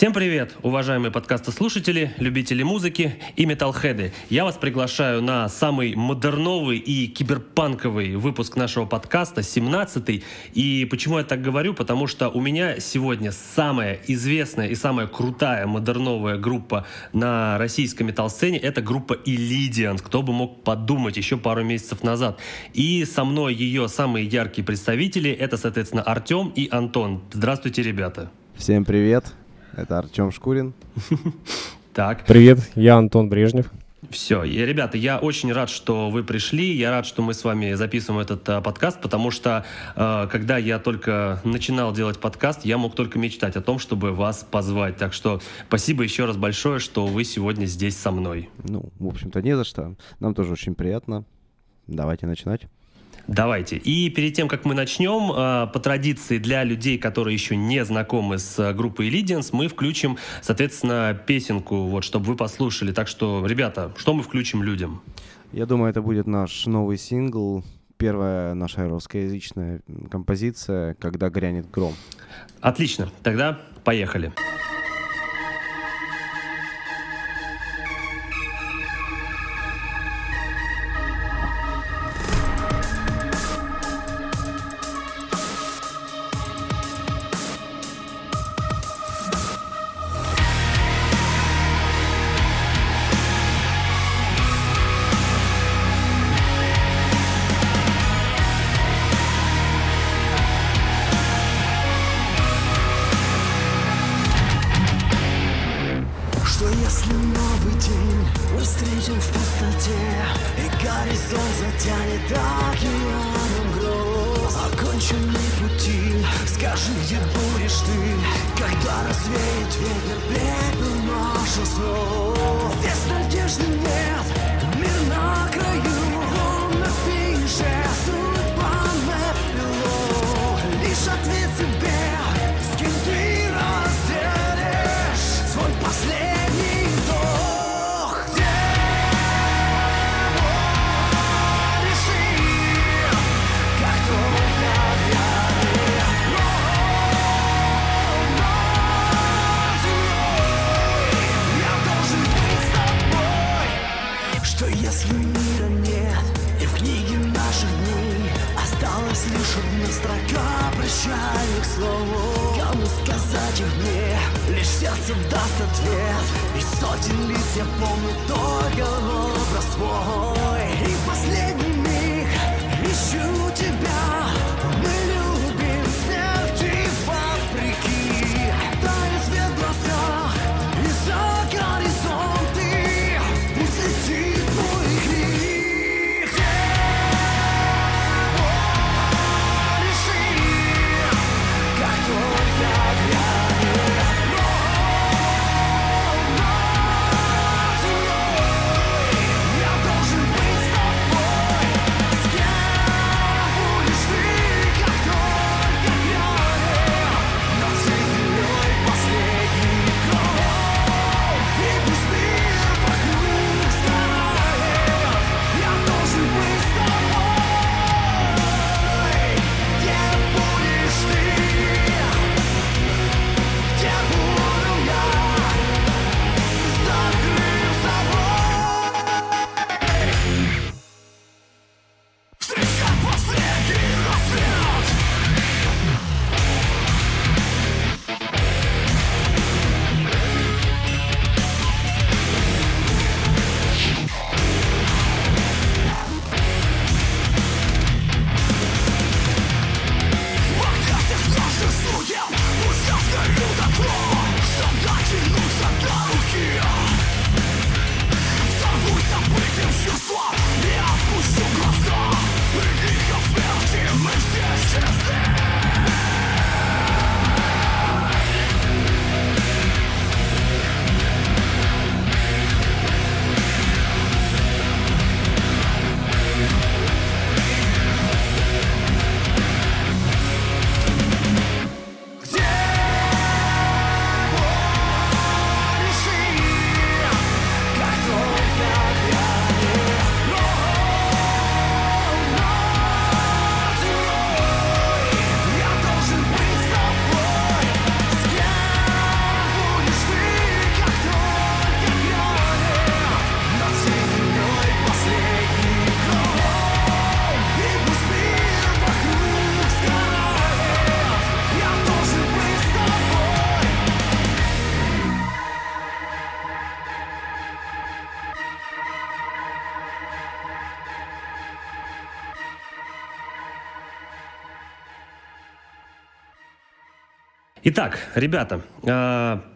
Всем привет, уважаемые подкастослушатели, любители музыки и металлхеды. Я вас приглашаю на самый модерновый и киберпанковый выпуск нашего подкаста, 17-й. И почему я так говорю? Потому что у меня сегодня самая известная и самая крутая модерновая группа на российской металл-сцене — это группа Illidians. Кто бы мог подумать еще пару месяцев назад. И со мной ее самые яркие представители — это, соответственно, Артем и Антон. Здравствуйте, ребята. Всем привет. Это Артем Шкурин. Так. Привет, я Антон Брежнев. Все, и, ребята, я очень рад, что вы пришли, я рад, что мы с вами записываем этот а, подкаст, потому что а, когда я только начинал делать подкаст, я мог только мечтать о том, чтобы вас позвать. Так что спасибо еще раз большое, что вы сегодня здесь со мной. Ну, в общем-то, не за что. Нам тоже очень приятно. Давайте начинать. Давайте. И перед тем, как мы начнем, а, по традиции для людей, которые еще не знакомы с а, группой Illidians, мы включим, соответственно, песенку, вот, чтобы вы послушали. Так что, ребята, что мы включим людям? Я думаю, это будет наш новый сингл, первая наша русскоязычная композиция «Когда грянет гром». Отлично. Тогда поехали. Поехали. Итак, ребята,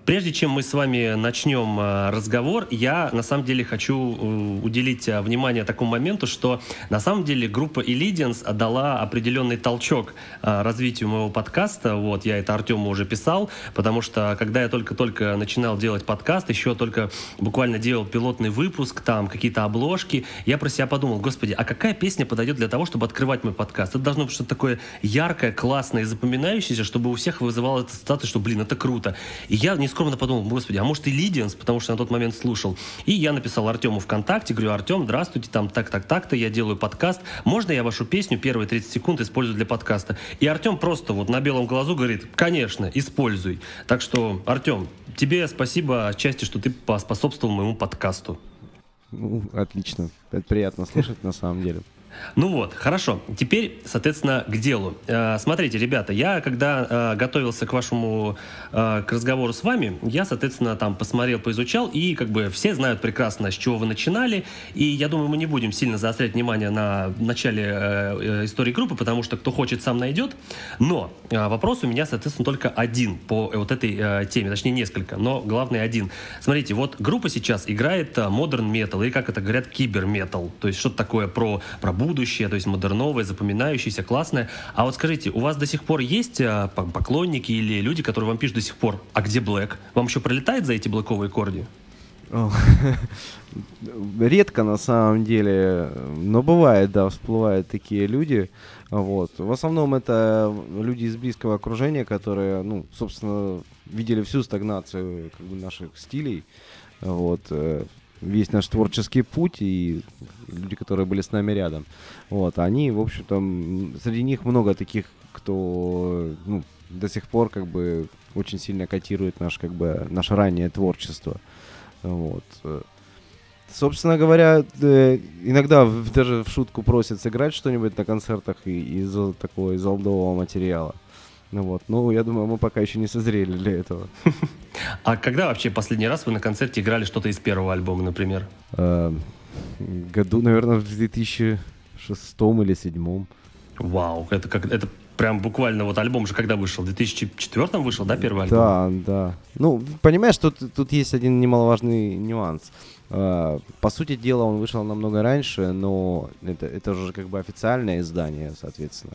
Прежде чем мы с вами начнем э, разговор, я на самом деле хочу э, уделить э, внимание такому моменту, что на самом деле группа Illidians дала определенный толчок развитию моего подкаста. Вот, я это Артему уже писал, потому что когда я только-только начинал делать подкаст, еще только буквально делал пилотный выпуск, там какие-то обложки, я про себя подумал, господи, а какая песня подойдет для того, чтобы открывать мой подкаст? Это должно быть что-то такое яркое, классное запоминающееся, чтобы у всех вызывало это ассоциацию, что, блин, это круто. И я не нескромно подумал, господи, а может и Лидианс, потому что на тот момент слушал. И я написал Артему ВКонтакте, говорю, Артем, здравствуйте, там так-так-так-то, я делаю подкаст, можно я вашу песню первые 30 секунд использую для подкаста? И Артем просто вот на белом глазу говорит, конечно, используй. Так что, Артем, тебе спасибо отчасти, что ты поспособствовал моему подкасту. Ну, отлично. Это приятно слышать на самом деле. Ну вот, хорошо. Теперь, соответственно, к делу. Э, смотрите, ребята, я когда э, готовился к вашему э, к разговору с вами, я, соответственно, там посмотрел, поизучал, и как бы все знают прекрасно, с чего вы начинали, и я думаю, мы не будем сильно заострять внимание на начале истории группы, потому что кто хочет, сам найдет. Но вопрос у меня, соответственно, только один по вот этой теме, точнее несколько, но главный один. Смотрите, вот группа сейчас играет Modern Metal, или как это говорят, кибер-метал, то есть что-то такое про, про будущее, то есть модерновое, запоминающееся, классное. А вот скажите, у вас до сих пор есть а, поклонники или люди, которые вам пишут до сих пор, а где Блэк? Вам еще пролетает за эти блэковые корди? Редко на самом деле, но бывает, да, всплывают такие люди. Вот. В основном это люди из близкого окружения, которые, ну, собственно, видели всю стагнацию как бы, наших стилей. Вот. Э, весь наш творческий путь и люди, которые были с нами рядом. Вот, они, в общем-то, среди них много таких, кто ну, до сих пор как бы очень сильно котирует наш, как бы, наше раннее творчество. Вот. Собственно говоря, иногда даже в шутку просят сыграть что-нибудь на концертах из такого из олдового материала. Ну вот, ну, я думаю, мы пока еще не созрели для этого. А когда вообще последний раз вы на концерте играли что-то из первого альбома, например? Э, году, наверное, в 2006 или 2007. Вау, это как это прям буквально вот альбом же когда вышел? В 2004 вышел, да, первый альбом? Да, да. Ну, понимаешь, тут, тут есть один немаловажный нюанс. Uh, по сути дела, он вышел намного раньше, но это, это уже как бы официальное издание, соответственно.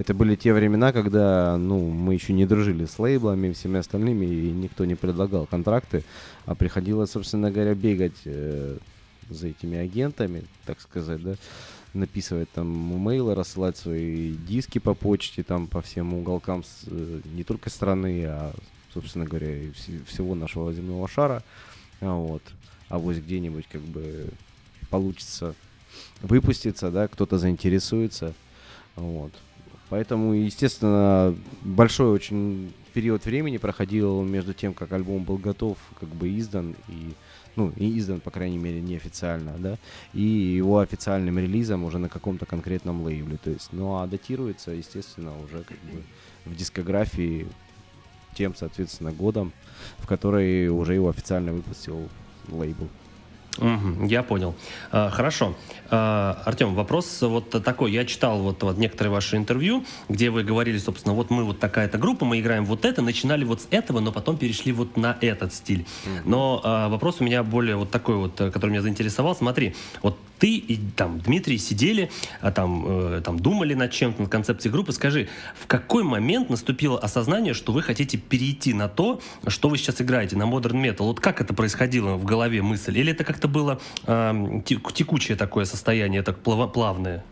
Это были те времена, когда ну, мы еще не дружили с лейблами и всеми остальными, и никто не предлагал контракты, а приходилось, собственно говоря, бегать э, за этими агентами, так сказать, да, написывать там мейлы, рассылать свои диски по почте, там по всем уголкам с, э, не только страны, а, собственно говоря, и вс- всего нашего земного шара. А вот. А вот где-нибудь как бы получится выпуститься, да, кто-то заинтересуется. Вот. Поэтому, естественно, большой очень период времени проходил между тем, как альбом был готов, как бы издан, и ну, и издан, по крайней мере, неофициально, да, и его официальным релизом уже на каком-то конкретном лейбле, то есть, ну, а датируется, естественно, уже как бы в дискографии тем, соответственно, годом, в который уже его официально выпустил лейбл. Угу, я понял. А, хорошо. А, Артем, вопрос вот такой. Я читал вот, вот некоторые ваши интервью, где вы говорили, собственно, вот мы вот такая-то группа, мы играем вот это, начинали вот с этого, но потом перешли вот на этот стиль. Но а, вопрос у меня более вот такой вот, который меня заинтересовал. Смотри, вот ты и там Дмитрий сидели, а, там, э, там думали над чем-то, над концепцией группы. Скажи, в какой момент наступило осознание, что вы хотите перейти на то, что вы сейчас играете, на модерн метал? Вот как это происходило в голове мысль? Или это как-то было э, текучее такое состояние, так плавное?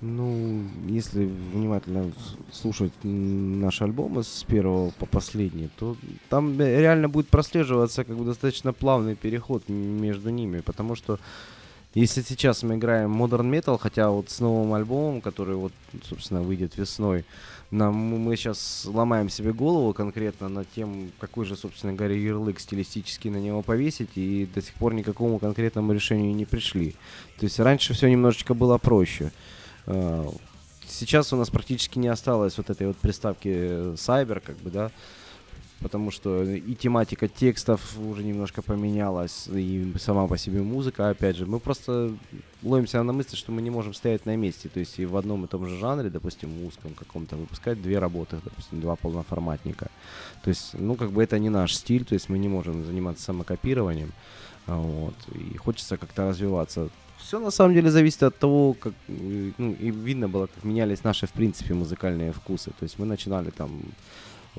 Ну, если внимательно слушать наши альбомы с первого по последний, то там реально будет прослеживаться как бы достаточно плавный переход между ними, потому что если сейчас мы играем Modern Metal, хотя вот с новым альбомом, который вот, собственно, выйдет весной, нам, мы сейчас ломаем себе голову конкретно над тем, какой же, собственно говоря, ярлык стилистически на него повесить, и до сих пор никакому конкретному решению не пришли. То есть раньше все немножечко было проще. А, сейчас у нас практически не осталось вот этой вот приставки Cyber, как бы, да, потому что и тематика текстов уже немножко поменялась, и сама по себе музыка, опять же, мы просто ловимся на мысли, что мы не можем стоять на месте, то есть и в одном и том же жанре, допустим, узком каком-то, выпускать две работы, допустим, два полноформатника. То есть, ну, как бы это не наш стиль, то есть мы не можем заниматься самокопированием, вот, и хочется как-то развиваться все на самом деле зависит от того, как, ну, и видно было, как менялись наши, в принципе, музыкальные вкусы. То есть мы начинали там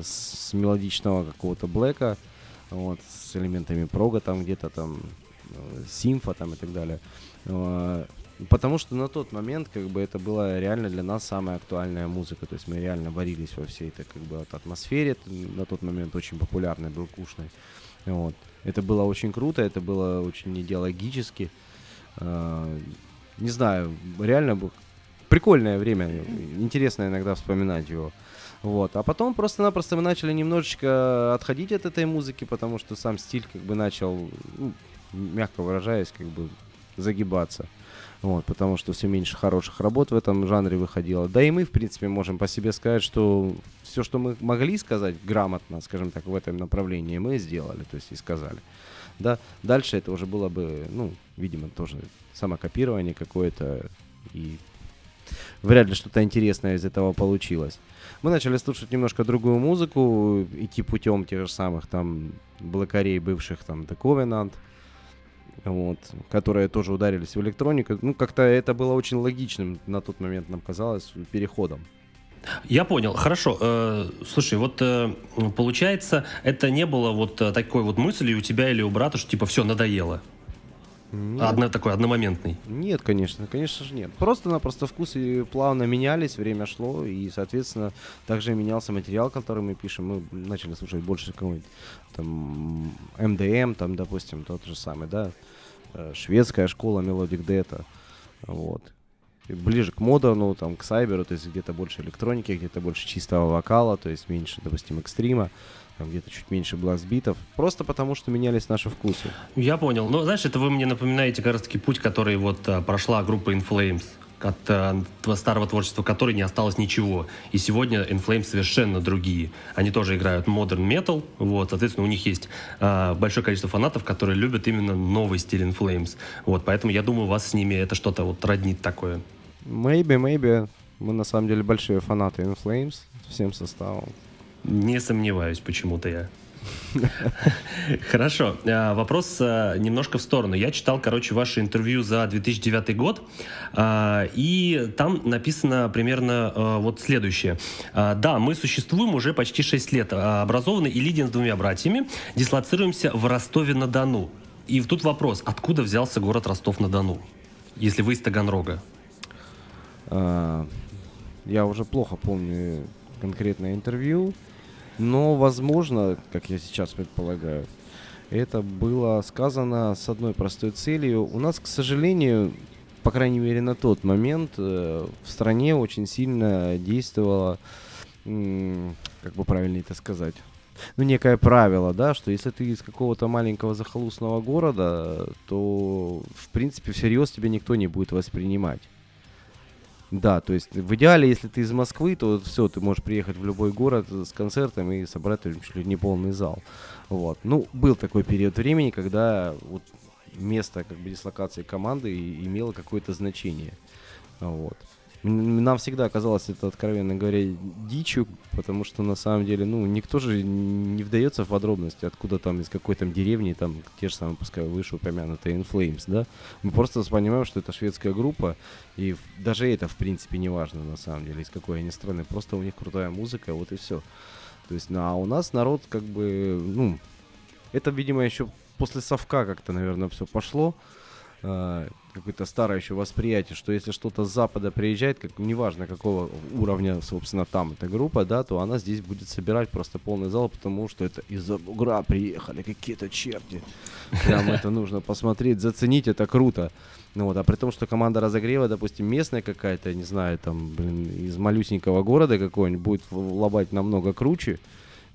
с мелодичного какого-то блэка, вот, с элементами прога там где-то там, симфа там и так далее. Э, потому что на тот момент, как бы, это была реально для нас самая актуальная музыка. То есть мы реально варились во всей этой, как бы, атмосфере. На тот момент очень популярной, был кушной. Вот. Это было очень круто, это было очень идеологически. Э, не знаю, реально прикольное время, интересно иногда вспоминать его. Вот. А потом просто-напросто мы начали немножечко отходить от этой музыки, потому что сам стиль как бы начал, ну, мягко выражаясь, как бы загибаться. Вот, потому что все меньше хороших работ в этом жанре выходило. Да и мы, в принципе, можем по себе сказать, что все, что мы могли сказать грамотно, скажем так, в этом направлении, мы сделали, то есть и сказали да, дальше это уже было бы, ну, видимо, тоже самокопирование какое-то, и вряд ли что-то интересное из этого получилось. Мы начали слушать немножко другую музыку, идти путем тех же самых там блокарей бывших там The Covenant, вот, которые тоже ударились в электронику. Ну, как-то это было очень логичным на тот момент, нам казалось, переходом. Я понял, хорошо. Э, слушай, вот э, получается, это не было вот э, такой вот мысли у тебя или у брата, что типа все надоело. Нет. Одно, такой одномоментный. Нет, конечно, конечно же нет. Просто-напросто вкусы плавно менялись, время шло, и, соответственно, также менялся материал, который мы пишем. Мы начали слушать больше какого-нибудь там МДМ, там, допустим, тот же самый, да, шведская школа Melodic Data, вот ближе к модерну, там, к сайберу, то есть где-то больше электроники, где-то больше чистого вокала, то есть меньше, допустим, экстрима, там где-то чуть меньше бластбитов, просто потому что менялись наши вкусы. Я понял. Но, знаешь, это вы мне напоминаете как раз-таки путь, который вот а, прошла группа In Flames от а, старого творчества которой не осталось ничего. И сегодня In совершенно другие. Они тоже играют modern metal, вот, соответственно, у них есть а, большое количество фанатов, которые любят именно новый стиль In Вот, поэтому я думаю, у вас с ними это что-то вот роднит такое. Maybe, maybe. Мы на самом деле большие фанаты In Flames всем составом. Не сомневаюсь почему-то я. Хорошо. А, вопрос а, немножко в сторону. Я читал, короче, ваше интервью за 2009 год, а, и там написано примерно вот следующее. Да, мы существуем уже почти 6 лет, образованы и лидим с двумя братьями, дислоцируемся в Ростове-на-Дону. И тут вопрос, откуда взялся город Ростов-на-Дону, если вы из Таганрога? Я уже плохо помню конкретное интервью, но, возможно, как я сейчас предполагаю, это было сказано с одной простой целью. У нас, к сожалению, по крайней мере на тот момент, э, в стране очень сильно действовало, как бы правильно это сказать, ну, некое правило, да, что если ты из какого-то маленького захолустного города, то, в принципе, всерьез тебя никто не будет воспринимать. Да, то есть в идеале, если ты из Москвы, то все, ты можешь приехать в любой город с концертом и собрать чуть ли не полный зал. Вот. Ну, был такой период времени, когда вот место как бы дислокации команды имело какое-то значение. Вот. Нам всегда казалось это, откровенно говоря, дичью, потому что на самом деле, ну, никто же не вдается в подробности, откуда там, из какой там деревни, там, те же самые, пускай выше упомянутые In Flames, да. Мы просто понимаем, что это шведская группа, и даже это, в принципе, не важно, на самом деле, из какой они страны, просто у них крутая музыка, вот и все. То есть, ну, а у нас народ, как бы, ну, это, видимо, еще после совка как-то, наверное, все пошло, а, какое-то старое еще восприятие, что если что-то с Запада приезжает, как неважно какого уровня, собственно, там эта группа, да, то она здесь будет собирать просто полный зал, потому что это из-за бугра приехали какие-то черти. Прям это нужно посмотреть, заценить, это круто. Ну вот, а при том, что команда разогрева, допустим, местная какая-то, не знаю, там, блин, из малюсенького города какой-нибудь, будет лобать намного круче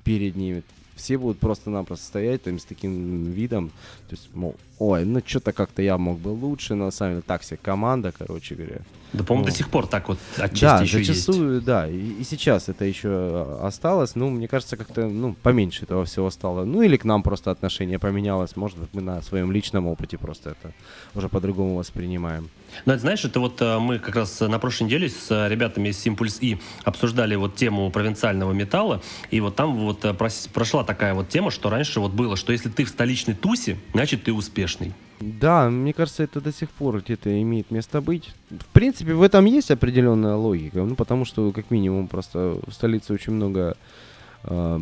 перед ними все будут просто-напросто стоять там с таким видом, то есть, мол, ой, ну что-то как-то я мог бы лучше, на самом деле так себе команда, короче говоря. Да, по-моему, Ну. до сих пор так вот отчасти Да, еще есть. зачастую, да, и, и сейчас это еще осталось, ну, мне кажется, как-то, ну, поменьше этого всего стало. Ну, или к нам просто отношение поменялось, может быть, мы на своем личном опыте просто это уже по-другому воспринимаем. Но это, знаешь, это вот э, мы как раз на прошлой неделе с э, ребятами из Импульс И обсуждали вот тему провинциального металла, и вот там вот э, прошла такая вот тема, что раньше вот было, что если ты в столичной тусе, значит ты успешный. Да, мне кажется, это до сих пор где-то имеет место быть. В принципе, в этом есть определенная логика, ну, потому что, как минимум, просто в столице очень много э,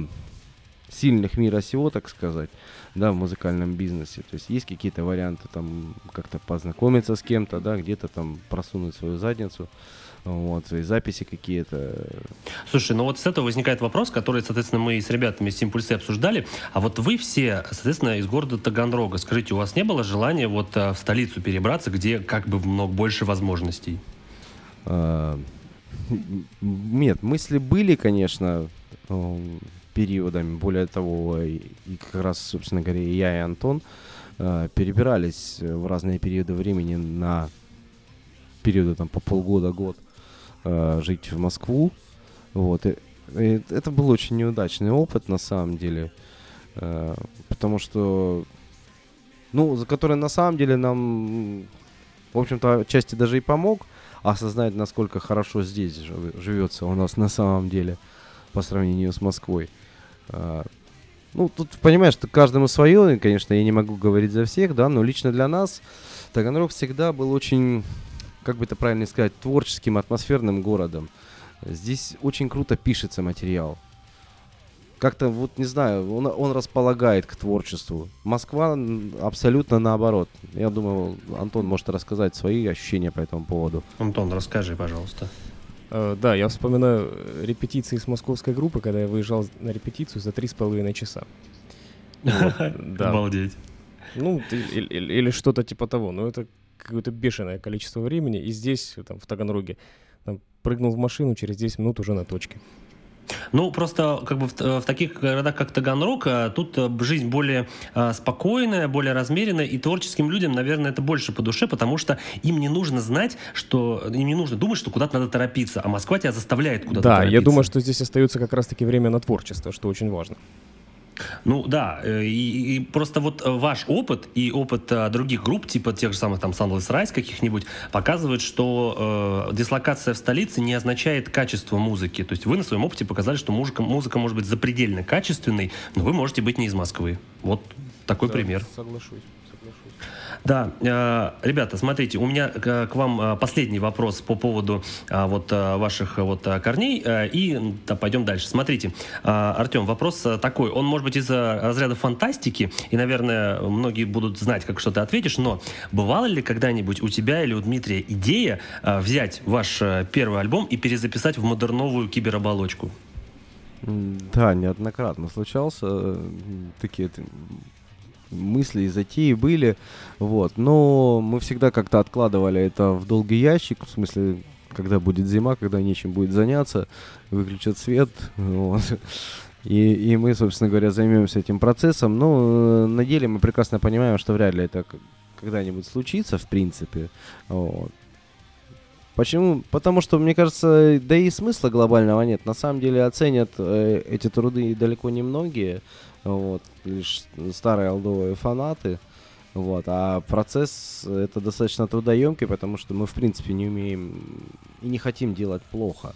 сильных мира сего, так сказать, да, в музыкальном бизнесе. То есть есть какие-то варианты там как-то познакомиться с кем-то, да, где-то там просунуть свою задницу, вот, свои записи какие-то. Слушай, ну вот с этого возникает вопрос, который, соответственно, мы и с ребятами с Импульсы обсуждали. А вот вы все, соответственно, из города Таганрога. Скажите, у вас не было желания вот э, в столицу перебраться, где как бы много больше возможностей? А, Нет, мысли были, конечно, э, периодами. Более того, и и как раз, собственно говоря, и я и Антон э, перебирались в разные периоды времени на периоды там по полгода-год э, жить в Москву. Вот. И- и это был очень неудачный опыт, на самом деле. э, Потому что, ну, за который на самом деле нам, в общем-то, отчасти даже и помог осознать, насколько хорошо здесь жив- живется у нас на самом деле по сравнению с Москвой. А, Ну, тут, понимаешь, что каждому свое, и, конечно, я не могу говорить за всех, да, но лично для нас Таганрог всегда был очень, как бы это правильно сказать, творческим, атмосферным городом. Здесь очень круто пишется материал. Как-то, вот не знаю, он, он располагает к творчеству. Москва абсолютно наоборот. Я думаю, Антон может рассказать свои ощущения по этому поводу. Антон, расскажи, пожалуйста. Э, Да, я вспоминаю э, репетиции с московской группы, когда я выезжал на репетицию за три с половиной часа. Обалдеть. Ну, или, что-то типа того. Но это какое-то бешеное количество времени. И здесь, там, в Таганроге, там, прыгнул в машину, через 10 минут уже на точке. Ну, просто как бы в, в таких городах, как Таганрог, а, тут а, жизнь более а, спокойная, более размеренная, и творческим людям, наверное, это больше по душе, потому что им не нужно знать, что им не нужно думать, что куда-то надо торопиться, а Москва тебя заставляет куда-то Да, торопиться. я думаю, что здесь остается как раз-таки время на творчество, что очень важно. Ну да, э, и, и просто вот э, ваш опыт и опыт э, других групп, типа тех же самых там Sunless Rise каких-нибудь, показывает, что э, дислокация в столице не означает качество музыки. То есть вы на своем опыте показали, что музыка, музыка может быть запредельно качественной, но вы можете быть не из Москвы. Вот такой Да, пример. Соглашусь, соглашусь. Да, э, ребята, смотрите, у меня к, вам э, последний вопрос по поводу э, вот ваших вот корней, и да, пойдем дальше. Смотрите, Артем, вопрос такой, он может быть из разряда фантастики, и, наверное, многие будут знать, как что ты ответишь, но бывало ли когда-нибудь у тебя или у Дмитрия идея взять ваш первый альбом и перезаписать в модерновую кибероболочку? Да, неоднократно случался. Такие мысли и затеи были. Вот. Но мы всегда как-то откладывали это в долгий ящик. В смысле, когда будет зима, когда нечем будет заняться, выключат свет. Вот. И, и мы, собственно говоря, займемся этим процессом. Но э, на деле мы прекрасно понимаем, что вряд ли это когда-нибудь случится, в принципе. Вот. Почему? Потому что, мне кажется, да и смысла глобального нет. На самом деле оценят э, эти труды далеко не многие. Вот, лишь старые олдовые фанаты. Вот, а процесс это достаточно трудоемкий, потому что мы, в принципе, не умеем и не хотим делать плохо.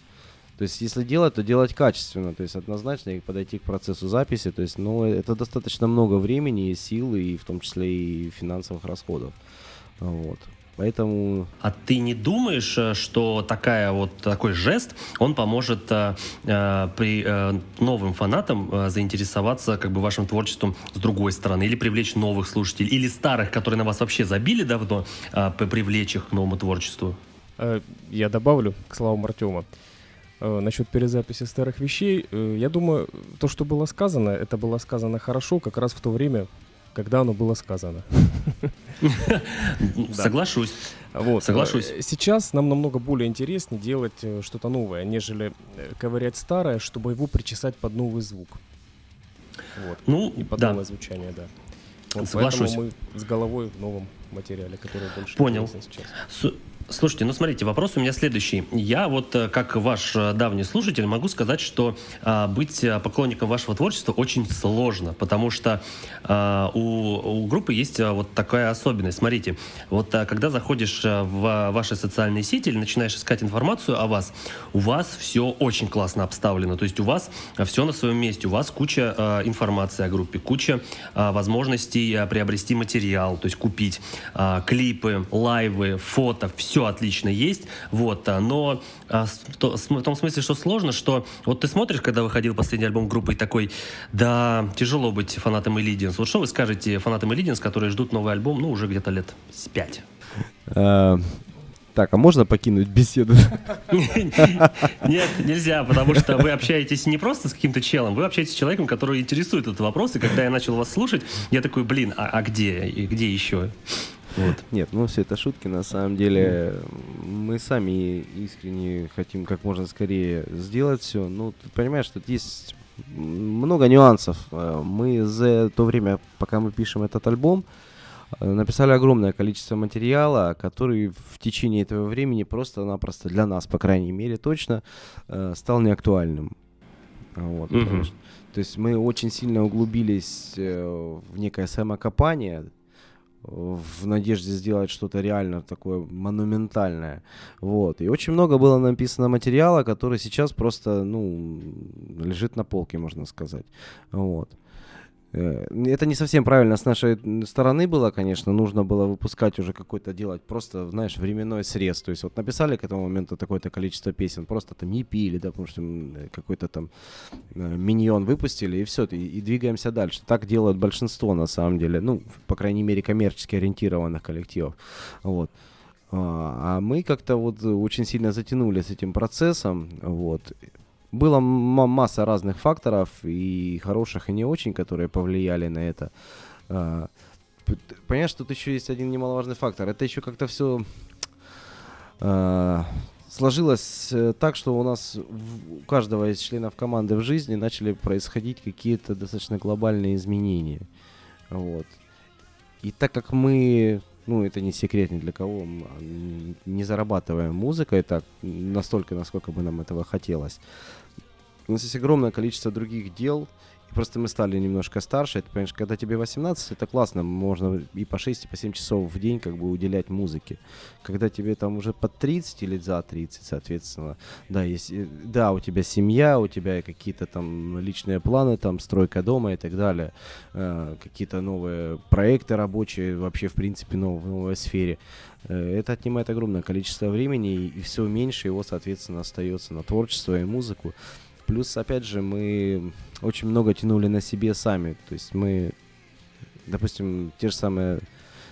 То есть, если делать, то делать качественно, то есть однозначно и подойти к процессу записи. То есть, ну, это достаточно много времени и сил, и в том числе и финансовых расходов. Вот. Поэтому А ты не думаешь, э, что такая вот такой жест, он поможет э, э, при э, новым фанатам э, заинтересоваться как бы вашим творчеством с другой стороны, или привлечь новых слушателей, или старых, которые на вас вообще забили давно, э, привлечь их к новому творчеству? Э, Я добавлю к словам Артема. Насчет перезаписи старых вещей, я думаю, то, что было сказано, это было сказано хорошо как раз в то время, когда оно было сказано. Соглашусь. Вот. Соглашусь. Э, Сейчас нам намного более интереснее делать э, что-то новое, нежели э, ковырять старое, чтобы его причесать под новый звук. Вот. Ну, И под да. новое звучание, да. Вот Соглашусь. Поэтому мы с головой в новом материале, который больше Понял. сейчас. Су- Слушайте, ну смотрите, вопрос у меня следующий. Я вот э, как ваш э, давний слушатель могу сказать, что а, быть э, поклонником вашего творчества очень сложно, потому что а, у, у группы есть вот такая особенность. Смотрите, вот когда заходишь в ваши социальные сети или начинаешь искать информацию о вас, у вас все очень классно обставлено, то есть у вас все на своем месте, у вас куча а, информации о группе, куча а, возможностей приобрести материал, то есть купить а, клипы, лайвы, фото, все отлично есть, вот, а, но а, то, в том смысле, что сложно, что вот ты смотришь, когда выходил последний альбом группы, и такой, да, тяжело быть фанатом Элидиенс. Вот что вы скажете фанатам Элидиенс, которые ждут новый альбом, ну, уже где-то лет с пять? А, так, а можно покинуть беседу? Нет, нельзя, потому что вы общаетесь не просто с каким-то челом, вы общаетесь с человеком, который интересует этот вопрос, и когда я начал вас слушать, я такой, блин, а, а где? И где еще? Вот. Нет, ну все это шутки. На самом деле мы сами искренне хотим как можно скорее сделать все. Ну, ты понимаешь, тут есть много нюансов. Э, мы за то время, пока мы пишем этот альбом, э, написали огромное количество материала, который в течение этого времени просто-напросто для нас, по крайней мере, точно э, стал неактуальным. Вот, mm-hmm. То есть мы очень сильно углубились в некое самокопание, в надежде сделать что-то реально такое монументальное. Вот. И очень много было написано материала, который сейчас просто, ну, лежит на полке, можно сказать. Вот. Э, это не совсем правильно с нашей стороны было, конечно. Нужно было выпускать уже какой-то делать просто, знаешь, временной срез. То есть вот написали к этому моменту такое-то количество песен, просто там не пили, да, потому что какой-то там э, миньон выпустили, и все, и, и двигаемся дальше. Так делают большинство, на самом деле. Ну, по крайней мере, коммерчески ориентированных коллективов. Вот. А, а мы как-то вот очень сильно затянули с этим процессом, вот. Была масса разных факторов, и хороших, и не очень, которые повлияли на это. А, понимаешь, тут еще есть один немаловажный фактор. Это еще как-то все а, сложилось э, так, что у нас у каждого из членов команды в жизни начали происходить какие-то достаточно глобальные изменения. Вот. И так как мы, ну это не секрет ни для кого, не зарабатываем музыкой так настолько, насколько бы нам этого хотелось, у нас есть огромное количество других дел, и просто мы стали немножко старше. Это, понимаешь, когда тебе 18, это классно, можно и по 6, и по 7 часов в день как бы уделять музыке. Когда тебе там уже под 30 или за 30, соответственно, да, есть, да, у тебя семья, у тебя какие-то там личные планы, там стройка дома и так далее, э, какие-то новые проекты рабочие, вообще, в принципе, нов, в новой сфере. Э, это отнимает огромное количество времени, и все меньше его, соответственно, остается на творчество и музыку. Плюс, опять же, мы очень много тянули на себе сами. То есть мы, допустим, те же самые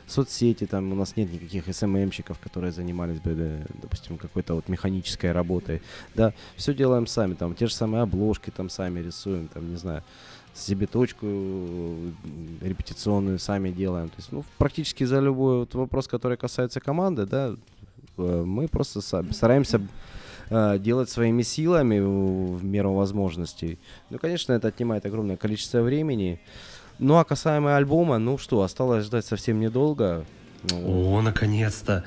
соцсети, там у нас нет никаких СММщиков, которые занимались бы, да, допустим, какой-то вот механической работой. Да, все делаем сами, там те же самые обложки там сами рисуем, там, не знаю, себе точку репетиционную сами делаем. То есть, ну, практически за любой вот вопрос, который касается команды, да, э, мы просто стараемся э, делать своими силами в меру возможностей. Ну, конечно, это отнимает огромное количество времени. Ну, а касаемо альбома, ну что, осталось ждать совсем недолго. О, наконец-то!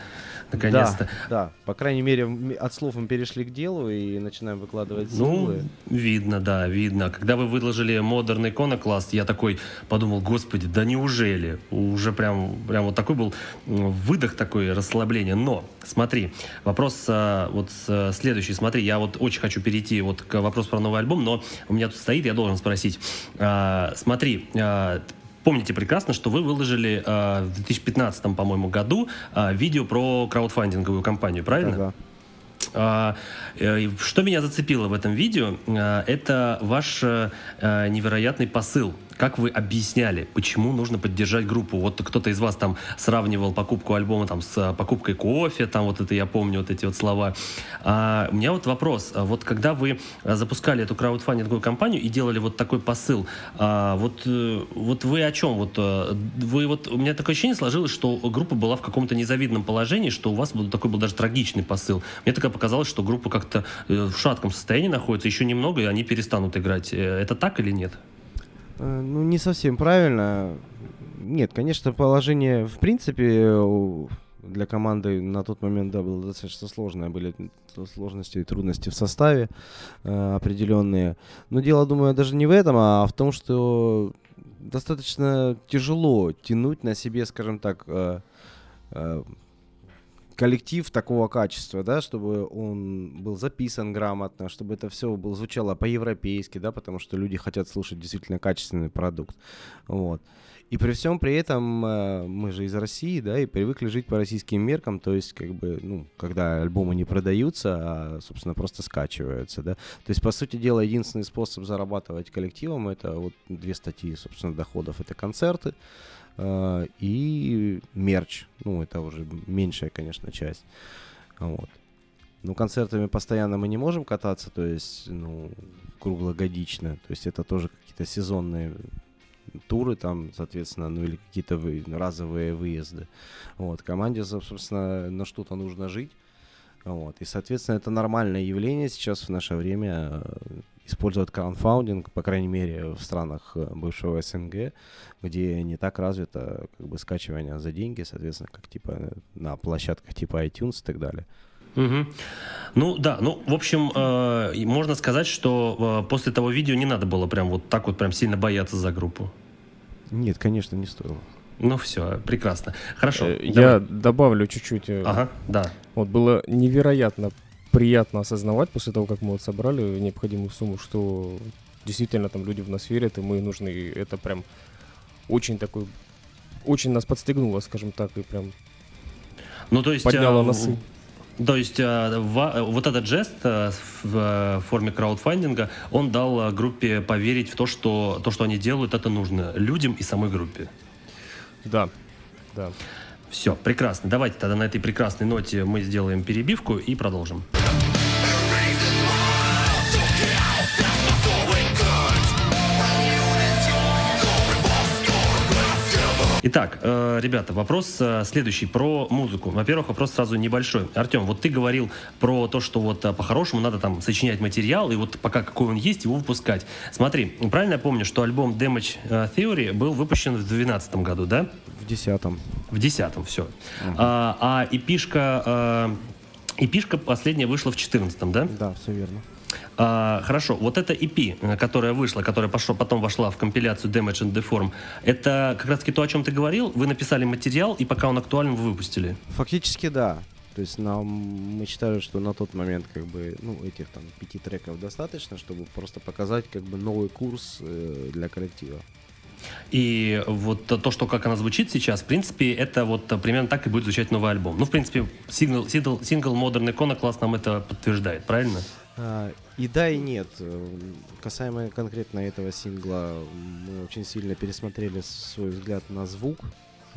Наконец-то. Да, да, по крайней мере, от слов мы перешли к делу и начинаем выкладывать синглы. Ну, видно, да, видно. Когда вы выложили модерный иконокласт, я такой подумал, господи, да неужели? Уже прям, прям вот такой был выдох, такое расслабление. Но, смотри, вопрос а, вот следующий. Смотри, я вот очень хочу перейти вот к вопросу про новый альбом, но у меня тут стоит, я должен спросить. А, смотри, а, помните прекрасно, что вы выложили э, в 2015, по-моему, году э, видео про краудфандинговую компанию, правильно? Ага. А, э, что меня зацепило в этом видео, э, это ваш э, невероятный посыл как вы объясняли, почему нужно поддержать группу? Вот кто-то из вас там сравнивал покупку альбома там с а, покупкой кофе, там вот это я помню, вот эти вот слова. А, у меня вот вопрос. А вот когда вы а, запускали эту краудфандинговую кампанию и делали вот такой посыл, а, вот, э, вот вы о чем? Вот, э, вы вот, у меня такое ощущение сложилось, что группа была в каком-то незавидном положении, что у вас был такой был даже трагичный посыл. Мне такое показалось, что группа как-то э, в шатком состоянии находится, еще немного, и они перестанут играть. Это так или нет? Э, ну, не совсем правильно. Нет, конечно, положение, в принципе, для команды на тот момент, да, было достаточно сложное, были сложности и трудности в составе э, определенные. Но дело, думаю, даже не в этом, а в том, что достаточно тяжело тянуть на себе, скажем так, э, коллектив такого качества, да, чтобы он был записан грамотно, чтобы это все было, звучало по-европейски, да, потому что люди хотят слушать действительно качественный продукт. Вот. И при всем при этом э, мы же из России, да, и привыкли жить по российским меркам, то есть, как бы, ну, когда альбомы не продаются, а, собственно, просто скачиваются, да. То есть, по сути дела, единственный способ зарабатывать коллективом это вот две статьи, собственно, доходов это концерты и мерч. Ну, это уже меньшая, конечно, часть. Вот. Ну, концертами постоянно мы не можем кататься, то есть, ну, круглогодично. То есть это тоже какие-то сезонные туры там, соответственно, ну или какие-то вы, разовые выезды. Вот, команде, собственно, на что-то нужно жить. Вот, и, соответственно, это нормальное явление сейчас в наше время использовать краудфандинг, по крайней мере, в странах э, бывшего СНГ, где не так развито как бы скачивание за деньги, соответственно, как типа на площадках типа iTunes и так далее. Угу. Ну да, ну в общем, э, можно сказать, что э, после того видео не надо было прям вот так вот прям сильно бояться за группу. Нет, конечно, не стоило. Ну все, прекрасно. Хорошо. Э, я давай. добавлю чуть-чуть. Э, ага, да. Вот было невероятно приятно осознавать после того, как мы вот собрали необходимую сумму, что действительно там люди в нас верят, и мы нужны. И это прям очень такой, очень нас подстегнуло, скажем так, и прям ну, то есть, подняло а, носы. То есть э, вот этот жест э, в форме краудфандинга, он дал э, группе поверить в то, что то, что они делают, это нужно людям и самой группе. Да, да. Все, прекрасно. Давайте тогда на этой прекрасной ноте мы сделаем перебивку и продолжим. Итак, э, ребята, вопрос э, следующий про музыку. Во-первых, вопрос сразу небольшой. Артем, вот ты говорил про то, что вот э, по-хорошему надо там сочинять материал, и вот пока какой он есть, его выпускать. Смотри, правильно я помню, что альбом Damage Theory был выпущен в 2012 году, да? В 10 В 10 все. Угу. А, а эпишка, эпишка последняя вышла в 14 да? Да, все верно. А, хорошо, вот эта EP, которая вышла, которая пошло, потом вошла в компиляцию Damage and Deform, это как раз-таки то, о чем ты говорил? Вы написали материал, и пока он актуален, вы выпустили? Фактически да. То есть нам, мы считали, что на тот момент как бы, ну, этих там пяти треков достаточно, чтобы просто показать как бы новый курс э, для коллектива. И вот то, что как она звучит сейчас, в принципе, это вот примерно так и будет звучать новый альбом. Ну, в принципе, сингл, сингл, сингл Modern Iconoclast нам это подтверждает, правильно? А, и да, и нет. Касаемо конкретно этого сингла, мы очень сильно пересмотрели свой взгляд на звук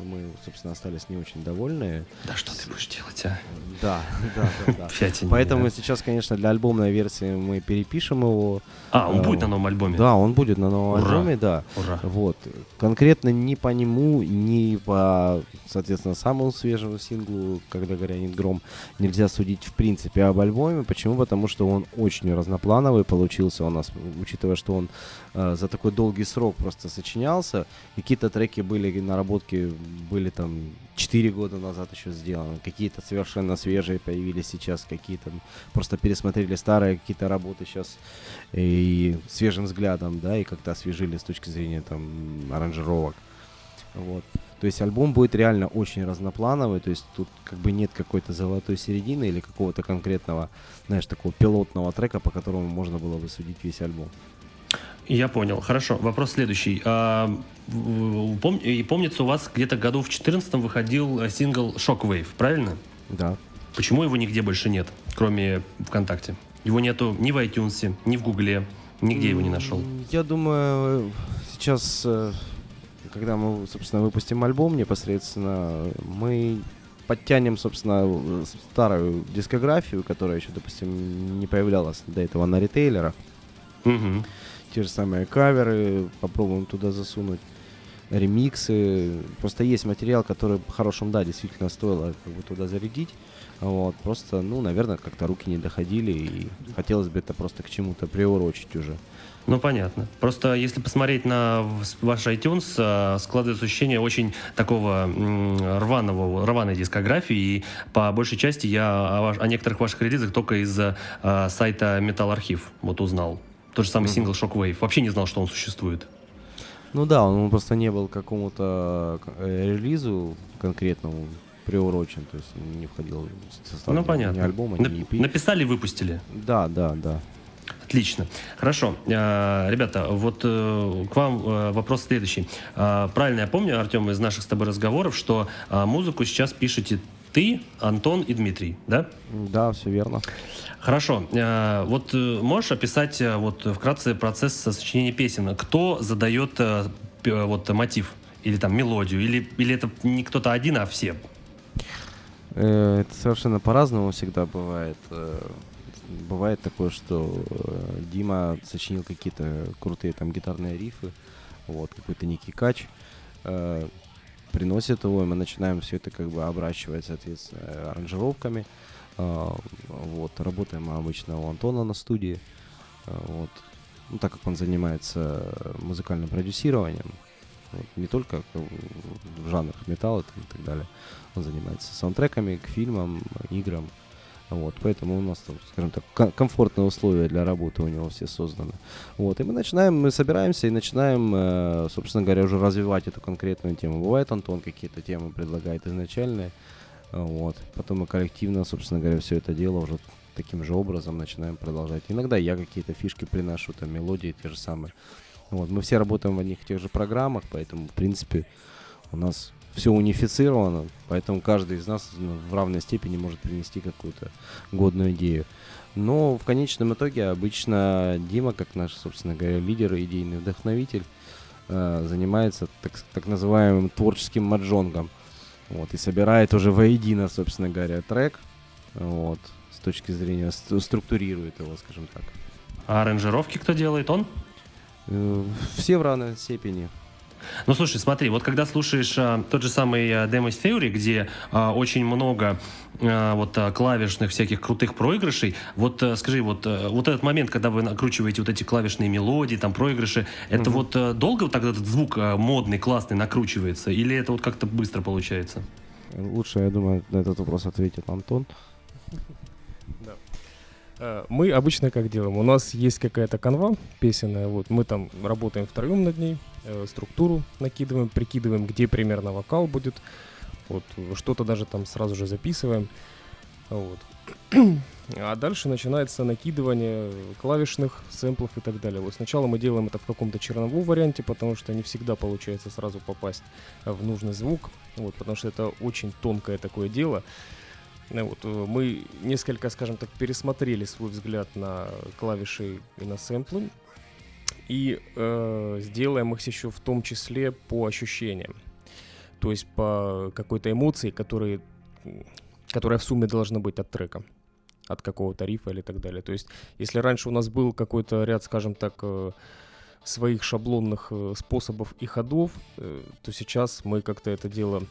мы, собственно, остались не очень довольны. Да что ты будешь делать, а? Да, да, да. да. Поэтому сейчас, конечно, для альбомной версии мы перепишем его. А, он будет на новом альбоме? Да, он будет на новом альбоме, да. Ура. Вот. Конкретно ни по нему, ни по, соответственно, самому свежему синглу, когда горянет гром, нельзя судить в принципе об альбоме. Почему? Потому что он очень разноплановый получился у нас, учитывая, что он э, за такой долгий срок просто сочинялся. Какие-то треки были, наработки были там 4 года назад еще сделаны. Какие-то совершенно свежие появились сейчас, какие-то просто пересмотрели старые какие-то работы сейчас и свежим взглядом, да, и как-то освежили с точки зрения там аранжировок. Вот. То есть альбом будет реально очень разноплановый, то есть тут как бы нет какой-то золотой середины или какого-то конкретного, знаешь, такого пилотного трека, по которому можно было бы судить весь альбом. Я понял. Хорошо. Вопрос следующий. А, пом, и помнится, у вас где-то году в 2014 выходил э, сингл Shockwave, правильно? Да. Почему его нигде больше нет, кроме ВКонтакте? Его нету ни в iTunes, ни в Гугле, нигде его не нашел. Я думаю, сейчас, э, когда мы, собственно, выпустим альбом непосредственно, мы подтянем, собственно, старую дискографию, которая еще, допустим, не появлялась до этого на ритейлерах. Угу те же самые каверы, попробуем туда засунуть. ремиксы. Просто есть материал, который по-хорошему, да, действительно стоило как бы туда зарядить. Вот, просто, ну, наверное, как-то руки не доходили, и хотелось бы это просто к чему-то приурочить уже. Ну, понятно. Просто если посмотреть на ваш iTunes, э, складывается ощущение очень такого рваного, рваной дискографии. И по большей части я о, ваш, о некоторых ваших релизах только из э, сайта Metal Архив вот узнал. Тот же самый сингл Shockwave. Вообще не знал, что он существует. Ну да, он просто не был к какому-то э, релизу конкретному приурочен, то есть не входил в состав ну, понятно. ни альбома, ни EP. Написали, выпустили? Да, да, да. Отлично. Хорошо. Э, ребята, вот э, к вам э, вопрос следующий. Правильно я помню, Артем, из наших с тобой разговоров, что музыку сейчас пишете ты, Антон и Дмитрий, да? Да, все верно. Хорошо. Вот можешь описать вот вкратце процесс сочинения песен? Кто задает вот мотив? Или там мелодию? Или, или это не кто-то один, а все? Это совершенно по-разному всегда бывает бывает такое, что э, Дима сочинил какие-то крутые там гитарные рифы, вот, какой-то некий кач, э, приносит его, и мы начинаем все это как бы обращивать, соответственно, аранжировками. Э, вот, работаем мы обычно у Антона на студии, э, вот, ну, так как он занимается музыкальным продюсированием, вот, не только в жанрах металла и так далее, он занимается саундтреками к фильмам, играм, вот, поэтому у нас там, скажем так, комфортные условия для работы у него все созданы. Вот, и мы начинаем, мы собираемся и начинаем, э, собственно говоря, уже развивать эту конкретную тему. Бывает Антон какие-то темы предлагает изначальные, вот, потом мы коллективно, собственно говоря, все это дело уже таким же образом начинаем продолжать. Иногда я какие-то фишки приношу, там мелодии те же самые. Вот, мы все работаем в одних и тех же программах, поэтому, в принципе, у нас все унифицировано, поэтому каждый из нас ну, в равной степени может принести какую-то годную идею. Но в конечном итоге обычно Дима, как наш, собственно говоря, лидер и идейный вдохновитель, э, занимается так, так называемым творческим маджонгом. Вот, и собирает уже воедино, собственно говоря, трек. Вот, с точки зрения структурирует его, скажем так. А аранжировки кто делает? Он? Э, все в равной степени. Ну, слушай, смотри, вот когда слушаешь а, тот же самый а, Demos Theory, где а, очень много а, вот а, клавишных всяких крутых проигрышей, вот а, скажи, вот, а, вот этот момент, когда вы накручиваете вот эти клавишные мелодии, там проигрыши, это mm-hmm. вот а, долго тогда этот звук а, модный, классный накручивается, или это вот как-то быстро получается? Лучше, я думаю, на этот вопрос ответит Антон. Э, мы обычно как делаем? У нас есть какая-то канва песенная, вот мы там работаем втроем над ней, э, структуру накидываем, прикидываем, где примерно вокал будет, вот что-то даже там сразу же записываем, вот. А дальше начинается накидывание клавишных, сэмплов и так далее. Вот сначала мы делаем это в каком-то черновом варианте, потому что не всегда получается сразу попасть в нужный звук, вот, потому что это очень тонкое такое дело. Э, вот, э, мы несколько, скажем так, пересмотрели свой взгляд на клавиши и на сэмплы. И э, сделаем их еще в том числе по ощущениям. То есть по какой-то эмоции, которые, которая в сумме должна быть от трека от какого-то рифа или так далее. То есть, если раньше у нас был какой-то ряд, скажем так, э, своих шаблонных способов и ходов, то сейчас мы как-то это дело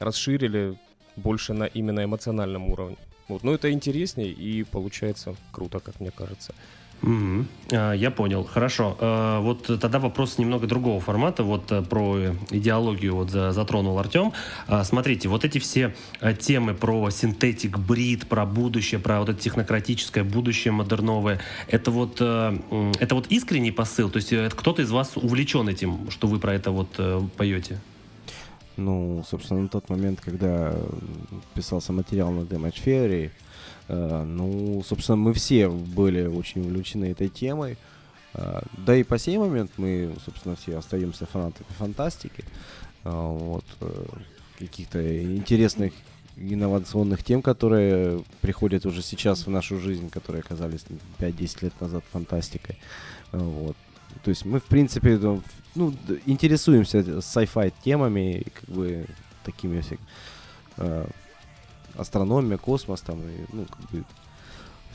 расширили, больше на именно эмоциональном уровне. Вот, но это интереснее и получается круто, как мне кажется. Mm-hmm. А, я понял. Хорошо. А, вот тогда вопрос немного другого формата. Вот а, про идеологию вот за, затронул Артем. А, смотрите, вот эти все а, темы про синтетик, брит, про будущее, про вот это технократическое будущее модерновое, это вот, а, это вот искренний посыл? То есть кто-то из вас увлечен этим, что вы про это вот а, поете? Ну, собственно, на тот момент, когда писался материал на Damage Theory, э, ну, собственно, мы все были очень увлечены этой темой. Э, да и по сей момент мы, собственно, все остаемся фанатами фантастики. Э, вот, э, каких-то интересных инновационных тем, которые приходят уже сейчас в нашу жизнь, которые оказались 5-10 лет назад фантастикой. Э, вот. То есть мы, в принципе, ну, интересуемся sci-fi темами, как бы такими всякими э, астрономия, космос там, и, ну, как бы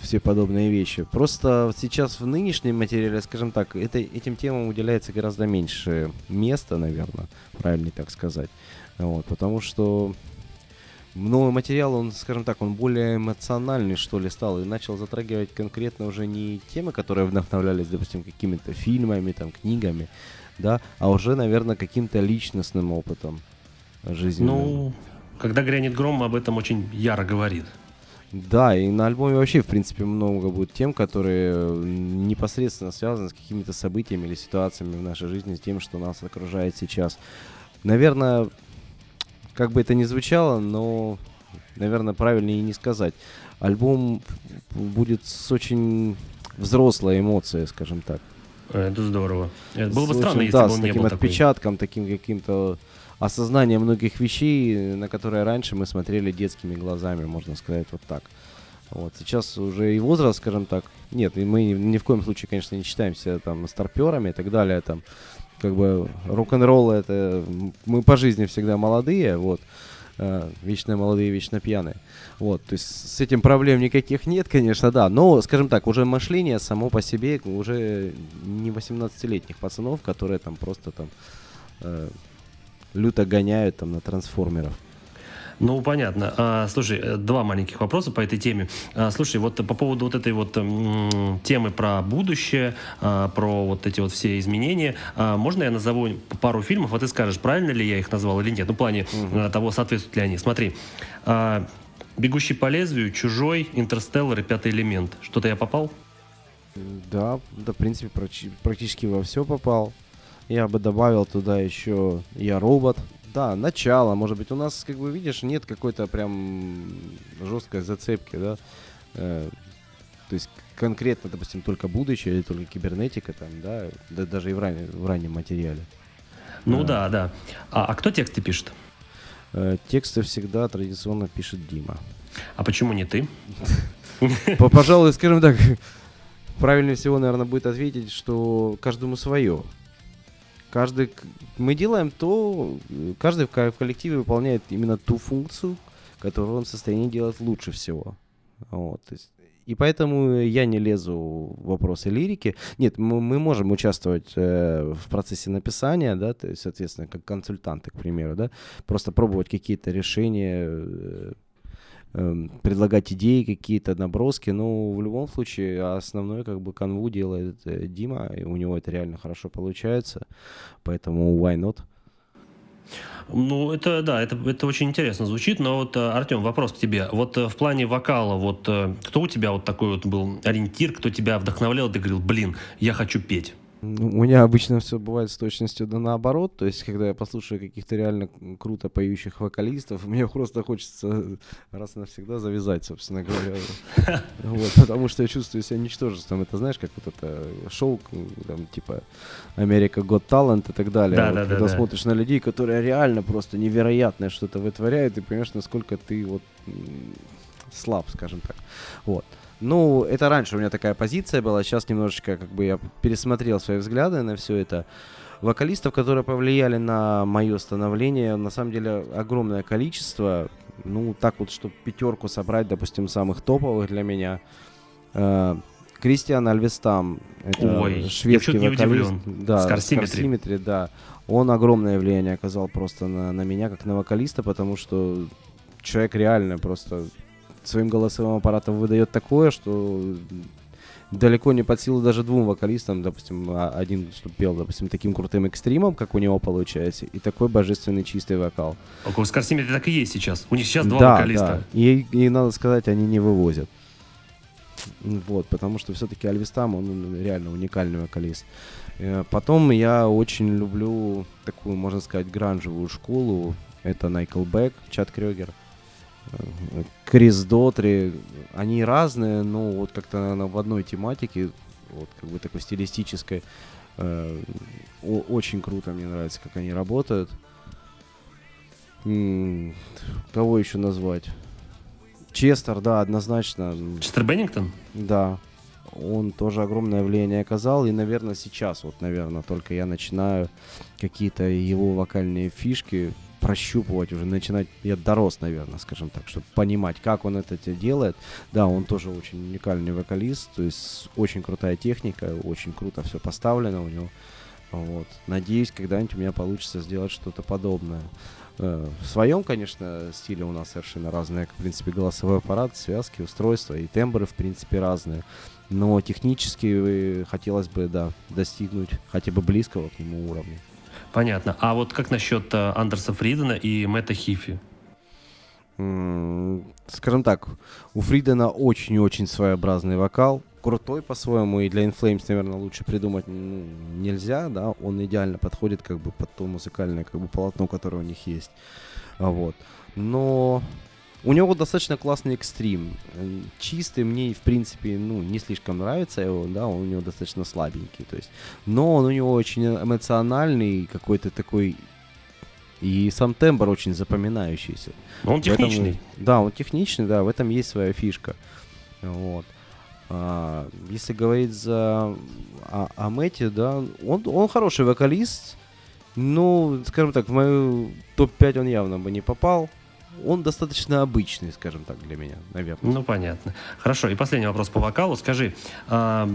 все подобные вещи. Просто сейчас в нынешнем материале, скажем так, это, этим темам уделяется гораздо меньше места, наверное, правильно так сказать. Вот, потому что новый материал, он, скажем так, он более эмоциональный, что ли, стал, и начал затрагивать конкретно уже не темы, которые вдохновлялись, допустим, какими-то фильмами, там, книгами, да, а уже, наверное, каким-то личностным опытом жизненным. Ну, когда грянет гром, об этом очень яро говорит. Да, и на альбоме вообще, в принципе, много будет тем, которые непосредственно связаны с какими-то событиями или ситуациями в нашей жизни, с тем, что нас окружает сейчас. Наверное, как бы это ни звучало, но, наверное, правильнее и не сказать. Альбом будет с очень взрослой эмоцией, скажем так. Это здорово. Это было бы С странно, очень, если да, бы с он не таким был такой. отпечатком, таким каким-то осознанием многих вещей, на которые раньше мы смотрели детскими глазами, можно сказать, вот так. Вот. Сейчас уже и возраст, скажем так, нет, и мы ни, ни в коем случае, конечно, не считаемся там старперами и так далее, там, как бы рок-н-ролл это мы по жизни всегда молодые, вот, э, вечно молодые, вечно пьяные, вот, то есть с этим проблем никаких нет, конечно, да, но, скажем так, уже мышление само по себе уже не 18-летних пацанов, которые там просто там э, люто гоняют там на трансформеров. Ну, понятно. А, слушай, э, два маленьких вопроса по этой теме. А, слушай, вот по поводу вот этой вот м, темы про будущее, а, про вот эти вот все изменения, а, можно я назову пару фильмов, а ты скажешь, правильно ли я их назвал или нет? Ну, в плане а, того, соответствуют ли они. Смотри, а, «Бегущий по лезвию», «Чужой», «Интерстеллар» и «Пятый элемент». Что-то я попал? Да, да, в принципе, практи- практически во все попал. Я бы добавил туда еще «Я робот». Да, начало, может быть, у нас, как бы видишь, нет какой-то прям жесткой зацепки, да. Э, то есть конкретно, допустим, только будущее или только кибернетика там, да, да даже и в, ране- в раннем материале. Ну Да. да, да. А, а кто тексты пишет? Э, тексты всегда традиционно пишет Дима. А почему не ты? По- Пожалуй, скажем так, правильнее всего, наверное, будет ответить, что каждому свое. Каждый, мы делаем то, каждый в ко- в коллективе выполняет именно ту функцию, которую он в состоянии делать лучше всего. Вот, и поэтому я не лезу в вопросы лирики. Нет, мы, можем участвовать э, в процессе написания, да, то есть, соответственно, как консультанты, к примеру, да, просто пробовать какие-то решения, э, предлагать идеи какие-то, наброски, но в любом случае основной как бы канву делает э, Дима, и у него это реально хорошо получается, поэтому why not? Ну, это, да, это, это очень интересно звучит, но вот, э, Артем, вопрос к тебе. Вот э, в плане вокала, вот кто у тебя вот такой вот был ориентир, кто тебя вдохновлял, ты говорил, блин, я хочу петь? У меня обычно все бывает с точностью да наоборот, то есть когда я послушаю каких-то реально круто поющих вокалистов, мне просто хочется раз и навсегда завязать, собственно говоря. Вот, потому что я чувствую себя ничтожеством. Это знаешь, как вот это шоу, там, типа Америка Got Talent и так далее. Да, Вот да, да, когда да. смотришь на людей, которые реально просто невероятное что-то вытворяют, и понимаешь, насколько ты вот слаб, скажем так. Вот. Ну, это раньше у меня такая позиция была, сейчас немножечко как бы я пересмотрел свои взгляды на все это. Вокалистов, которые повлияли на мое становление, на самом деле огромное количество. Ну, так вот, чтобы пятерку собрать, допустим, самых топовых для меня. Э, Кристиан Альвестам, это Ой, шведский я не вокалист. удивлен. Да. Скорсиметри, да. Он огромное влияние оказал просто на, на меня, как на вокалиста, потому что человек реально просто своим голосовым аппаратом выдает такое, что далеко не под силу даже двум вокалистам, допустим, а- один, пел, допустим, таким крутым экстримом, как у него получается, и такой божественный чистый вокал. У Скорсиметри так и есть сейчас. У них сейчас два да, вокалиста. да. И, и надо сказать, они не вывозят. Вот, потому что все-таки Альвистам, он реально уникальный вокалист. Э, Потом я очень люблю такую, можно сказать, гранжевую школу. Это Найкл Чат Крёгер, э, Крис Дотри. Они разные, но вот как-то, наверное, в одной тематике, вот как бы такой стилистической. Э, Очень круто, мне нравится, как они работают. М, Кого еще назвать? Честер, да, однозначно. Честер Беннингтон? Да, он тоже огромное влияние оказал. И, наверное, сейчас, вот, наверное, только я начинаю какие-то его вокальные фишки прощупывать, уже начинать, я дорос, наверное, скажем так, чтобы понимать, как он это делает. Да, он тоже очень уникальный вокалист, то есть очень крутая техника, очень круто все поставлено у него. Вот. Надеюсь, когда-нибудь у меня получится сделать что-то подобное. Э, в своем, конечно, стиле у нас совершенно разные, в принципе, голосовой аппарат, связки, устройства и тембры, в принципе, разные. Но технически э, хотелось бы, да, достигнуть хотя бы близкого к нему уровня. Понятно. А вот как насчет э, Андерса Фридена и Мэтта Хифи? Скажем так, у Фридена очень-очень своеобразный вокал, крутой по-своему, и для Inflames, наверное, лучше придумать ну, нельзя, да, он идеально подходит как бы под то музыкальное как бы полотно, которое у них есть, а вот. Но у него достаточно классный экстрим. Чистый мне, в принципе, ну, не слишком нравится его, да, он у него достаточно слабенький, то есть. Но он у него очень эмоциональный, какой-то такой и сам тембр очень запоминающийся. Он техничный. Этом, да, он техничный, да, в этом есть своя фишка. Вот. А, если говорить за о, о Мэтте, да, он, он хороший вокалист, ну, скажем так, в мою топ-5 он явно бы не попал. Он достаточно обычный, скажем так, для меня, наверное. Ну, понятно. Хорошо, и последний вопрос по вокалу. Скажи, а,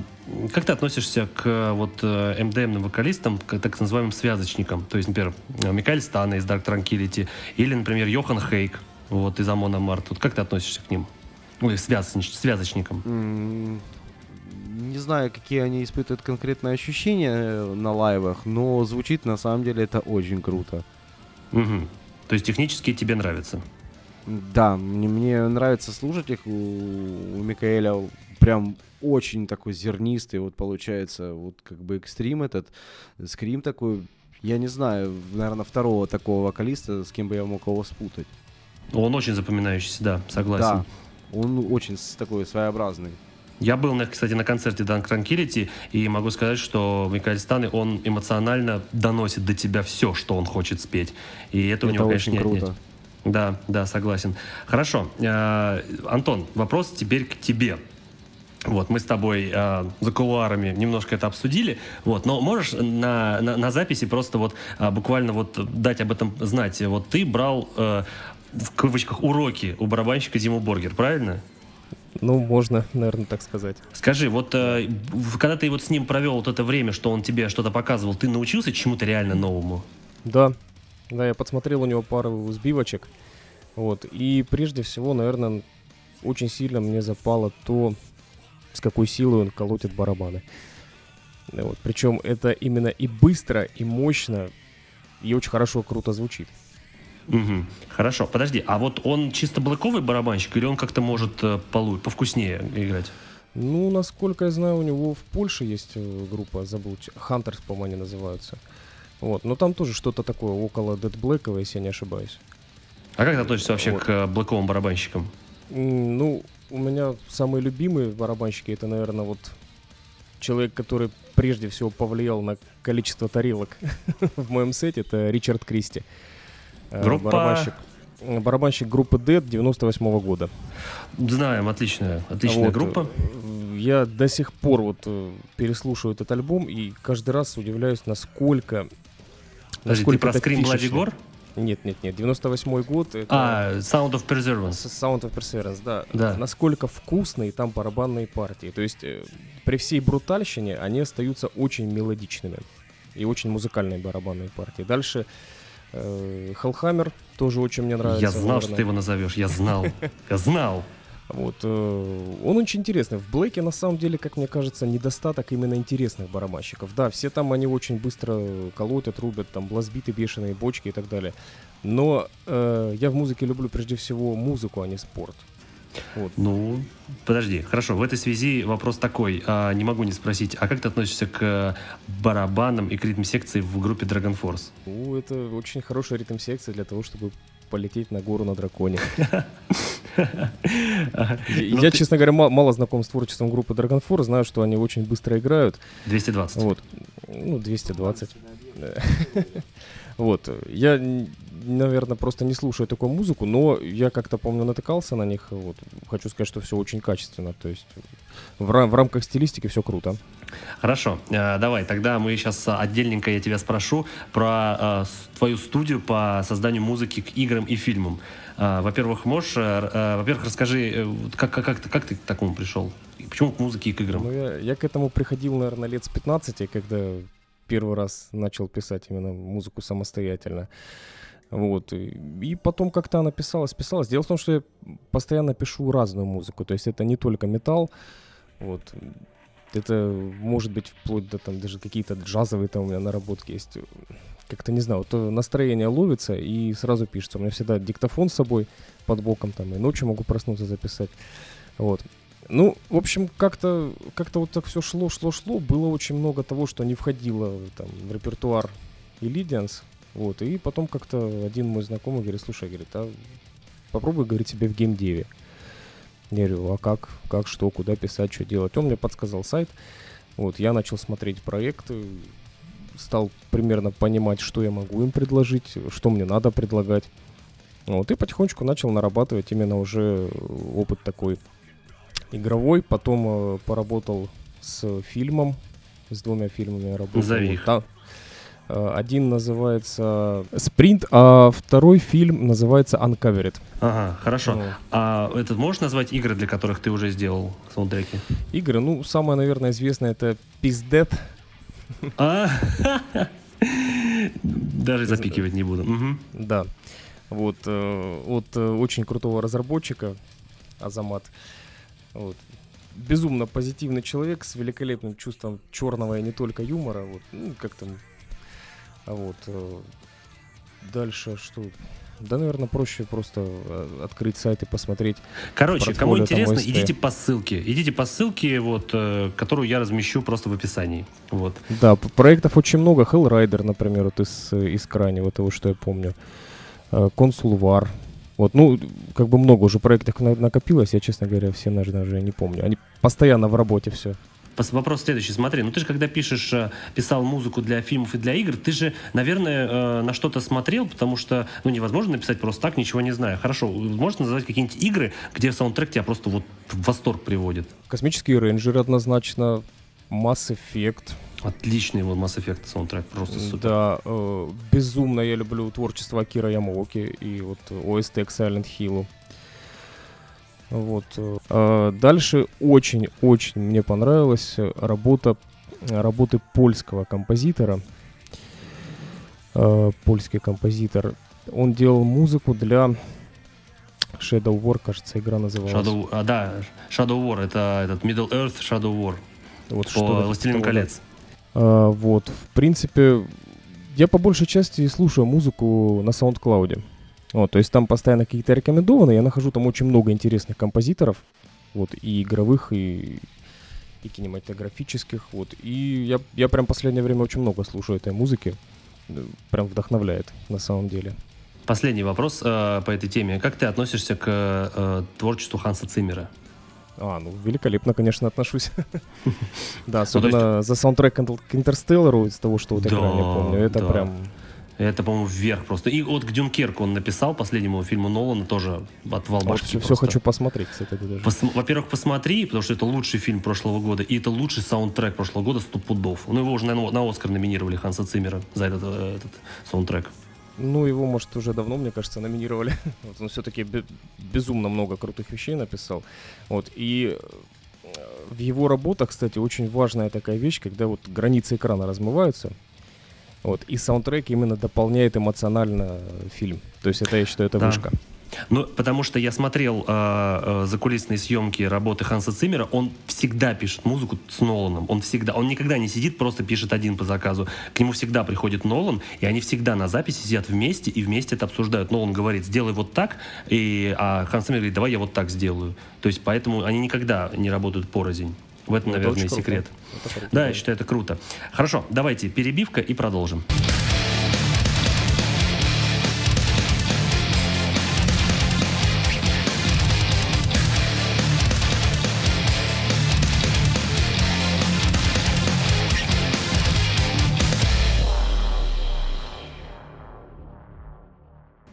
как ты относишься к вот э, МДМным вокалистам, к так называемым связочникам? То есть, например, Микаэль Стана из Dark Tranquility или, например, Йохан Хейк вот, из Амона Март. Вот как ты относишься к ним? Ой, связоч, связочником. Не знаю, какие они испытывают конкретные ощущения э, на лайвах, но звучит на самом деле это очень круто. Угу. То есть технически тебе нравится? Да, мне, мне нравится слушать их. У, у Микаэля прям очень такой зернистый, вот получается, вот как бы экстрим этот, скрим такой. Я не знаю, наверное, второго такого вокалиста, с кем бы я мог его спутать. Он очень запоминающийся, да, согласен. Да, он очень такой своеобразный. Я был, кстати, на концерте Dunk Tranquility, и могу сказать, что Микаэль Станы, он эмоционально доносит до тебя все, что он хочет спеть. И это, это у него, конечно, круто. Нет. Да, да, согласен. Хорошо. Э, Антон, вопрос теперь к тебе. Вот, мы с тобой э, за кулуарами немножко это обсудили, вот, но можешь на, на, на записи просто вот э, буквально вот дать об этом знать. Вот ты брал э, в кавычках уроки у барабанщика Диму Боргер, правильно? Ну, можно, наверное, так сказать. Скажи, вот э, когда ты вот с ним провел вот это время, что он тебе что-то показывал, ты научился чему-то реально новому? Да, да, я подсмотрел у него пару сбивочек. Вот. И прежде всего, наверное, очень сильно мне запало то, с какой силой он колотит барабаны. Вот. Причем это именно и быстро, и мощно, и очень хорошо, круто звучит. Угу. Хорошо, подожди, а вот он чисто блоковый барабанщик или он как-то может э, полу повкуснее играть? Ну, насколько я знаю, у него в Польше есть э, группа, забыл, Hunters, по-моему, они называются. Вот, но там тоже что-то такое около Dead Black, если я не ошибаюсь. А как ты относишься вообще вот. к э, блоковым барабанщикам? Ну, у меня самые любимые барабанщики, это, наверное, вот человек, который прежде всего повлиял на количество тарелок в моем сете, это Ричард Кристи. Э, Группа... Барабанщик, барабанщик группы Dead 98 -го года. Знаем, отличная, отличная вот, группа. Э, я до сих пор вот э, переслушиваю этот альбом и каждый раз удивляюсь, насколько... Подожди, насколько ты про Scream Bloody Gore? Нет, нет, нет. 98 год. Это... А, Sound of Perseverance. Sound of Perseverance, да. да. Насколько вкусные там барабанные партии. То есть при всей брутальщине они остаются очень мелодичными. И очень музыкальные барабанные партии. Дальше Хеллхаммер тоже очень мне нравится. Я знал, наверное. что ты его назовешь. Я знал. Я знал. Вот, э, он очень интересный. В Блэке, на самом деле, как мне кажется, недостаток именно интересных барабанщиков. Да, все там они очень быстро колотят, рубят, там блазбиты, бешеные бочки и так далее. Но э, я в музыке люблю прежде всего музыку, а не спорт. Вот. Ну, подожди, хорошо. В этой связи вопрос такой. А, не могу не спросить, а как ты относишься к барабанам и к ритм-секции в группе Dragon Force? Ну, это очень хорошая ритм-секция для того, чтобы полететь на гору на драконе. Ну, я, честно говоря, мало знаком с творчеством группы Dragon Force, знаю, что они очень быстро играют. 220. Вот. Ну, 220. Вот. Я, наверное, просто не слушаю такую музыку, но я как-то, помню, натыкался на них. Вот. Хочу сказать, что все очень качественно. То есть в, рам- в рамках стилистики все круто. Хорошо, э, давай, тогда мы сейчас отдельненько я тебя спрошу про э, твою студию по созданию музыки к играм и фильмам. Э, во-первых, можешь, э, э, во-первых, расскажи, э, как, как, как, ты, как ты к такому пришел? Почему к музыке и к играм? Ну, я, я к этому приходил, наверное, лет с 15, когда первый раз начал писать именно музыку самостоятельно. Вот. И, потом как-то она писалась, писалась. Дело в том, что я постоянно пишу разную музыку. То есть это не только металл. Вот. Это может быть вплоть до там даже какие-то джазовые там у меня наработки есть. Как-то не знаю, э, настроение ловится и сразу пишется. У меня всегда диктофон с собой под боком там, и ночью могу проснуться записать. Вот. Ну, в общем, как-то как вот так все шло, шло, шло. Было очень много того, что не входило там, в репертуар Illidians. Вот. И потом как-то один мой знакомый говорит, слушай, говорит, а попробуй, говорит, себе в геймдеве. Я говорю, а как, как, что, куда писать, что делать? Он мне подсказал сайт. Вот, я начал смотреть проекты, стал примерно понимать, что я могу им предложить, что мне надо предлагать. Вот, и потихонечку начал нарабатывать именно уже опыт такой игровой. Потом э, поработал с фильмом, с двумя фильмами я работал. Назови их. Та- э, один называется «Спринт», а второй фильм называется «Uncovered». Ага, хорошо. Ну, А этот можешь назвать игры, для которых ты уже сделал саундтреки? игры, ну, самое, наверное, известное это «Пиздет». А? Даже запикивать не буду. Да. Вот, э, от э, очень крутого разработчика Азамат. Вот. Безумно позитивный человек с великолепным чувством черного и не только юмора. Вот, ну, как там. А вот. э, дальше что? Да, наверное, проще просто э, открыть сайт и посмотреть. Короче, кому там интересно, OST. идите по ссылке. Идите по ссылке, вот, э, которую я размещу просто в описании. Вот. Да, проектов очень много. Hellrider, например, вот из, из крайнего того, что я помню. Consul War. Вот, ну, как бы много уже проектов на- накопилось, я, честно говоря, все, наверное, уже не помню. Они постоянно в работе все. Вопрос следующий. Смотри, ну ты же когда пишешь, э, писал музыку для фильмов и для игр, ты же, наверное, э, на что-то смотрел, потому что, ну, невозможно написать просто так, ничего не зная. Хорошо, можешь назвать какие-нибудь игры, где саундтрек тебя просто вот в восторг приводит? Космические рейнджеры однозначно. Mass Effect. Отличный вот Mass Effect саундтрек, просто супер. Да, э, безумно я люблю творчество Акира Ямаоки и вот OST к Silent Hill. Вот. э, а дальше очень-очень мне понравилась работа, работы польского композитора. Э, Польский композитор. Он делал музыку для Shadow War, кажется, игра называлась. Shadow, а, да, Shadow War, это этот Middle Earth Shadow War Вот по Властелину типа того, да. А, вот, в принципе, я по большей части слушаю музыку на SoundCloud. Вот, то есть там постоянно какие-то рекомендованные, я нахожу там очень много интересных композиторов, вот, и игровых, и, и кинематографических, вот, и я, я прям последнее время очень много слушаю этой музыки, Э, прям вдохновляет, на самом деле. Последний вопрос э, по этой теме. Как ты относишься к э, творчеству Ханса Циммера? А, ну, великолепно, конечно, отношусь. Да, Ну, особенно за саундтрек к Интерстеллару, из того, что вот я помню, это прям... Это, по-моему, вверх просто. И вот к Дюнкерку он написал, последнему фильму Нолана, тоже отвал Вот башки все, просто. хочу посмотреть, кстати, даже. Пос- Во-первых, посмотри, потому что это лучший фильм прошлого года, и это лучший саундтрек прошлого года сто пудов. Ну, его уже, наверное, на Оскар номинировали Ханса Циммера за этот, э, этот саундтрек. Ну, его, может, уже давно, мне кажется, номинировали. Вот он все-таки безумно много крутых вещей написал. Вот, и э, в его работах, кстати, очень важная такая вещь, когда вот границы экрана размываются, вот, и саундтрек именно дополняет эмоционально э, фильм. То есть это, я считаю, это Да. вышка. Ну, потому что я смотрел э, э, закулисные съемки работы Ханса Циммера, он всегда пишет музыку с Ноланом. Он всегда, он никогда не сидит, просто пишет один по заказу. К нему всегда приходит Нолан, и они всегда на записи сидят вместе и вместе это обсуждают. Нолан говорит, сделай вот так, и, а Ханс Циммер говорит, давай я вот так сделаю. То есть поэтому они никогда не работают порознь. В этом, Ну, это наверное, круто. секрет. Это круто, Да, я считаю, это круто. Хорошо, давайте перебивка и продолжим.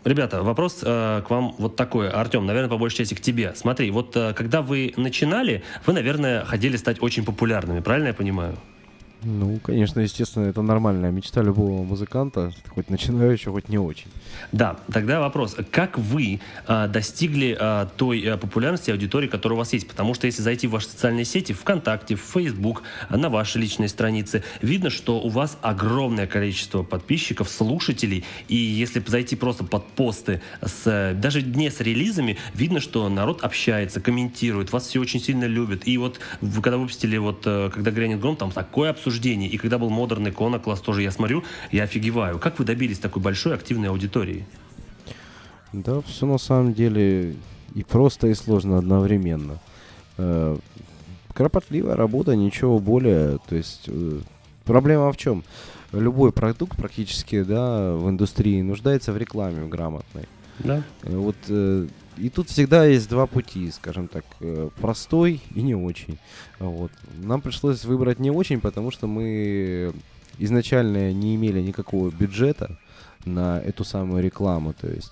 Ребята, вопрос э, к вам вот такой. Артем, наверное, по большей части к тебе. Смотри, вот э, когда вы начинали, вы, наверное, хотели стать очень популярными, правильно я понимаю? Ну, конечно, естественно, это нормальная мечта любого музыканта, хоть начинающего, хоть не очень. Да, тогда вопрос. Как вы а, достигли а, той а, популярности аудитории, которая у вас есть? Потому что если зайти в ваши социальные сети, ВКонтакте, в Facebook, а, на ваши личные страницы, видно, что у вас огромное количество подписчиков, слушателей. И если зайти просто под посты, с, даже не с релизами, видно, что народ общается, комментирует, вас все очень сильно любят. И вот когда выпустили, вот э, когда грянет гром, там такое обсуждение. И когда был модерный класс тоже я смотрю, я офигеваю. Как вы добились такой большой активной аудитории? Да, все на самом деле и просто, и сложно одновременно. Э, кропотливая работа, ничего более. То есть э, проблема в чем? Любой продукт практически, да, в индустрии нуждается в рекламе грамотной. Да. Э, Вот и тут всегда есть два пути, скажем так, э, простой и не очень. Вот. Нам пришлось выбрать не очень, потому что мы изначально не имели никакого бюджета на эту самую рекламу, то есть.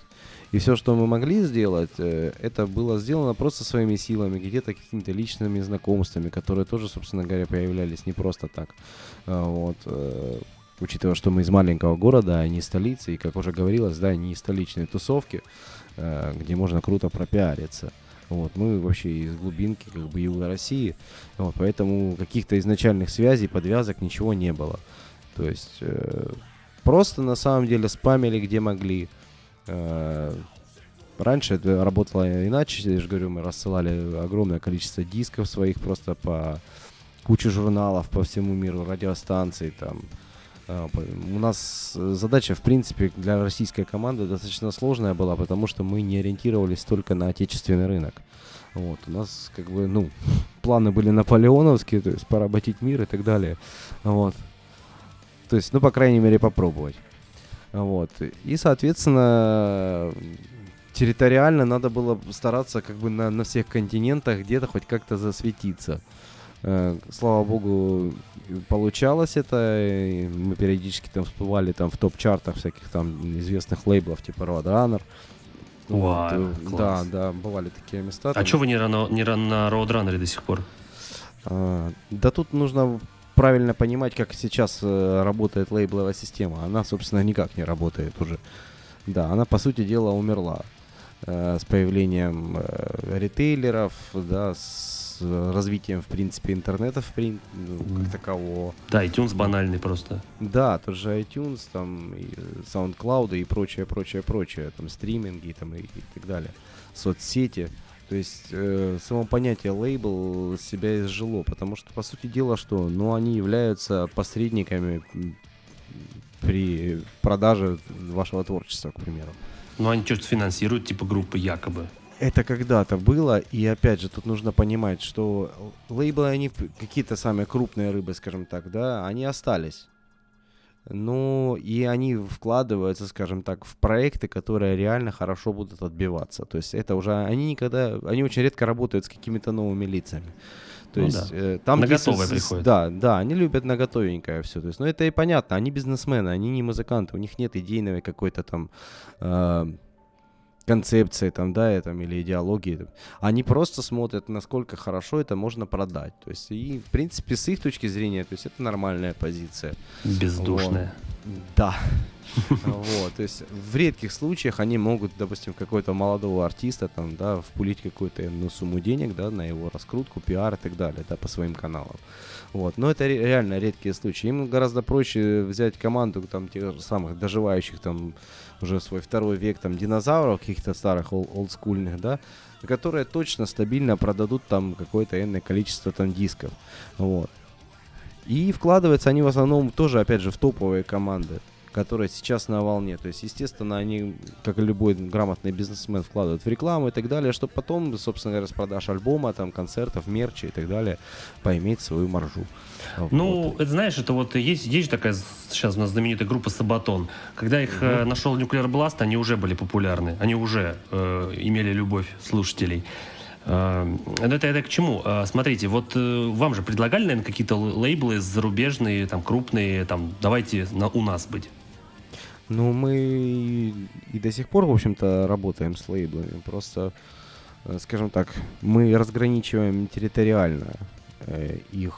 И все, что мы могли сделать, э, это было сделано просто своими силами, где-то какими-то личными знакомствами, которые тоже, собственно говоря, появлялись не просто так. А, Вот. э, Учитывая, что мы из маленького города, а не столицы, и, как уже говорилось, да, не из столичной тусовки, э, где можно круто пропиариться. Вот, мы вообще из глубинки, как бы юга России, вот, поэтому каких-то изначальных связей, подвязок, ничего не было. То есть э, просто на самом деле спамили где могли. Э, раньше это работало иначе, я же говорю, мы рассылали огромное количество дисков своих просто по куче журналов по всему миру, радиостанций там. А, У нас э, задача, в принципе, для российской команды достаточно сложная была, потому что мы не ориентировались только на отечественный рынок. Вот, у нас, как бы, ну, планы были наполеоновские, то есть поработить мир и так далее. Вот. То есть, ну, по крайней мере, попробовать. Вот. И, соответственно, территориально надо было стараться как бы на, на всех континентах где-то хоть как-то засветиться. Э, Слава богу, получалось это. и Мы периодически там всплывали там в топ-чартах всяких там известных лейблов типа Roadrunner. Вау, э, да, класс. да, бывали такие места. А там. что вы не, рано, не рано на Roadrunner до сих пор? А, да тут нужно правильно понимать, как сейчас э, работает лейбловая система. Она, собственно, никак не работает уже. Да, она, по сути дела, умерла э, с появлением э, ритейлеров, да, с развитием, в принципе, интернета в прин- ну, как такового. Да, iTunes банальный просто. Да, тот же iTunes, там, и SoundCloud и прочее, прочее, прочее, там, стриминги там, и, и так далее, соцсети. То есть э, само понятие лейбл себя изжило, потому что, по сути дела, что, ну, они являются посредниками при продаже вашего творчества, к примеру. Ну, они что-то финансируют, типа группы якобы. Это когда-то было, и опять же, тут нужно понимать, что лейблы, они какие-то самые крупные рыбы, скажем так, да, они остались. Ну, и они вкладываются, скажем так, в проекты, которые реально хорошо будут отбиваться. То есть это уже, они никогда, они очень редко работают с какими-то новыми лицами. То Ну есть да. э, там На готовое приходят. Да, да, они любят на готовенькое все. То есть, ну это и понятно, они бизнесмены, они не музыканты, у них нет идейной какой-то там э, концепции там, да, и там, или идеологии. там. Они просто смотрят, насколько хорошо это можно продать. То есть, и, в принципе, с их точки зрения, то есть, это нормальная позиция. Бездушная. Да. Вот, то есть в редких случаях они могут, допустим, какой-то молодого артиста там, да, впулить какую-то ну, сумму денег, да, на его раскрутку, пиар и так далее, да, по своим каналам. Вот, но это ре- реально редкие случаи. Им гораздо проще взять команду там тех же самых доживающих там уже свой второй век там динозавров каких-то старых ол- олдскульных, да, которые точно стабильно продадут там какое-то энное количество там дисков. Вот. И вкладываются они в основном тоже, опять же, в топовые команды, которые сейчас на волне. То есть, естественно, они, как и любой грамотный бизнесмен, вкладывают в рекламу и так далее, чтобы потом, собственно говоря, с продаж альбома, там, концертов, мерча и так далее, поиметь свою маржу. Ну, Вот. это знаешь, это вот есть, есть такая сейчас у нас знаменитая группа Сабатон. Когда их э, нашел Nuclear Blast, они уже были популярны, они уже э, имели любовь слушателей. Э, ну, это, это к чему? Э, смотрите, вот э, вам же предлагали, наверное, какие-то лейблы зарубежные, там, крупные, там, давайте на, у нас быть. Ну, мы и, и до сих пор, в общем-то, работаем с лейблами. Просто, э, скажем так, мы разграничиваем территориально э, их,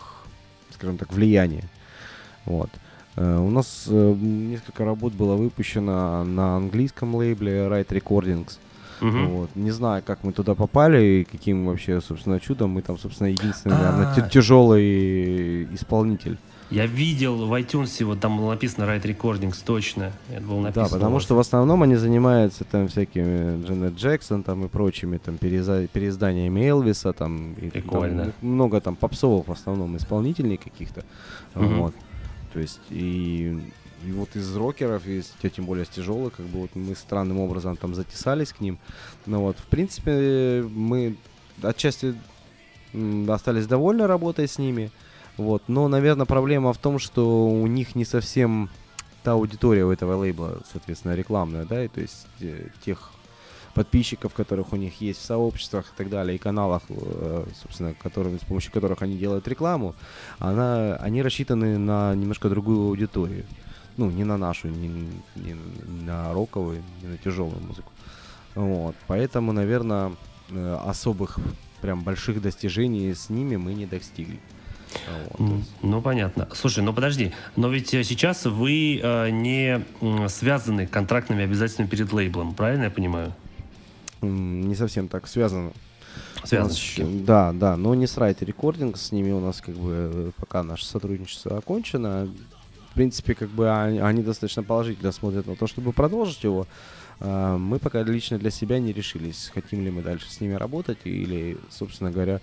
скажем так, влияние. Вот. Э, у нас э, несколько работ было выпущено на английском лейбле Right Recordings. Мгм. Вот. Не знаю, как мы туда попали и каким вообще, собственно, чудом. Мы там, собственно, единственный, наверное, А. тяжелый исполнитель. Я видел в iTunes, вот там было написано Right Recordings, точно. Это было написано. Да, потому что в основном они занимаются там всякими Дженнет Джексон там и прочими там переизда- переизданиями Элвиса там и там Прикольно. их много там попсовых в основном исполнителей каких-то. Мгм. Вот. То есть и, и вот из рокеров, и тем более с тяжелых, как бы вот мы странным образом там затесались к ним. Но вот, в принципе, мы отчасти остались довольны работой с ними. Вот. Но, наверное, проблема в том, что у них не совсем та аудитория у этого лейбла, соответственно, рекламная, да, и то есть э, тех подписчиков, которых у них есть в сообществах и так далее, и каналах, э, собственно, которыми, с помощью которых они делают рекламу, она, они рассчитаны на немножко другую аудиторию. Ну, не на нашу, не, не на роковую, не на тяжелую музыку. Вот. Поэтому, наверное, особых прям больших достижений с ними мы не достигли. Вот, Ну, понятно. Слушай, ну подожди, но ведь э, сейчас вы э, не связаны контрактными обязательствами перед лейблом, правильно я понимаю? Не совсем так связано. Щ- Да, да, но не с Right Recordings, с ними у нас как бы э, пока наше сотрудничество окончено. В принципе, как бы они, они достаточно положительно смотрят на то, чтобы продолжить его. А, Мы пока лично для себя не решились, хотим ли мы дальше с ними работать или, собственно говоря,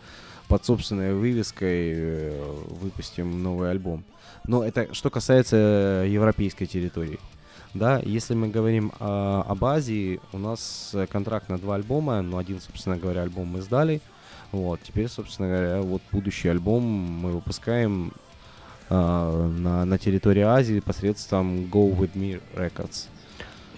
под собственной вывеской э, выпустим новый альбом. Но это что касается э, европейской территории. Да, если мы говорим о- об Азии, у нас э, контракт на два альбома, но один, собственно говоря, альбом мы сдали. Вот, теперь, собственно говоря, вот будущий альбом мы выпускаем а, на, на территории Азии посредством Go With Me Records.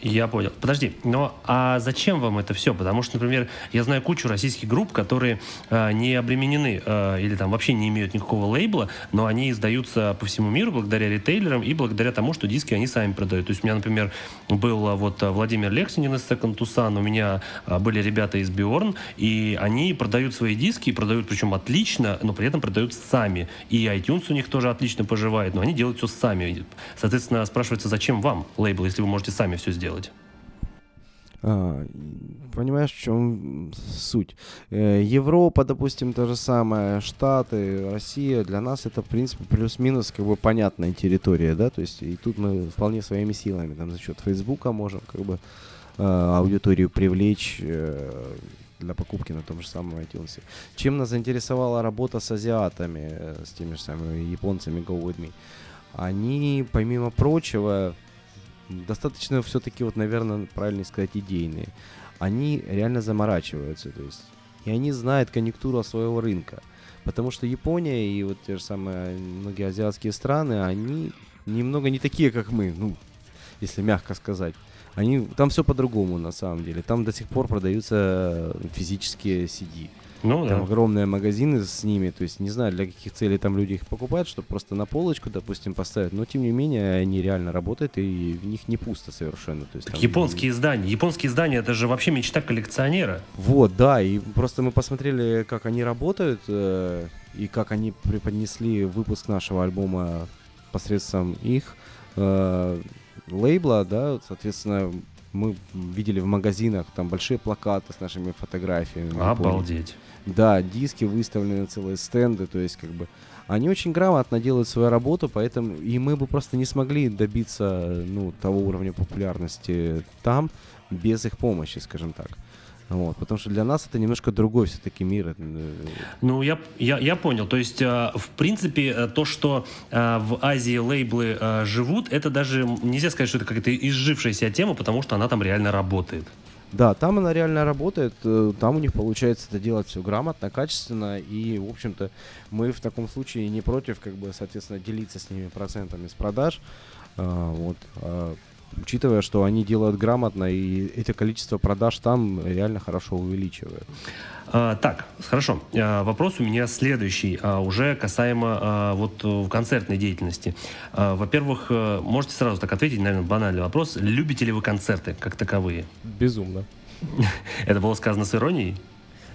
Я понял. Подожди, но а зачем вам это все? Потому что, например, я знаю кучу российских групп, которые э, не обременены э, или там вообще не имеют никакого лейбла, но они издаются по всему миру благодаря ритейлерам и благодаря тому, что диски они сами продают. То есть у меня, например, был а, вот а, Владимир Лексинин из Second Tucson, у меня а, были ребята из Биорн, и они продают свои диски, и продают причем отлично, но при этом продают сами. И iTunes у них тоже отлично поживает, но они делают все сами. Соответственно, спрашивается, зачем вам лейбл, если вы можете сами все сделать? А, и понимаешь, в чем суть? Э, Европа, допустим, то же самое, Штаты, Россия, для нас это, в принципе, плюс-минус как бы понятная территория, да, то есть и тут мы вполне своими силами, там, за счет Фейсбука можем как бы э, аудиторию привлечь э, для покупки на том же самом iTunes. Чем нас заинтересовала работа с азиатами, с теми же самыми японцами Go With Me? Они, помимо прочего, достаточно все-таки, вот, наверное, правильно сказать, идейные. Они реально заморачиваются, то есть, и они знают конъюнктуру своего рынка. Потому что Япония и вот те же самые многие азиатские страны, они немного не такие, как мы, ну, если мягко сказать. Они, там все по-другому на самом деле. Там до сих пор продаются физические CD. Ну, Там да. огромные магазины с ними, то есть не знаю, для каких целей там люди их покупают, чтобы просто на полочку, допустим, поставить, но тем не менее они реально работают, и в них не пусто совершенно. То есть, Так там- японские издания. Японские издания это же вообще мечта коллекционера. Вот, да, и просто мы посмотрели, как они работают, э, и как они преподнесли выпуск нашего альбома посредством их э, лейбла, да, соответственно, мы видели в магазинах там большие плакаты с нашими фотографиями. Японии. Да, диски выставлены, целые стенды, то есть как бы они очень грамотно делают свою работу, поэтому и мы бы просто не смогли добиться ну, того уровня популярности там без их помощи, скажем так. Вот, потому что для нас это немножко другой все-таки мир. Э, Ну, я, я, я понял. То есть, э, в принципе, э, то, что э, в Азии лейблы э, живут, это даже нельзя сказать, что это какая-то изжившаяся тема, потому что она там реально работает. Да, там она реально работает, э, там у них получается это делать все грамотно, качественно, и, в общем-то, мы в таком случае не против, как бы, соответственно, делиться с ними процентами с продаж. А, вот. а, учитывая, что они делают грамотно, и это количество продаж там реально хорошо увеличивает. А, так, хорошо. А, вопрос у меня следующий, а, уже касаемо вот э, концертной деятельности. Во-первых, э, можете сразу так ответить, наверное, банальный вопрос. Любите ли вы концерты как таковые? Безумно. Это было сказано с иронией?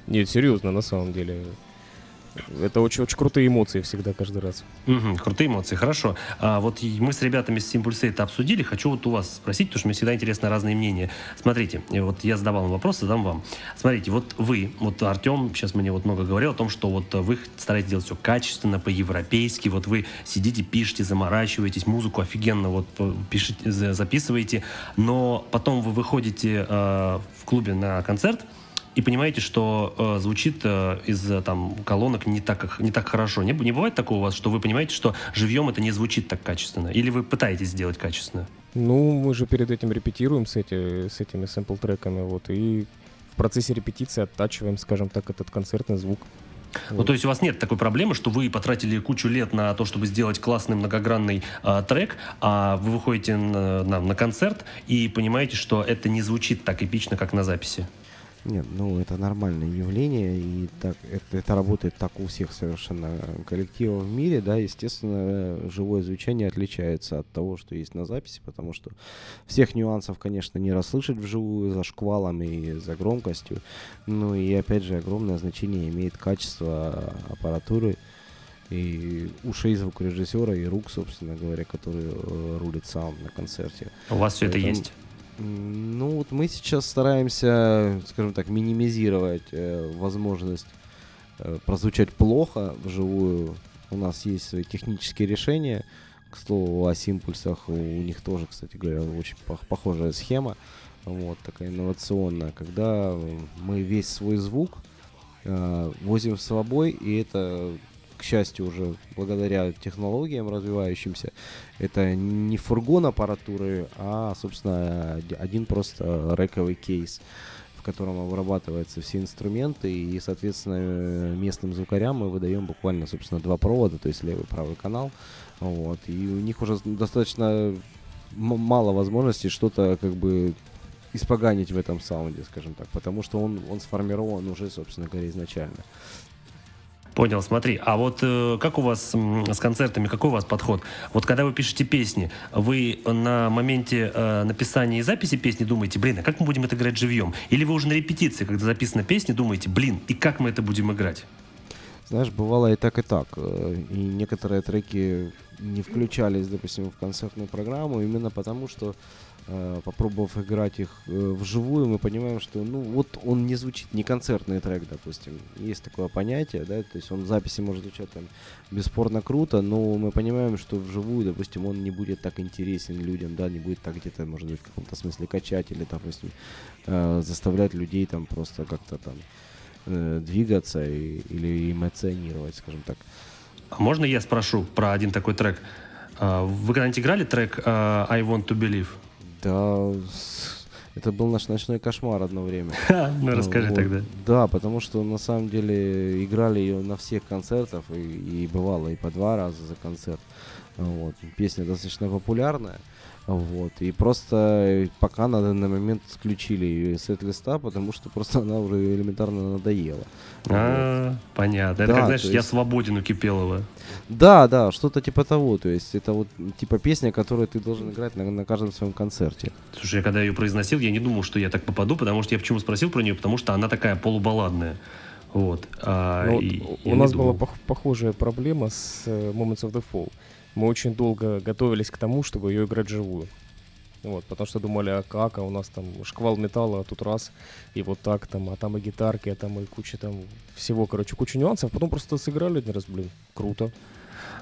Нет, серьезно, на самом деле. Это очень-очень крутые эмоции всегда, каждый раз. Мгм, крутые эмоции, хорошо. А вот мы с ребятами с Impulse это обсудили. Хочу вот у вас спросить, потому что мне всегда интересно разные мнения. Смотрите, вот я задавал вам вопрос, задам вам. Смотрите, вот вы, вот Артем сейчас мне вот много говорил о том, что вот вы стараетесь делать все качественно, по-европейски, вот вы сидите, пишете, заморачиваетесь, музыку офигенно вот пишете, за- записываете, но потом вы выходите э, в клубе на концерт, и понимаете, что э, звучит э, из э, там колонок не так, как- не так хорошо. Не, не бывает такого у вас, что вы понимаете, что живьем это не звучит так качественно? Или вы пытаетесь сделать качественно? Ну, мы же перед этим репетируем с, эти, с этими сэмпл-треками, вот, и в процессе репетиции оттачиваем, скажем так, этот концертный звук. Ну, то есть у вас нет такой проблемы, что вы потратили кучу лет на то, чтобы сделать классный многогранный а, трек, а вы выходите на, на- на концерт и понимаете, что это не звучит так эпично, как на записи. Нет, ну это нормальное явление, и так это, это работает так у всех совершенно коллективов в мире, да, естественно, живое звучание отличается от того, что есть на записи, потому что всех нюансов, конечно, не расслышать вживую за шквалом и за громкостью, ну и опять же огромное значение имеет качество аппаратуры и ушей звукорежиссера и рук, собственно говоря, который э, рулит саунд на концерте. У вас все это есть? Ну вот мы сейчас стараемся, скажем так, минимизировать э, возможность э, прозвучать плохо вживую. У нас есть свои технические решения. К слову, о симпульсах у них тоже, кстати говоря, очень пох- похожая схема. Вот, такая инновационная. Когда э, мы весь свой звук э, возим с собой, и это, к счастью, уже благодаря технологиям развивающимся, это не фургон аппаратуры, а, собственно, оди- один просто рековый кейс, в котором обрабатываются все инструменты, и, соответственно, местным звукарям мы выдаем буквально, собственно, два провода, то есть левый и правый канал, вот, и у них уже достаточно мало возможностей что-то, как бы, испоганить в этом саунде, скажем так, потому что он, он сформирован уже, собственно говоря, изначально. Понял, смотри. А вот э, как у вас м, с концертами, какой у вас подход? Вот когда вы пишете песни, вы на моменте э, написания и записи песни думаете, блин, а как мы будем это играть живьем? Или вы уже на репетиции, когда записана песня, думаете, блин, и как мы это будем играть? Знаешь, бывало и так, и так. э, И некоторые треки не включались, допустим, в концертную программу, именно потому что, э, попробовав играть их э, вживую, мы понимаем, что, ну, вот он не звучит, не концертный трек, допустим. Есть такое понятие, да, то есть он в записи может звучать там бесспорно круто, но мы понимаем, что вживую, допустим, он не будет так интересен людям, да, не будет так где-то, может быть, в каком-то смысле качать или, допустим, э, заставлять людей там просто как-то там э, двигаться и- или эмоционировать, скажем так. А можно я спрошу про один такой трек? Вы когда-нибудь играли трек I Want to Believe? Да, это был наш ночной кошмар одно время. Ну, расскажи Вот. тогда. Да, потому что на самом деле играли ее на всех концертах, и, и бывало и по два раза за концерт. Вот. Песня достаточно популярная. Вот. И просто э, пока на данный момент исключили ее из сет-листа, потому что просто она уже элементарно надоела. Вот. А, понятно. Это Да, как, знаешь, то я есть- свободен у Кипелова. Да, да, что-то типа того. То есть это вот типа песня, которую ты должен играть на, на каждом своем концерте. Слушай, я когда ее произносил, я не думал, что я так попаду, потому что я почему спросил про нее, потому что она такая полубалладная. Вот. А, Ну, вот и у нас думал. была пох- похожая проблема с э, Moments of the Fall. Мы очень долго готовились к тому, чтобы ее играть живую. Вот, потому что думали, а как, а у нас там шквал металла, а тут раз, и вот так там, а там и гитарки, а там и куча там всего, короче, куча нюансов. Потом просто сыграли один раз, блин, круто.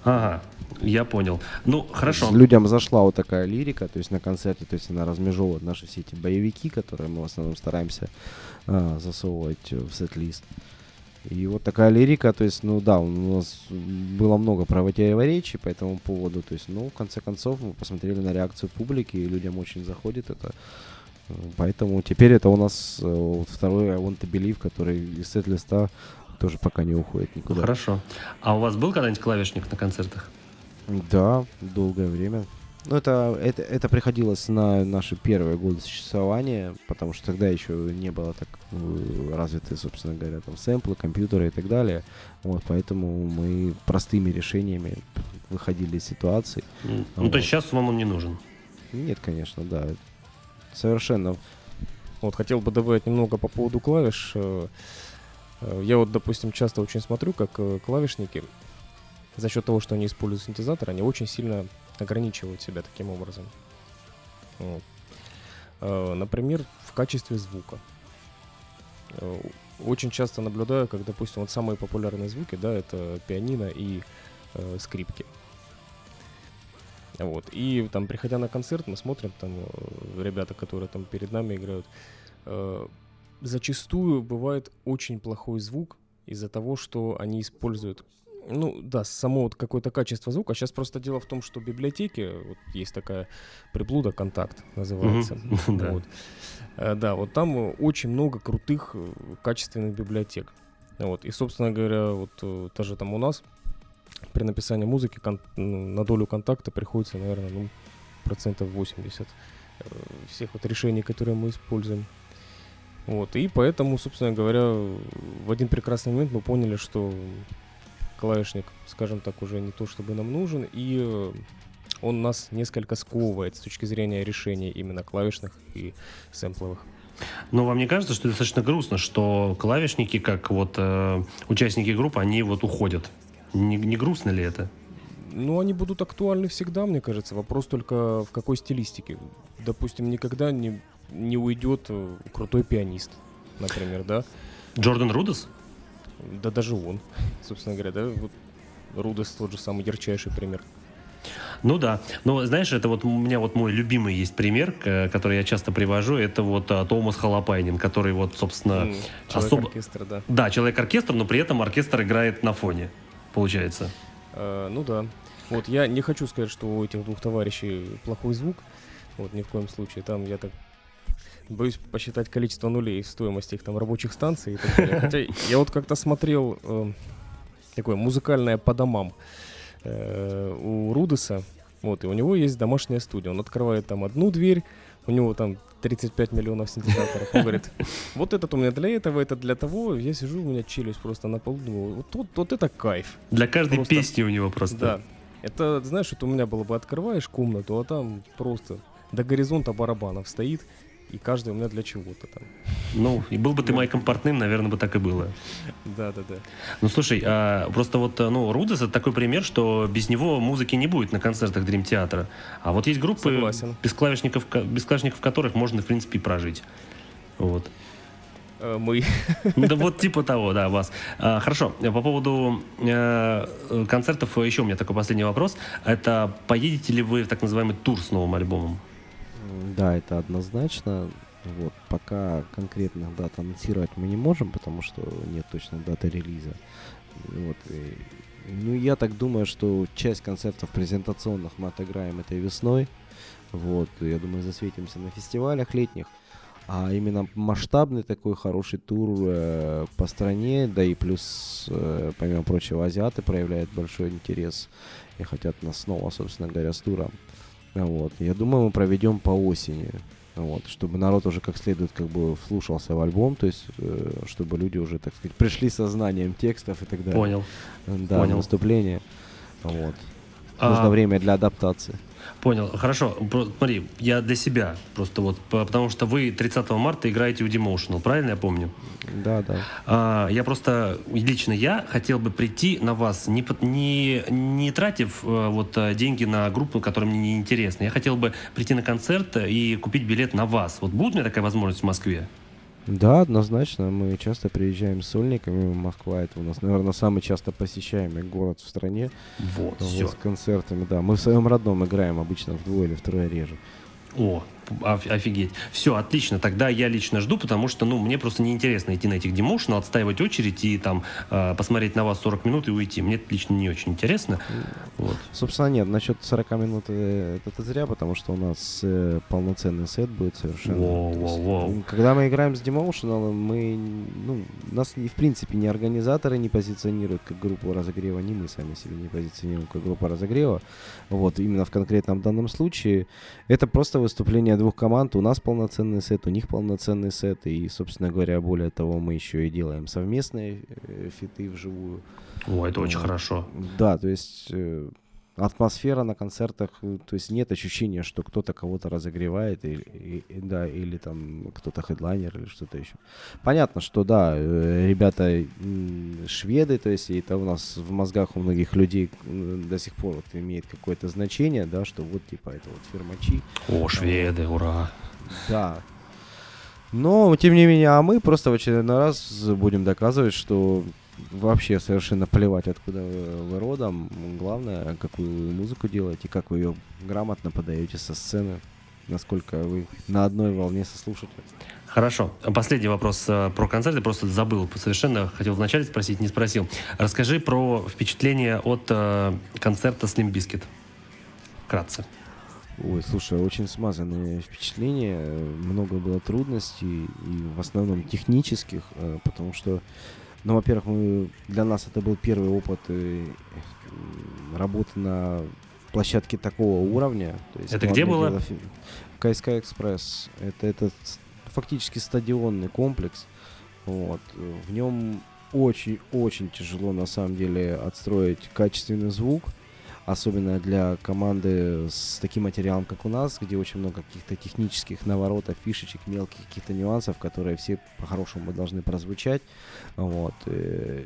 Ага, я понял. Ну, хорошо. Людям зашла вот такая лирика, то есть на концерте, то есть она размежевывает наши все эти боевики, которые мы в основном стараемся а, засовывать в сет-лист. И вот такая лирика, то есть, ну да, у нас было много противоречий по этому поводу, то есть, ну, в конце концов, мы посмотрели на реакцию публики, и людям очень заходит это. Э, Поэтому теперь это у нас э, вот второй I Want to Believe, который из сет-листа тоже пока не уходит никуда. Хорошо. А у вас был когда-нибудь клавишник на концертах? Да, долгое время. Ну, это, это, это приходилось на наши первые годы существования, потому что тогда еще не было так э, развиты, собственно говоря, там сэмплы, компьютеры и так далее. Вот, поэтому мы простыми решениями выходили из ситуации. Ну, вот. то есть сейчас вам он не нужен? Нет, конечно, да. Совершенно. Вот хотел бы добавить немного по поводу клавиш. Э, э, я вот, допустим, часто очень смотрю, как клавишники за счет того, что они используют синтезатор, они очень сильно ограничивают себя таким образом. Э, например, в качестве звука. Э, очень часто наблюдаю, как, допустим, вот самые популярные звуки, да, это пианино и э, скрипки. Вот. И там, приходя на концерт, мы смотрим, там, э, ребята, которые там перед нами играют, э, зачастую бывает очень плохой звук из-за того, что они используют ну да, само вот какое-то качество звука. Сейчас просто дело в том, что в библиотеке вот есть такая приблуда «Контакт» называется. Да. Вот. Э, да, вот там очень много крутых э, качественных библиотек. Вот. И, собственно говоря, вот э, даже там у нас при написании музыки кон- на долю контакта приходится, наверное, ну, процентов 80 всех вот решений, которые мы используем. Вот, и поэтому, собственно говоря, в один прекрасный момент мы поняли, что клавишник, скажем так, уже не то чтобы нам нужен, и э, он нас несколько сковывает с точки зрения решения именно клавишных и сэмпловых. Но вам не кажется, что это достаточно грустно, что клавишники, как вот э, участники группы, они вот уходят? Не, не грустно ли это? Ну, они будут актуальны всегда, мне кажется. Вопрос только в какой стилистике. Допустим, никогда не, не уйдет э, крутой пианист, например, да? Джордан Рудес? Да даже он, собственно говоря, да, вот Рудес тот же самый ярчайший пример. Ну да, но знаешь, это вот у меня вот мой любимый есть пример, который я часто привожу, это вот а, Томас Халапайнин, который вот, собственно, mm, особо... оркестр, да. Да, человек-оркестр, но при этом оркестр играет на фоне, получается. Uh, ну да. Вот я не хочу сказать, что у этих двух товарищей плохой звук, вот ни в коем случае. Там я так боюсь посчитать количество нулей в стоимости их там рабочих станций и так далее. Хотя я вот как-то смотрел э, такое музыкальное по домам э, у Рудеса, вот, и у него есть домашняя студия. Он открывает там одну дверь, у него там 35 миллионов синтезаторов. Он говорит, вот этот у меня для этого, это для того. Я сижу, у меня челюсть просто на полу, думаю, вот, вот, вот это кайф. Для каждой просто, песни у него просто. Да. Это, знаешь, это у меня было бы, открываешь комнату, а там просто до горизонта барабанов стоит, и каждый у меня для чего-то там. Ну, и был бы ты Майком Портным, наверное, бы так и было. Да, да, да. Ну, слушай, а, просто вот, ну, Рудес это такой пример, что без него музыки не будет на концертах Дрим Театра. А вот есть группы, Согласен. без клавишников, без клавишников которых можно, в принципе, прожить. Вот. Э, мы. Да вот типа того, да, вас. А, хорошо, по поводу э, концертов еще у меня такой последний вопрос. Это поедете ли вы в так называемый тур с новым альбомом? Да, это однозначно. Вот, пока конкретных дат анонсировать мы не можем, потому что нет точной даты релиза. Вот, и, ну, я так думаю, что часть концертов презентационных мы отыграем этой весной. Вот, я думаю, засветимся на фестивалях летних. А именно масштабный такой хороший тур э, по стране, да и плюс, э, помимо прочего, азиаты проявляют большой интерес и хотят нас снова, собственно говоря, с туром. Вот. Я думаю, мы проведем по осени. Вот, чтобы народ уже как следует как бы вслушался в альбом, то есть э, чтобы люди уже, так сказать, пришли со знанием текстов и так далее. Понял. Да, Понял. выступление. Вот. А... Нужно время для адаптации. Понял, хорошо. Смотри, я для себя просто вот, потому что вы 30 марта играете у Demotional, правильно я помню? Да, да. А, я просто, лично я хотел бы прийти на вас, не, не, не тратив э, вот э, деньги на группу, которая мне не интересна. Я хотел бы прийти на концерт и купить билет на вас. Вот будет у меня такая возможность в Москве? Да, однозначно. Мы часто приезжаем с сольниками. Москва это у нас, наверное, самый часто посещаемый город в стране. Вот, вот все. С концертами, да. Мы в своем родном играем обычно вдвое или втрое реже. О, офигеть. Все, отлично. Тогда я лично жду, потому что, ну, мне просто неинтересно идти на этих демоушен, отстаивать очередь и там э, посмотреть на вас 40 минут и уйти. Мне это лично не очень интересно. Вот. Собственно, нет, насчет 40 минут э, это зря, потому что у нас э, полноценный сет будет совершенно. Воу, воу, воу. Когда мы играем с демоушеналом, мы, ну, нас в принципе ни организаторы не позиционируют как группу разогрева, ни мы сами себе не позиционируем как группа разогрева. Вот, именно в конкретном данном случае это просто выступление двух команд. У нас полноценный сет, у них полноценный сет. И, собственно говоря, более того, мы еще и делаем совместные э, фиты вживую. О, это очень хорошо. Да, то есть э, атмосфера на концертах, э, то есть нет ощущения, что кто-то кого-то разогревает, или, и, да, или там кто-то хедлайнер или что-то еще. Понятно, что да, э, ребята шведы, то есть это у нас в мозгах у многих людей до сих пор вот имеет какое-то значение, да, что вот типа это вот фермачи. О, шведы, ура! Да, но, тем не менее, а мы просто в очередной раз будем доказывать, что вообще совершенно плевать, откуда вы родом. Главное, какую музыку делаете, как вы ее грамотно подаете со сцены, насколько вы на одной волне со слушателем. Хорошо. Последний вопрос э, про концерт. Я просто забыл совершенно. Хотел вначале спросить, не спросил. Расскажи про впечатление от э, концерта Slim Biscuit. Вкратце. Ой, слушай, очень смазанные впечатления. Много было трудностей, и в основном технических, э, потому что ну, во-первых, мы, для нас это был первый опыт э, работы на площадке такого уровня. То есть, это где было? Дело, КСК Экспресс. Это этот фактически стадионный комплекс. Вот. В нем очень-очень тяжело на самом деле отстроить качественный звук особенно для команды с таким материалом, как у нас, где очень много каких-то технических наворотов, фишечек, мелких каких-то нюансов, которые все по-хорошему должны прозвучать. Вот. Э,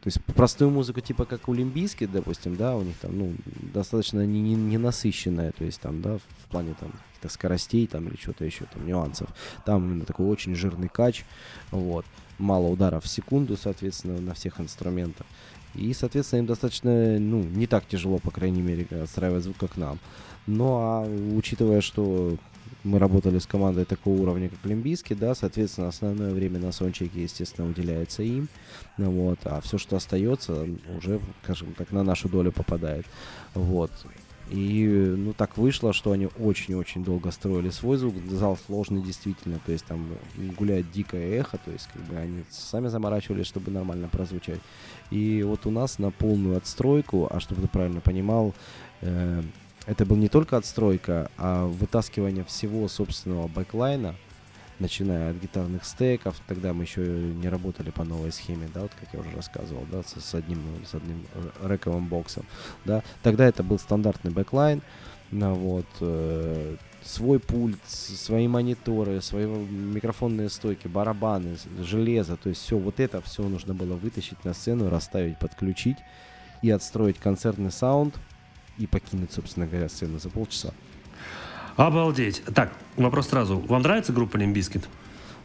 то есть простую музыку, типа как у Лимбийски, допустим, да, у них там, ну, достаточно не, не, не насыщенная, то есть там, да, в плане там скоростей там или что-то еще, там, нюансов. Там именно такой очень жирный кач, вот. Мало ударов в секунду, соответственно, на всех инструментах. И, соответственно, им достаточно, ну, не так тяжело, по крайней мере, отстраивать звук, как нам. Ну, а учитывая, что мы работали с командой такого уровня, как Олимпийский, да, соответственно, основное время на сончике, естественно, уделяется им, вот, а все, что остается, уже, скажем так, на нашу долю попадает, вот. И, ну, так вышло, что они очень-очень долго строили свой звук. Зал сложный действительно, то есть там гуляет дикое эхо, то есть как бы они сами заморачивались, чтобы нормально прозвучать. И вот у нас на полную отстройку, а чтобы ты правильно понимал, э, это был не только отстройка, а вытаскивание всего собственного backline а, начиная от гитарных стеков, тогда мы еще не работали по новой схеме, да, вот как я уже рассказывал, да, с, с одним, с одним rack овым боксом, да, тогда это был стандартный backline, ну, вот, э, свой пульт, свои мониторы, свои микрофонные стойки, барабаны, железо, то есть все вот это все нужно было вытащить на сцену, расставить, подключить и отстроить концертный саунд и покинуть, собственно говоря, сцену за полчаса. Обалдеть. Так, вопрос сразу. Вам нравится группа Limp Bizkit?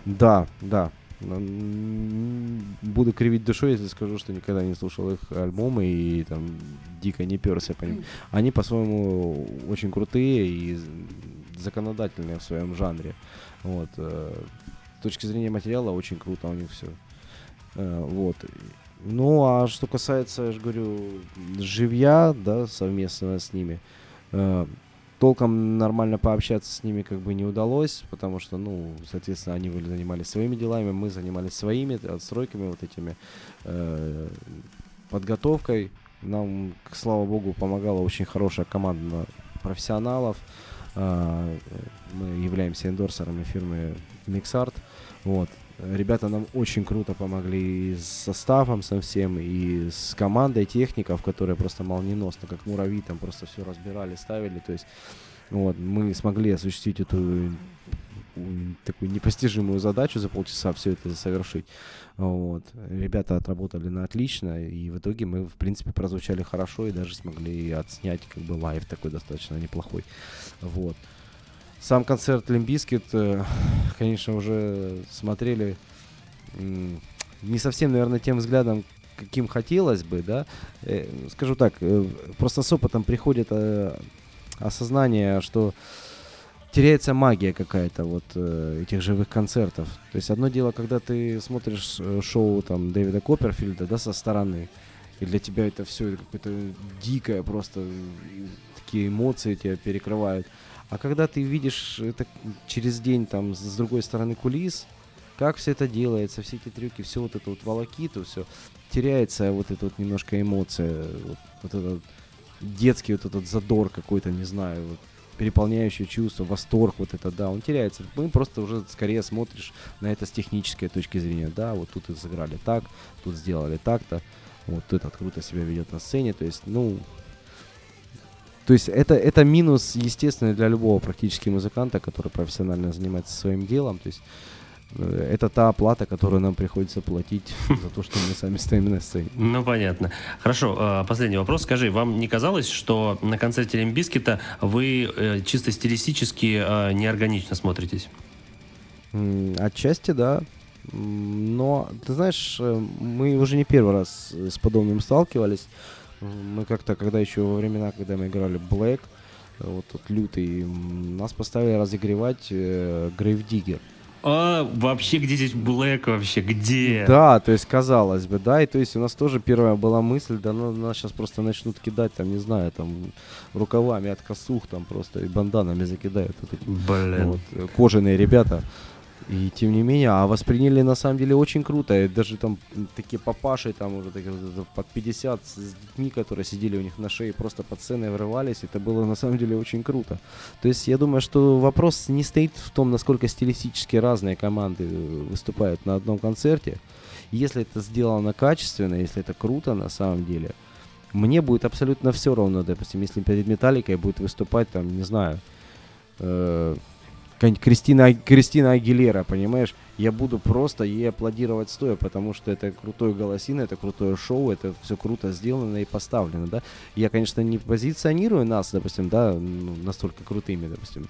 Да, да. Буду кривить душой, если скажу, что никогда не слушал их альбомы и там дико не перся по ним. Они по-своему очень крутые и законодательные в своем жанре. Вот. Э, с точки зрения материала очень круто у них все. Э, вот. Ну, а что касается, я же говорю, живья, да, совместно с ними, э, толком нормально пообщаться с ними как бы не удалось, потому что, ну, соответственно, они были, занимались своими делами, мы занимались своими отстройками вот этими, подготовкой. Нам, слава богу, помогала очень хорошая команда профессионалов. Мы являемся эндорсерами фирмы Mixart. Вот. Ребята нам очень круто помогли и с составом совсем, и с командой техников, которые просто молниеносно, как муравьи, там просто все разбирали, ставили. То есть вот, мы смогли осуществить эту такую непостижимую задачу за полчаса все это совершить. Вот. Ребята отработали на отлично, и в итоге мы, в принципе, прозвучали хорошо и даже смогли отснять как бы live такой достаточно неплохой. Вот. Сам концерт Limp Bizkit, э, конечно, уже смотрели не совсем, наверное, тем взглядом, каким хотелось бы, да. Э, скажу так, э, просто с опытом приходит осознание, что теряется магия какая-то вот э, этих живых концертов. То есть одно дело, когда ты смотришь э, шоу там Дэвида Копперфильда, да, со стороны, и для тебя это все какое-то дикое, просто такие эмоции тебя перекрывают. А когда ты видишь это через день там с другой стороны кулис, как все это делается, все эти трюки, все вот это вот волокиту, все, теряется вот эта вот немножко эмоция, вот, вот этот детский вот этот задор какой-то, не знаю, вот, переполняющее чувство, восторг, вот это, да, он теряется. Мы просто уже скорее смотришь на это с технической точки зрения, да, вот тут и сыграли так, тут сделали так-то, вот этот круто себя ведет на сцене, то есть, ну, то есть это, это минус, естественно, для любого практически музыканта, который профессионально занимается своим делом, то есть это та оплата, которую нам приходится платить за то, что мы сами стоим на сцене. Ну, понятно. Хорошо, э, последний вопрос. Скажи, вам не казалось, что на концерте Лимбискита вы э, чисто стилистически неорганично смотритесь? Отчасти, да. Но, ты знаешь, мы уже не первый раз с подобным сталкивались. Мы как-то, когда еще во времена, когда мы играли Black, вот тут лютый, нас поставили разогревать Grave Digger. А, вообще, где здесь Блэк вообще? Где? Да, то есть, казалось бы, да, и то есть у нас тоже первая была мысль, да, ну, нас сейчас просто начнут кидать, там, не знаю, там, рукавами от косух, там, просто и банданами закидают. Блин. Вот, э, кожаные ребята. И тем не менее, а восприняли на самом деле очень круто. И даже там такие папаши, там уже такие, под 50 с детьми, которые сидели у них на шее, просто под сценой врывались. Это было на самом деле очень круто. То есть я думаю, что вопрос не стоит в том, насколько стилистически разные команды выступают на одном концерте. Если это сделано качественно, если это круто на самом деле, мне будет абсолютно все равно, допустим, если перед Металликой будет выступать, там, не знаю, э, Кристина, Кристина Агилера, понимаешь? Я буду просто ей аплодировать стоя, потому что это крутой голосина, это крутое шоу, это все круто сделано и поставлено, да. Я, конечно, не позиционирую нас, допустим, да, ну, настолько крутыми, допустим,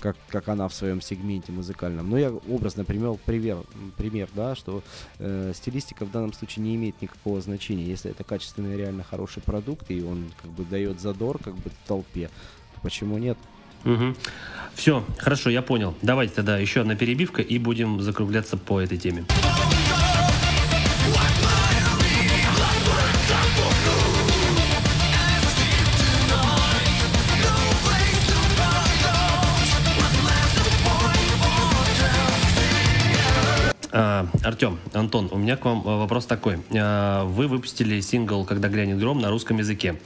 как, как она в своем сегменте музыкальном. Но я образно привел пример, пример да, что э, стилистика в данном случае не имеет никакого значения. Если это качественный, реально хороший продукт, и он как бы дает задор как бы толпе, то почему нет? Угу. Все, хорошо, я понял. Давайте тогда еще одна перебивка и будем закругляться по этой теме. А, Артем, Антон, у меня к вам вопрос такой. А, вы выпустили сингл «Когда грянет гром» на русском языке.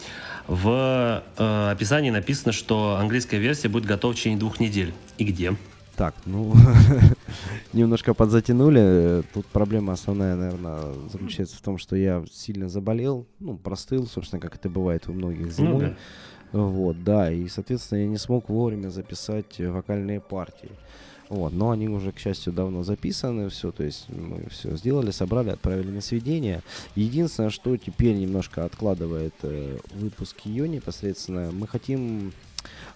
В э, описании написано, что английская версия будет готова в течение двух недель. И где? Так, ну, немножко подзатянули. Тут проблема основная, наверное, заключается в том, что я сильно заболел, ну, простыл, собственно, как это бывает у многих зимой. Ну, да. Вот, да, и, соответственно, я не смог вовремя записать вокальные партии. Вот, но они уже, к счастью, давно записаны, все, то есть мы все сделали, собрали, отправили на сведение. Единственное, что теперь немножко откладывает э, выпуск ее непосредственно, мы хотим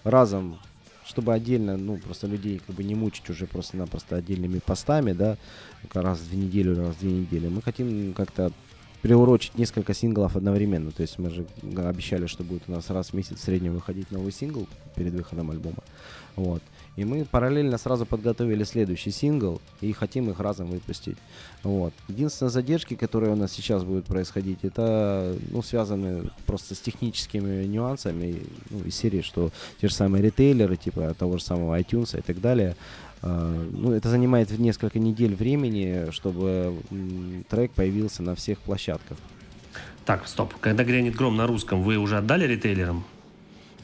разом чтобы отдельно, ну, просто людей как бы не мучить уже просто-напросто отдельными постами, да, раз в неделю, раз в две недели. Мы хотим как-то приурочить несколько синглов одновременно. То есть мы же обещали, что будет у нас раз в месяц в среднем выходить новый сингл перед выходом альбома. Вот. И мы параллельно сразу подготовили следующий сингл и хотим их разом выпустить. Вот. Единственное задержки, которые у нас сейчас будут происходить, это ну, связаны просто с техническими нюансами ну, из серии, что те же самые ритейлеры, типа того же самого iTunes и так далее, Uh, ну, это занимает несколько недель времени, чтобы трек появился на всех площадках. Так, стоп. Когда грянет гром на русском, вы уже отдали ритейлерам?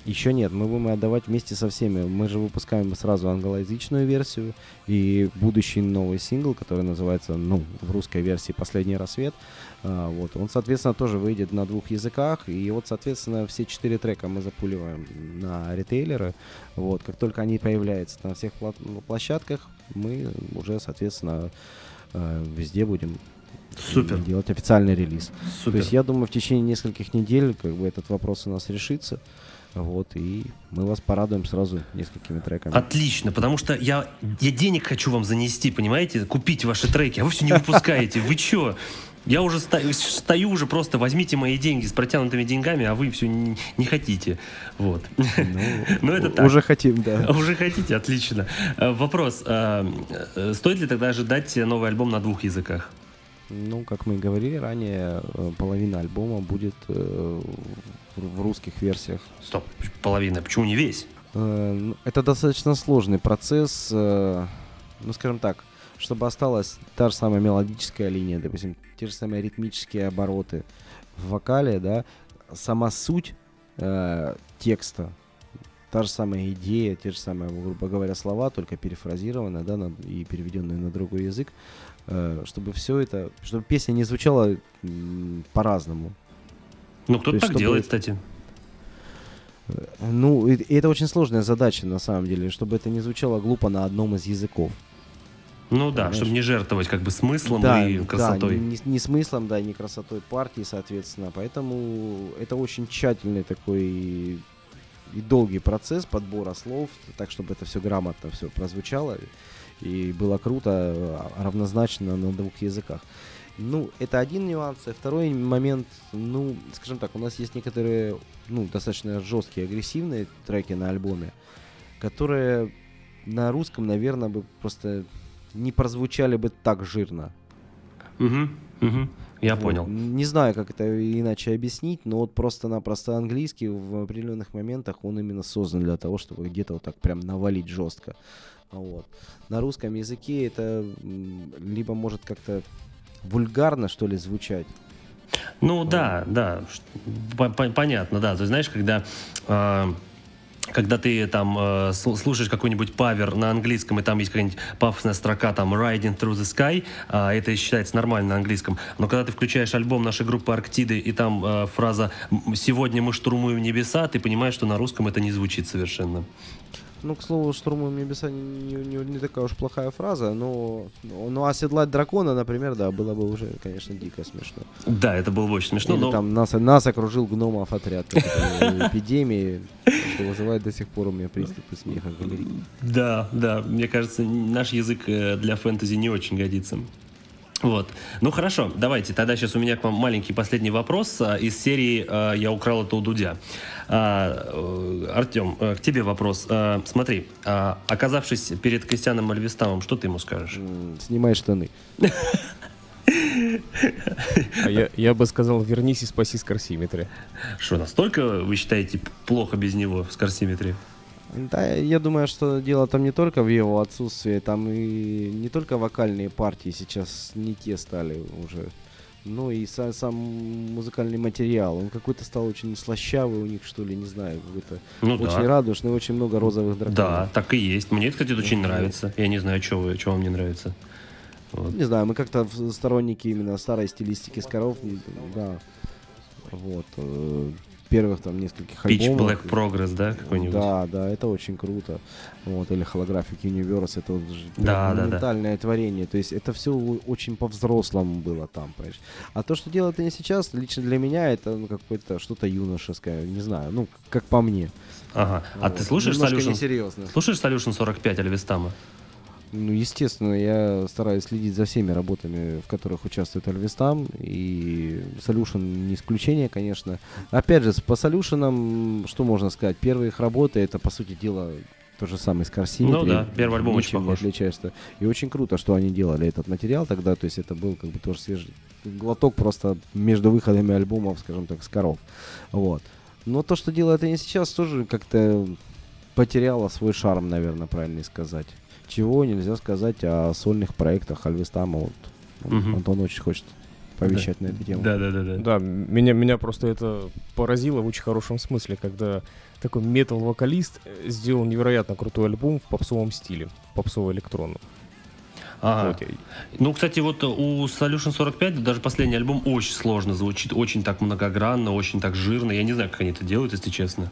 Еще нет, мы будем отдавать вместе со всеми. Мы же выпускаем сразу англоязычную версию и будущий новый сингл, который называется, ну, в русской версии «Последний рассвет». А, вот. Он, соответственно, тоже выйдет на двух языках. И вот, соответственно, все четыре трека мы запуливаем на ритейлеры. Вот. Как только они появляются на всех площадках, мы уже, соответственно, э, везде будем Супер. делать официальный релиз. Супер. То есть я думаю, в течение нескольких недель как бы этот вопрос у нас решится. Вот, и мы вас порадуем сразу несколькими треками. Отлично, потому что я, я денег хочу вам занести, понимаете, купить ваши треки, а вы все не выпускаете. Вы чё? Я уже стою, стою уже просто, возьмите мои деньги с протянутыми деньгами, а вы все не, не хотите. Вот. Ну, ну это так. Уже хотим, да. Уже хотите, отлично. Э, вопрос. Э, э, стоит ли тогда ожидать новый альбом на двух языках? Ну, как мы и говорили ранее, половина альбома будет в русских версиях. Стоп, половина. Почему не весь? Ну, это достаточно сложный процесс. Ну, скажем так, чтобы осталась та же самая мелодическая линия, допустим, те же самые ритмические обороты в вокале, да, сама суть э, текста, та же самая идея, те же самые, грубо говоря, слова, только перефразированные, да, на, и переведенные на другой язык, э, чтобы все это, чтобы песня не звучала по-разному. Ну, кто-то так чтобы... делает, кстати. Ну, и, и это очень сложная задача, на самом деле, чтобы это не звучало глупо на одном из языков. Ну да, чтобы не жертвовать как бы смыслом да, и красотой. Да, не, не смыслом, да, не красотой партии, соответственно. Поэтому это очень тщательный такой и долгий процесс подбора слов, так чтобы это все грамотно все прозвучало и было круто, а, равнозначно на двух языках. Ну, это один нюанс. И второй момент, ну, скажем так, у нас есть некоторые, ну, достаточно жесткие, агрессивные треки на альбоме, которые на русском, наверное, бы просто не прозвучали бы так жирно. Угу, угу. Я вот. понял. Не знаю, как это иначе объяснить, но вот просто-напросто английский в определенных моментах он именно создан для того, чтобы где-то вот так прям навалить жестко. Вот. На русском языке это либо может как-то вульгарно, что ли, звучать. Ну да, да, понятно, да. То есть, знаешь, когда э, когда ты там э, слушаешь какой-нибудь павер на английском, и там есть какая-нибудь пафосная строка, там «Riding through the sky», э, это считается нормально на английском, но когда ты включаешь альбом нашей группы «Арктиды», и там э, фраза «Сегодня мы штурмуем небеса», ты понимаешь, что на русском это не звучит совершенно. Ну, к слову, штурмуем небеса не, не, не такая уж плохая фраза, но, но оседлать дракона, например, да, было бы уже, конечно, дико смешно. Да, это было бы очень смешно, Или но... там нас, нас окружил гномов отряд эпидемии, что вызывает до сих пор у меня приступы смеха. Да, да, мне кажется, наш язык э, для фэнтези не очень годится. Вот. Ну хорошо, давайте. Тогда сейчас у меня к вам маленький последний вопрос а, из серии а, «Я украл это у Дудя». А, э, Артем, э, к тебе вопрос. Смотри, оказавшись перед Костяном Мальвестамом, что ты ему скажешь? Снимай штаны. А я, я бы сказал, вернись и спаси Скорсиметри. Что, настолько вы считаете плохо без него в Скорсиметре? Да, я думаю, что дело там не только в его отсутствии, там и не только вокальные партии сейчас не те стали уже, но и сам, сам музыкальный материал. Он какой-то стал очень слащавый у них, что ли, не знаю, какой-то ну, очень да. радужный, очень много розовых драконов. Да, так и есть. Мне, кстати, это очень нравится. Я не знаю, что, что вам не нравится. Вот. Не знаю, мы как-то сторонники именно старой стилистики Скоров, да. Вот. Первых там нескольких Pitch альбомов. Black Progress, да, какой-нибудь? Да, да, это очень круто. Вот, или Holographic Universe, это вот да, монументальное да, да. творение. То есть это все очень по-взрослому было там, понимаешь. А то, что делают они сейчас, лично для меня, это ну, какое-то что-то юношеское, не знаю, ну, как по мне. Ага. А вот. ты слушаешь Solution? Слушаешь Solution 45 Альвестама? Ну, естественно, я стараюсь следить за всеми работами, в которых участвует Альвестам, и Solution не исключение, конечно. Опять же, по Solution, что можно сказать? Первые их работы, это, по сути дела, то же самое с Корсини. Ну да, первый альбом очень похож. отличается. И очень круто, что они делали этот материал тогда, то есть это был как бы тоже свежий глоток просто между выходами альбомов, скажем так, с коров. Вот. Но то, что делают они сейчас, тоже как-то потеряло свой шарм, наверное, правильно сказать чего нельзя сказать о сольных проектах Альвестама. Вот. Угу. Антон очень хочет повещать да. на эту тему. Да, да, да, да. Да, меня, меня просто это поразило в очень хорошем смысле, когда такой метал-вокалист э, сделал невероятно крутой альбом в попсовом стиле, в попсово-электронном. Ага. Вот. Ну, кстати, вот у Solution 45 даже последний альбом очень сложно звучит, очень так многогранно, очень так жирно. Я не знаю, как они это делают, если честно.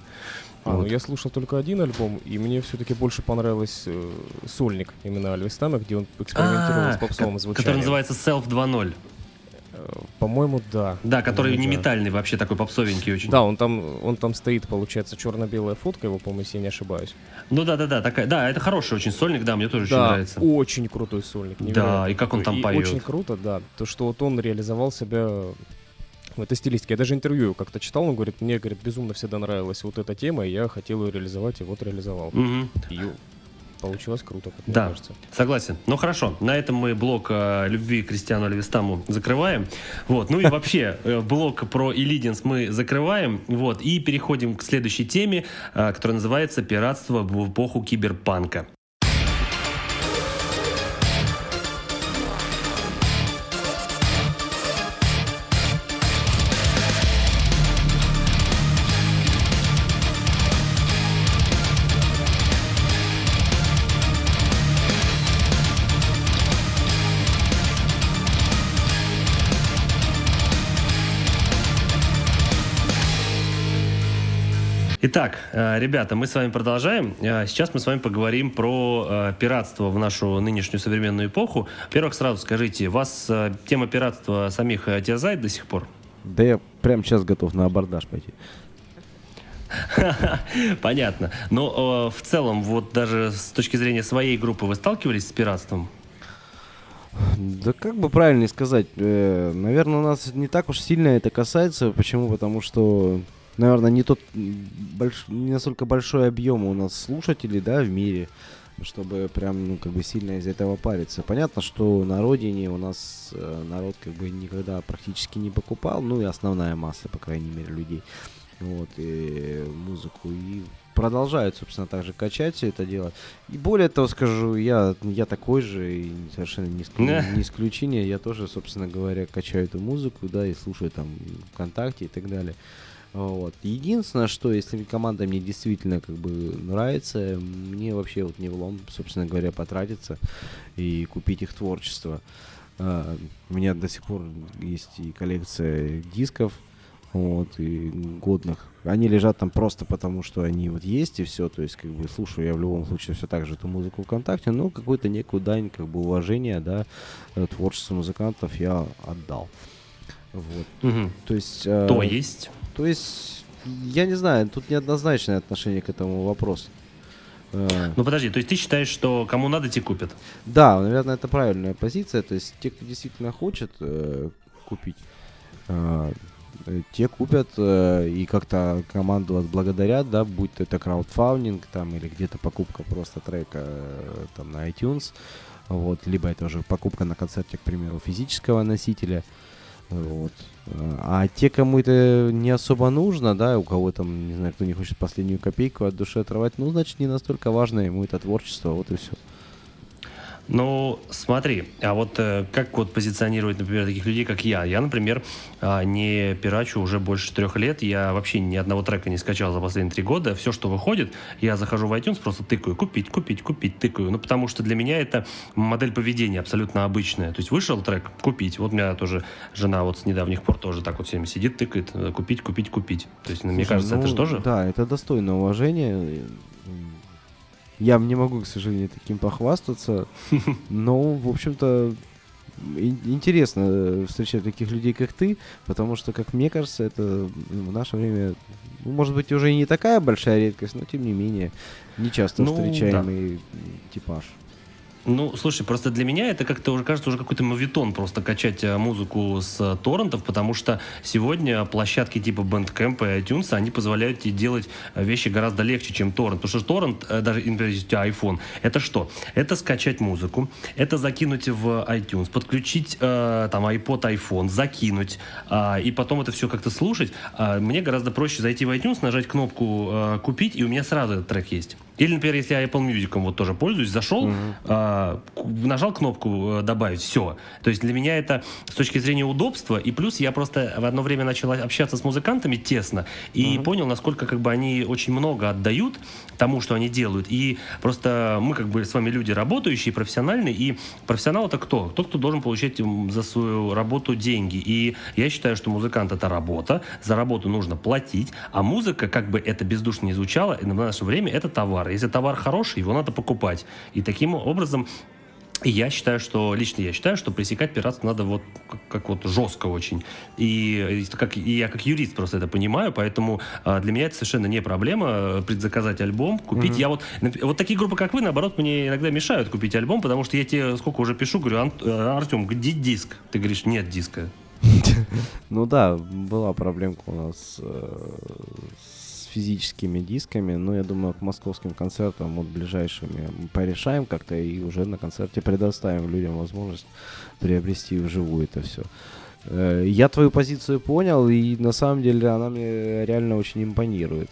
А, ну, вот. ну, я слушал только один альбом, и мне все-таки больше понравилось э, сольник именно Альвестама, где он экспериментировал а, с попсовым звучанием. Который называется Self 2.0. Э, По-моему, да. Да, который По-моему, не да. метальный вообще, такой попсовенький очень. Да, он там, он там стоит, получается, черно-белая фотка его, по-моему, если я не ошибаюсь. Ну да, да, да, такая. Да, это хороший очень сольник, да, мне тоже очень да, нравится. очень крутой сольник. невероятно и как он там. И поет. Очень круто, да. То, что вот он реализовал себя в этой стилистике. Я даже интервью как-то читал, он говорит, мне, говорит, безумно всегда нравилась вот эта тема, и я хотел ее реализовать, и вот реализовал. Мгм. И получилось круто, как Да. мне кажется. Согласен. Ну хорошо, на этом мы блок э, любви к Кристиану Левистаму закрываем. Вот. Ну и вообще э, блок про Илидинс мы закрываем. Вот. И переходим к следующей теме, э, которая называется «Пиратство в эпоху киберпанка». Итак, э, ребята, мы с вами продолжаем. Э, Сейчас мы с вами поговорим про э, пиратство в нашу нынешнюю современную эпоху. Во-первых, сразу скажите, вас тема пиратства самих терзает до сих пор? Да я прямо сейчас готов на абордаж пойти. Понятно. Но в целом, вот даже с точки зрения своей группы, вы сталкивались с пиратством? Да как бы правильно сказать, наверное, у нас не так уж сильно это касается. Почему? Потому что, наверное, не тот больш... не настолько большой объем у нас слушателей, да, в мире, чтобы прям, ну, как бы сильно из этого париться. Понятно, что на родине у нас э, народ как бы никогда практически не покупал, ну и основная масса, по крайней мере, людей. Вот, и музыку. И продолжают, собственно, также качать все это дело. И более того скажу, я, я такой же, и совершенно не, исклю- не исключение. Я тоже, собственно говоря, качаю эту музыку, да, и слушаю там ВКонтакте и так далее. Вот. Единственное, что если команда мне действительно как бы нравится, мне вообще вот не влом, собственно говоря, потратиться и купить их творчество. А, У меня до сих пор есть и коллекция дисков, вот, и годных. Они лежат там просто потому, что они вот есть и все. То есть, как бы, слушаю я в любом случае все так же эту музыку ВКонтакте, но какую-то некую дань, как бы, уважения, да, э, творчеству музыкантов я отдал. Вот. Мгм. То есть... э, То есть? То есть, я не знаю, тут неоднозначное отношение к этому вопросу. Э, Ну подожди, то есть ты считаешь, что кому надо, те купят? Да, наверное, это правильная позиция. То есть те, кто действительно хочет э, купить, э, э, те купят э, и как-то команду отблагодарят, да, будь то это краудфандинг там или где-то покупка просто трека э, там на iTunes, вот, либо это уже покупка на концерте, к примеру, физического носителя, вот. А те, кому это не особо нужно, да, у кого там, не знаю, кто не хочет последнюю копейку от души отрывать, ну, значит, не настолько важно ему это творчество, вот и все. Ну, смотри, а вот э, как вот позиционировать, например, таких людей, как я? Я, например, а, не пирачу уже больше трех лет. Я вообще ни одного трека не скачал за последние три года. Все, что выходит, я захожу в iTunes, просто тыкаю. Купить, купить, купить, тыкаю. Ну, потому что для меня это модель поведения абсолютно обычная. То есть вышел трек, купить. Вот у меня тоже жена вот с недавних пор тоже так вот всеми сидит, тыкает. э, Купить, купить, купить. То есть, ну, мне Слушай, кажется, это ну, же тоже... Да, это достойно уважения. Я не могу, к сожалению, таким похвастаться. Но, в общем-то, ин- интересно э, встречать таких людей, как ты, потому что, как мне кажется, это в наше время, ну, может быть, уже и не такая большая редкость, но, тем не менее, не часто Ну, встречаемый м, типаж. Ну, слушай, просто для меня это как-то уже кажется уже какой-то мовитон просто качать э, музыку с э, торрентов, потому что сегодня площадки типа Bandcamp и iTunes, они позволяют тебе делать э, вещи гораздо легче, чем торрент. Потому что торрент, э, даже например, если у тебя iPhone, это что? Это скачать музыку, это закинуть в iTunes, подключить э, там iPod, iPhone, закинуть, а, и потом это все как-то слушать. А, мне гораздо проще зайти в iTunes, нажать кнопку э, «Купить», и у меня сразу этот трек есть. Или, например, если я Apple Music вот тоже пользуюсь, зашел, а, к- нажал кнопку э, добавить, все. То есть для меня это с точки зрения удобства, и плюс я просто в одно время начал общаться с музыкантами тесно и понял, насколько как бы они очень много отдают тому, что они делают. И просто мы как бы с вами люди работающие, профессиональные, и профессионал это кто? Тот, кто должен получать за свою работу деньги. И я считаю, что музыкант это работа, за работу нужно платить, а музыка, как бы это бездушно не звучало, в наше время это товар. Если товар хороший, его надо покупать. И таким образом И я считаю, что, лично я считаю, что пресекать пиратство надо вот как, как вот жестко очень. И, как, и я как юрист просто это понимаю, поэтому а, для меня это совершенно не проблема э, предзаказать альбом, купить. Mm-hmm. Я вот, вот такие группы, как вы, наоборот, мне иногда мешают купить альбом, потому что я тебе сколько уже пишу, говорю, э, Артем, где диск? Ты говоришь, нет диска. Ну да, была проблемка у нас э, физическими дисками, но я думаю, к московским концертам вот ближайшими порешаем как-то и уже на концерте предоставим людям возможность приобрести вживую это все. Э, я твою позицию понял, и на самом деле она мне реально очень импонирует.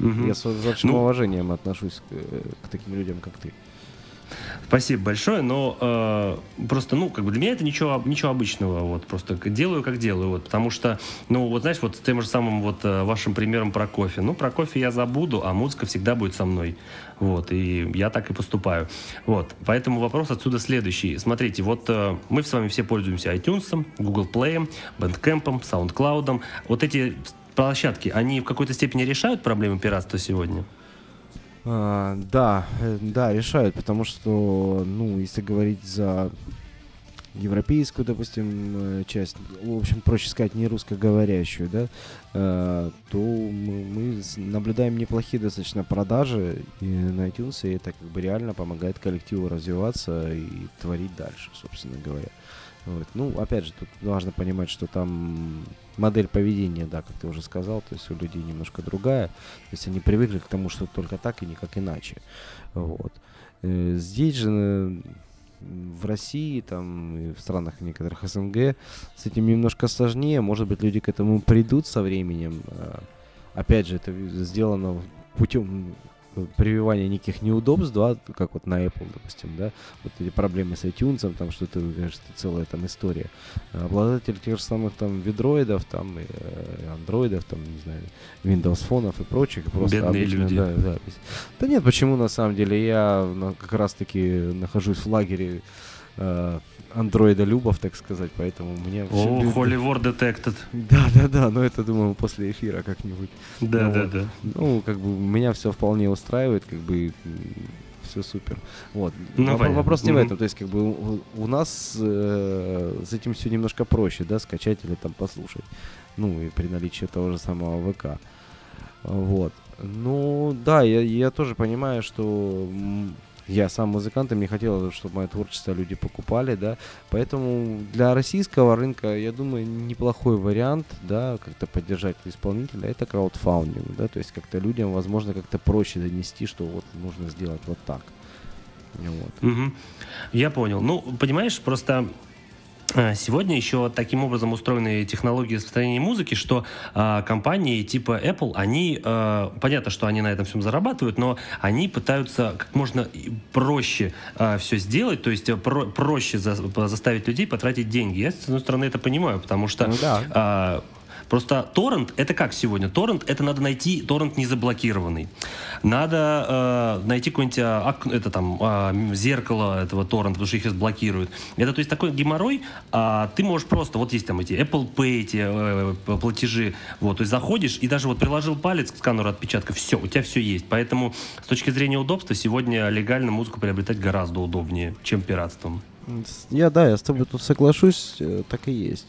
Угу. Я с большим ну, уважением отношусь к, к таким людям, как ты. Спасибо большое, но э, просто, ну, как бы для меня это ничего, ничего обычного, вот, просто делаю, как делаю, вот, потому что, ну, вот, знаешь, вот с тем же самым вот э, вашим примером про кофе, ну, про кофе я забуду, а музыка всегда будет со мной, вот, и я так и поступаю, вот, поэтому вопрос отсюда следующий, смотрите, вот э, мы с вами все пользуемся iTunes, Google Play, Bandcamp, SoundCloud, вот эти площадки, они в какой-то степени решают проблемы пиратства сегодня? А, да, э, да, решают, потому что, ну, если говорить за европейскую, допустим, э, часть, в общем, проще сказать, не русскоговорящую, да, э, то мы, мы наблюдаем неплохие достаточно продажи и на iTunes, и это как бы реально помогает коллективу развиваться и творить дальше, собственно говоря. Вот. Ну, опять же, тут важно понимать, что там модель поведения, да, как ты уже сказал, то есть у людей немножко другая. То есть они привыкли к тому, что только так и никак иначе. Вот. Э, здесь же в России, там, и в странах некоторых СНГ с этим немножко сложнее. Может быть, люди к этому придут со временем. А, опять же, это сделано путем прививание неких неудобств, да, как вот на Apple, допустим, да, вот эти проблемы с iTunes, там что-то, конечно, целая там история. Обладатель тех же самых там ведроидов, там, и, э, андроидов, там, не знаю, Windows фонов и прочих. Просто Бедные обычно, люди. Да, да, да нет, почему на самом деле я как раз-таки нахожусь в лагере э, андроида любов, так сказать, поэтому мне... О, Holy War Detected. Да, да, да, но это, думаю, после эфира как-нибудь. Да, ну, да, вот. да. Ну, как бы меня все вполне устраивает, как бы все супер. Вот. Ну, вопрос, вопрос не mm-hmm. в этом. То есть, как бы у, у нас э, с этим все немножко проще, да, скачать или там послушать. Ну, и при наличии того же самого ВК. Вот. Ну, да, я, я тоже понимаю, что я сам музыкант, и мне хотелось, чтобы мое творчество люди покупали, да. Поэтому для российского рынка, я думаю, неплохой вариант, да, как-то поддержать исполнителя, это краудфаундинг, да, то есть как-то людям, возможно, как-то проще донести, что вот нужно сделать вот так. Вот. Угу. Я понял. Ну, понимаешь, просто сегодня еще таким образом устроены технологии распространения музыки, что э, компании типа Apple, они, э, понятно, что они на этом всем зарабатывают, но они пытаются как можно проще э, все сделать, то есть про проще за заставить людей потратить деньги. Я, с одной стороны, это понимаю, потому что ну, да. э, Просто торрент это как сегодня? Торрент это надо найти торрент не заблокированный. Надо э, найти какое-нибудь а, это там э, зеркало этого торрента, потому что их сейчас блокируют. Это то есть такой геморрой, а ты можешь просто, вот есть там эти Apple Pay, эти э, платежи, вот, то есть заходишь и даже вот приложил палец к сканеру отпечатка, все, у тебя все есть. Поэтому с точки зрения удобства сегодня легально музыку приобретать гораздо удобнее, чем пиратством. Я, да, я с тобой тут соглашусь, э, так и есть.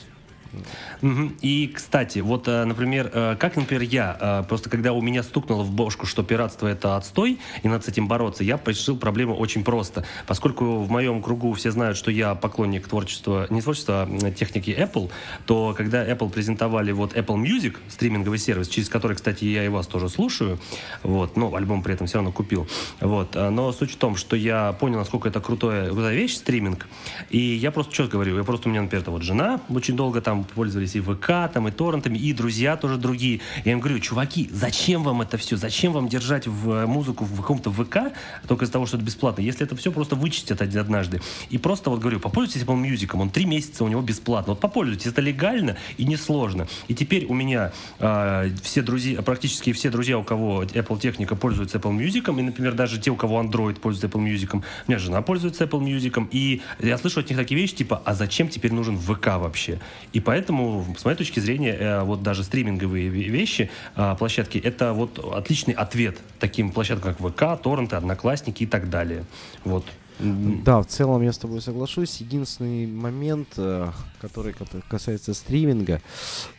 И, кстати, вот, э, например, э, как, например, я, э, просто когда у меня стукнуло в бошку, что пиратство это отстой, и надо с этим бороться, я решил проблему очень просто. Поскольку в моем кругу все знают, что я поклонник творчества, не творчества, а техники Apple, то когда Apple презентовали вот Apple Music, стриминговый сервис, через который, кстати, я и вас тоже слушаю, вот, но альбом при этом все равно купил, вот, но суть в том, что я понял, насколько это крутая, крутая вещь, стриминг, и я просто что говорю, я просто, у меня, например, вот жена очень долго там пользовались и ВК, там, и торрентами, и друзья тоже другие. Я им говорю, чуваки, зачем вам это все? Зачем вам держать в э, музыку в каком-то ВК только из-за того, что это бесплатно? Если это все просто вычистят однажды. И просто вот говорю, попользуйтесь Apple Music, он три месяца у него бесплатно. Вот попользуйтесь, это легально и несложно. И теперь у меня э, все друзья, практически все друзья, у кого Apple техника пользуются Apple Music, и, например, даже те, у кого Android пользуется Apple Music, у меня жена пользуется Apple Music, и я слышу от них такие вещи, типа, а зачем теперь нужен ВК вообще? И поэтому, с моей точки зрения, э, вот даже стриминговые вещи, э, площадки, это вот отличный ответ таким площадкам, как ВК, торренты, Одноклассники и так далее. Вот. Да, в целом я с тобой соглашусь. Единственный момент, э, который касается стриминга,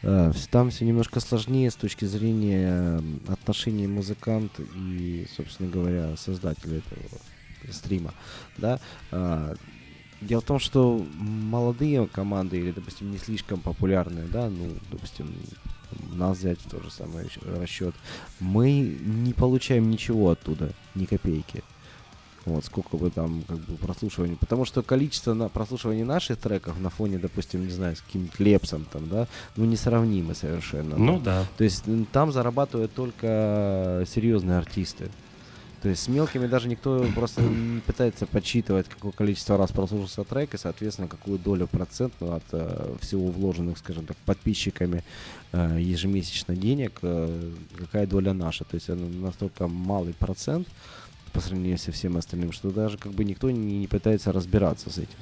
э, там все немножко сложнее с точки зрения отношений музыкант и, собственно говоря, создателя этого стрима. Да? Дело в том, что молодые команды или, допустим, не слишком популярные, да, ну, допустим, нас взять в тот же самый расчет, мы не получаем ничего оттуда, ни копейки. Вот, сколько бы там, как бы, прослушиваний. Потому что количество на прослушивания наших треков на фоне, допустим, не знаю, с каким-то Лепсом там, да, ну, несравнимы совершенно. Ну, да. То есть там зарабатывают только серьезные артисты. То есть с мелкими даже никто просто не пытается подсчитывать, какое количество раз прослушался трек и, соответственно, какую долю процентную от э, всего вложенных, скажем так, подписчиками э, ежемесячно денег, э, какая доля наша. То есть это настолько малый процент по сравнению со всем остальным, что даже как бы никто не, не пытается разбираться с этим.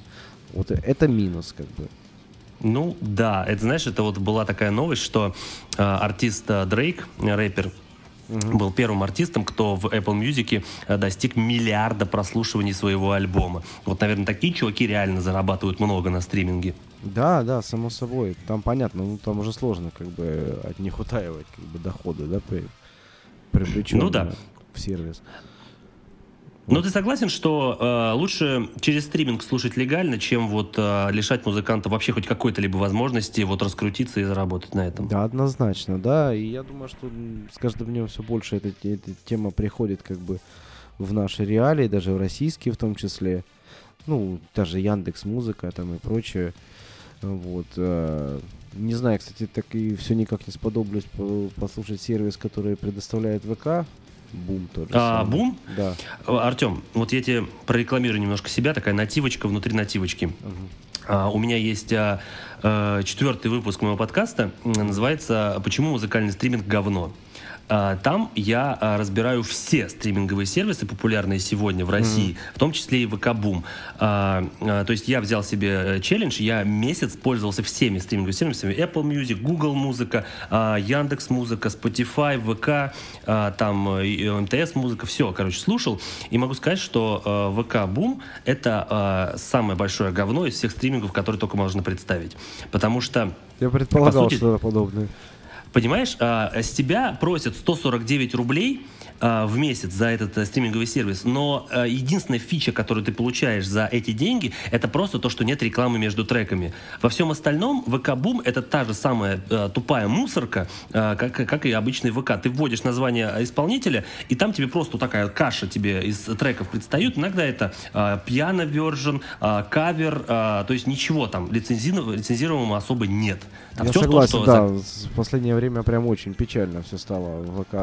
Вот это минус, как бы. Ну да, это знаешь, это вот была такая новость, что э, артист э, Дрейк, рэпер, угу. был первым артистом, кто в Apple Music э, достиг миллиарда прослушиваний своего альбома. Вот, наверное, такие чуваки реально зарабатывают много на стриминге. Да, да, само собой. Там понятно, ну там уже сложно как бы от них утаивать как бы доходы, да, при, привлеченные ну, да. в сервис. Но ты согласен, что э, лучше через стриминг слушать легально, чем вот э, лишать музыканта вообще хоть какой-то либо возможности вот раскрутиться и заработать на этом? Да, однозначно, да. И я думаю, что с каждым днем все больше эта, эта тема приходит как бы в наши реалии, даже в российские в том числе. Ну, даже Яндекс Музыка там и прочее. Вот. Э, не знаю, кстати, так и все никак не сподоблюсь послушать сервис, который предоставляет ВК Бум тоже. А, бум? Да. Артем, вот я тебе прорекламирую немножко себя, такая нативочка внутри нативочки. Угу. А, у меня есть а, а, четвертый выпуск моего подкаста, называется «Почему музыкальный стриминг говно?». А, там я а, разбираю все стриминговые сервисы, популярные сегодня в России, mm-hmm. в том числе и ВК-бум. А, то есть я взял себе э, челлендж, я месяц пользовался всеми стриминговыми сервисами. Apple Music, Google Музыка, Яндекс Музыка, Spotify, ВК, там э, МТС Музыка, все, короче, слушал. И могу сказать, что ВК-бум — это самое большое говно из всех стримингов, которые только можно представить. Потому что... Я предполагал сути, что-то подобное. Понимаешь, а, с тебя просят 149 рублей в месяц за этот а, стриминговый сервис, но а, единственная фича, которую ты получаешь за эти деньги, это просто то, что нет рекламы между треками. Во всем остальном ВК Бум это та же самая тупая мусорка, как, как и обычный ВК. Ты вводишь название исполнителя, и там тебе просто такая каша тебе из треков предстает. Иногда это пьяно а, кавер, то есть ничего там лицензируемого особо нет. Там Я согласен, то, что да. В последнее время прям очень печально все стало ВК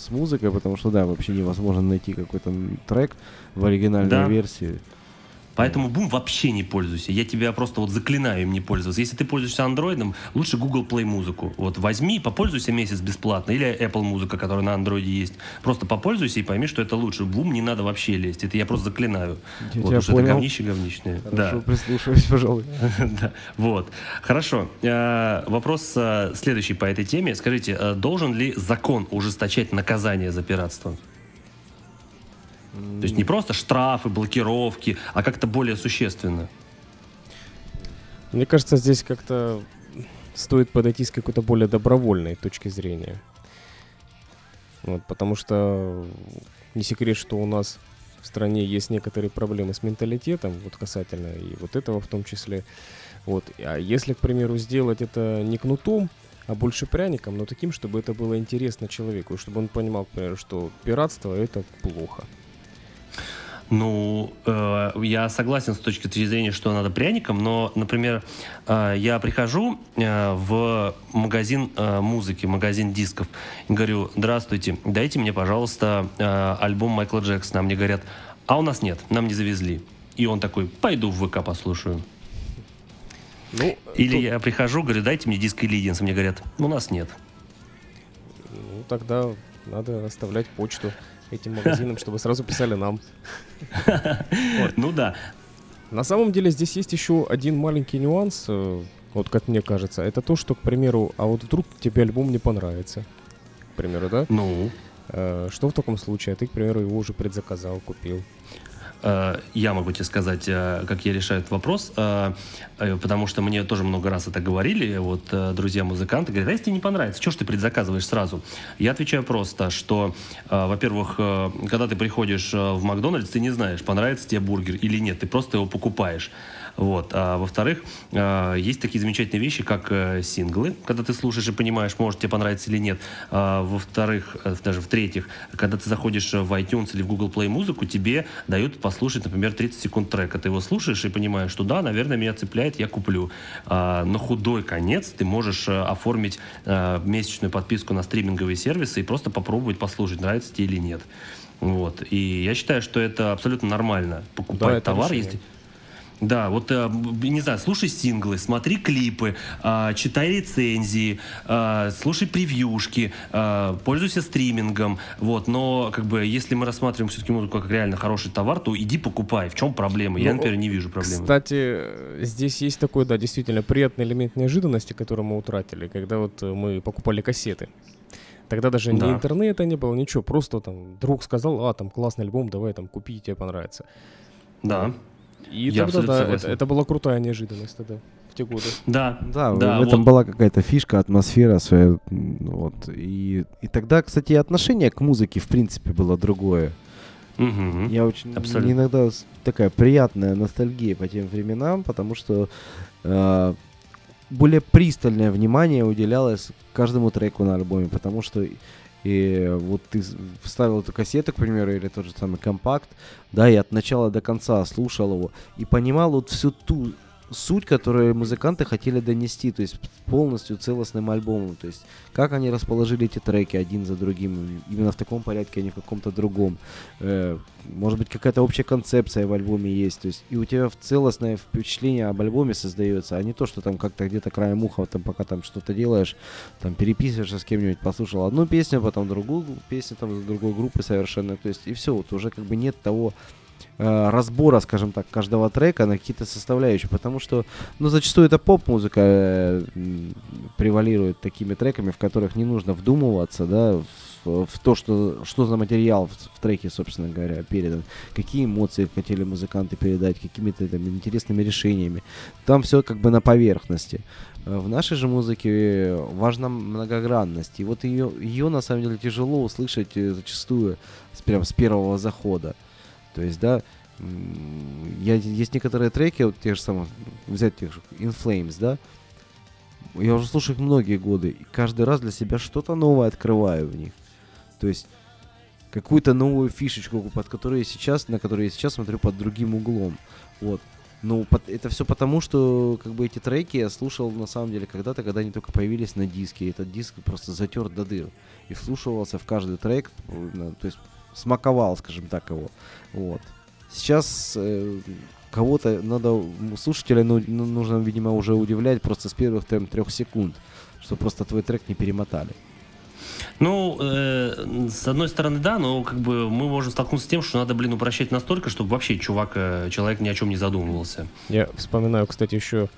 с музыкой, потому что, да, вообще невозможно найти какой-то трек в оригинальной да. версии. Поэтому бум вообще не пользуйся. Я тебя просто вот заклинаю им не пользоваться. Если ты пользуешься андроидом, лучше Google Play музыку. Вот возьми, попользуйся месяц бесплатно. Или Apple музыка, которая на андроиде есть. Просто попользуйся и пойми, что это лучше. Бум не надо вообще лезть. Это я просто заклинаю. Я вот, понял. это говнище говничное. Хорошо, да. прислушаюсь, пожалуй. да. Вот. Хорошо. Э, вопрос э, следующий по этой теме. Скажите, э, должен ли закон ужесточать наказание за пиратство? То есть не просто штрафы, блокировки, а как-то более существенно. Мне кажется, здесь как-то стоит подойти с какой-то более добровольной точки зрения. Вот, потому что не секрет, что у нас в стране есть некоторые проблемы с менталитетом, вот касательно и вот этого в том числе. Вот. А если, к примеру, сделать это не кнутом, а больше пряником, но таким, чтобы это было интересно человеку, чтобы он понимал, например, что пиратство это плохо. Ну, э, я согласен с точки зрения, что надо пряником, но, например, э, я прихожу э, в магазин э, музыки, магазин дисков, и говорю, здравствуйте, дайте мне, пожалуйста, э, альбом Майкла Джексона. А мне говорят, а у нас нет, нам не завезли. И он такой, пойду в ВК послушаю. Ну, Или тут... я прихожу, говорю, дайте мне диск Иллидиенс. Мне говорят, у нас нет. Ну, тогда надо оставлять почту этим магазинам, чтобы сразу писали нам. Ну да. На самом деле здесь есть еще один маленький нюанс, э, вот как мне кажется, это то, что, к примеру, а вот вдруг тебе альбом не понравится, к примеру, да? Ну? Э, что в таком случае? А ты, к примеру, его уже предзаказал, купил. Э, я могу тебе сказать, э, как я решаю этот вопрос, э, потому что мне тоже много раз это говорили, вот друзья-музыканты говорят, а если тебе не понравится, что ж ты предзаказываешь сразу? Я отвечаю просто, что, во-первых, когда ты приходишь в Макдональдс, ты не знаешь, понравится тебе бургер или нет, ты просто его покупаешь. Вот. А во-вторых, а, есть такие замечательные вещи, как э, синглы, когда ты слушаешь и понимаешь, может тебе понравится или нет. А во-вторых, э, даже в-третьих, когда ты заходишь в iTunes или в Google Play музыку, тебе дают послушать, например, 30 секунд трека. Ты его слушаешь и понимаешь, что да, наверное, меня цепляет, я куплю. А, на худой конец ты можешь э, оформить месячную подписку на стриминговые сервисы и просто попробовать послушать, нравится тебе или нет. Вот. И я считаю, что это абсолютно нормально. Покупать да, товар, если да, вот, э, не знаю, слушай синглы, смотри клипы, а, читай рецензии, а, слушай превьюшки, а, пользуйся стримингом, вот, но, как бы, если мы рассматриваем все-таки музыку как реально хороший товар, то иди покупай. В чем проблема? Я, ну, например, не вижу проблемы. Кстати, здесь есть такой, да, действительно приятный элемент неожиданности, который мы утратили, когда вот мы покупали кассеты. Тогда даже да. ни интернета не было, ничего, просто там друг сказал, а, там классный альбом, давай там купи, тебе понравится. Да. И Я тогда, да, это, это была крутая неожиданность тогда в те годы. Да, да, да в этом вот. была какая-то фишка, атмосфера своя, вот. И, и тогда, кстати, отношение к музыке, в принципе, было другое. Угу, Я очень абсолютно. иногда такая приятная ностальгия по тем временам, потому что э, более пристальное внимание уделялось каждому треку на альбоме, потому что и вот ты вставил эту кассету, к примеру, или тот же самый компакт, да, и от начала до конца слушал его, и понимал вот всю ту суть, которую музыканты хотели донести, то есть полностью целостным альбомом, то есть как они расположили эти треки один за другим, именно в таком порядке, а не в каком-то другом. Э, может быть, какая-то общая концепция в альбоме есть, то есть и у тебя в целостное впечатление об альбоме создается, а не то, что там как-то где-то краем уха, там пока там что-то делаешь, там переписываешься с кем-нибудь, послушал одну песню, потом другую песню там другой группы совершенно, то есть и все, вот уже как бы нет того разбора, скажем так, каждого трека на какие-то составляющие, потому что, ну, зачастую это поп-музыка э, превалирует такими треками, в которых не нужно вдумываться, да, в, в то, что, что за материал в, в треке, собственно говоря, передан, какие эмоции хотели музыканты передать, какими-то там интересными решениями. Там все как бы на поверхности. Э, в нашей же музыке важна многогранность, и вот ее, ее на самом деле тяжело услышать э, зачастую с, прям с первого захода. То есть, да, я, есть некоторые треки, вот те же самые, взять тех же In Flames, да, я уже слушаю их многие годы, и каждый раз для себя что-то новое открываю в них. То есть, какую-то новую фишечку, под которую я сейчас, на которую я сейчас смотрю под другим углом. Вот. Ну, это все потому, что как бы эти треки я слушал на самом деле когда-то, когда они только появились на диске. И этот диск просто затер до дыр. И вслушивался в каждый трек, то есть смаковал, скажем так, его. Вот. Сейчас э, кого-то надо, слушателя ну, ну, нужно, видимо, уже удивлять просто с первых там, трех секунд, что просто твой трек не перемотали. Ну, э, с одной стороны, да, но как бы мы можем столкнуться с тем, что надо, блин, упрощать настолько, чтобы вообще чувак, э, человек ни о чем не задумывался. Я вспоминаю, кстати, еще,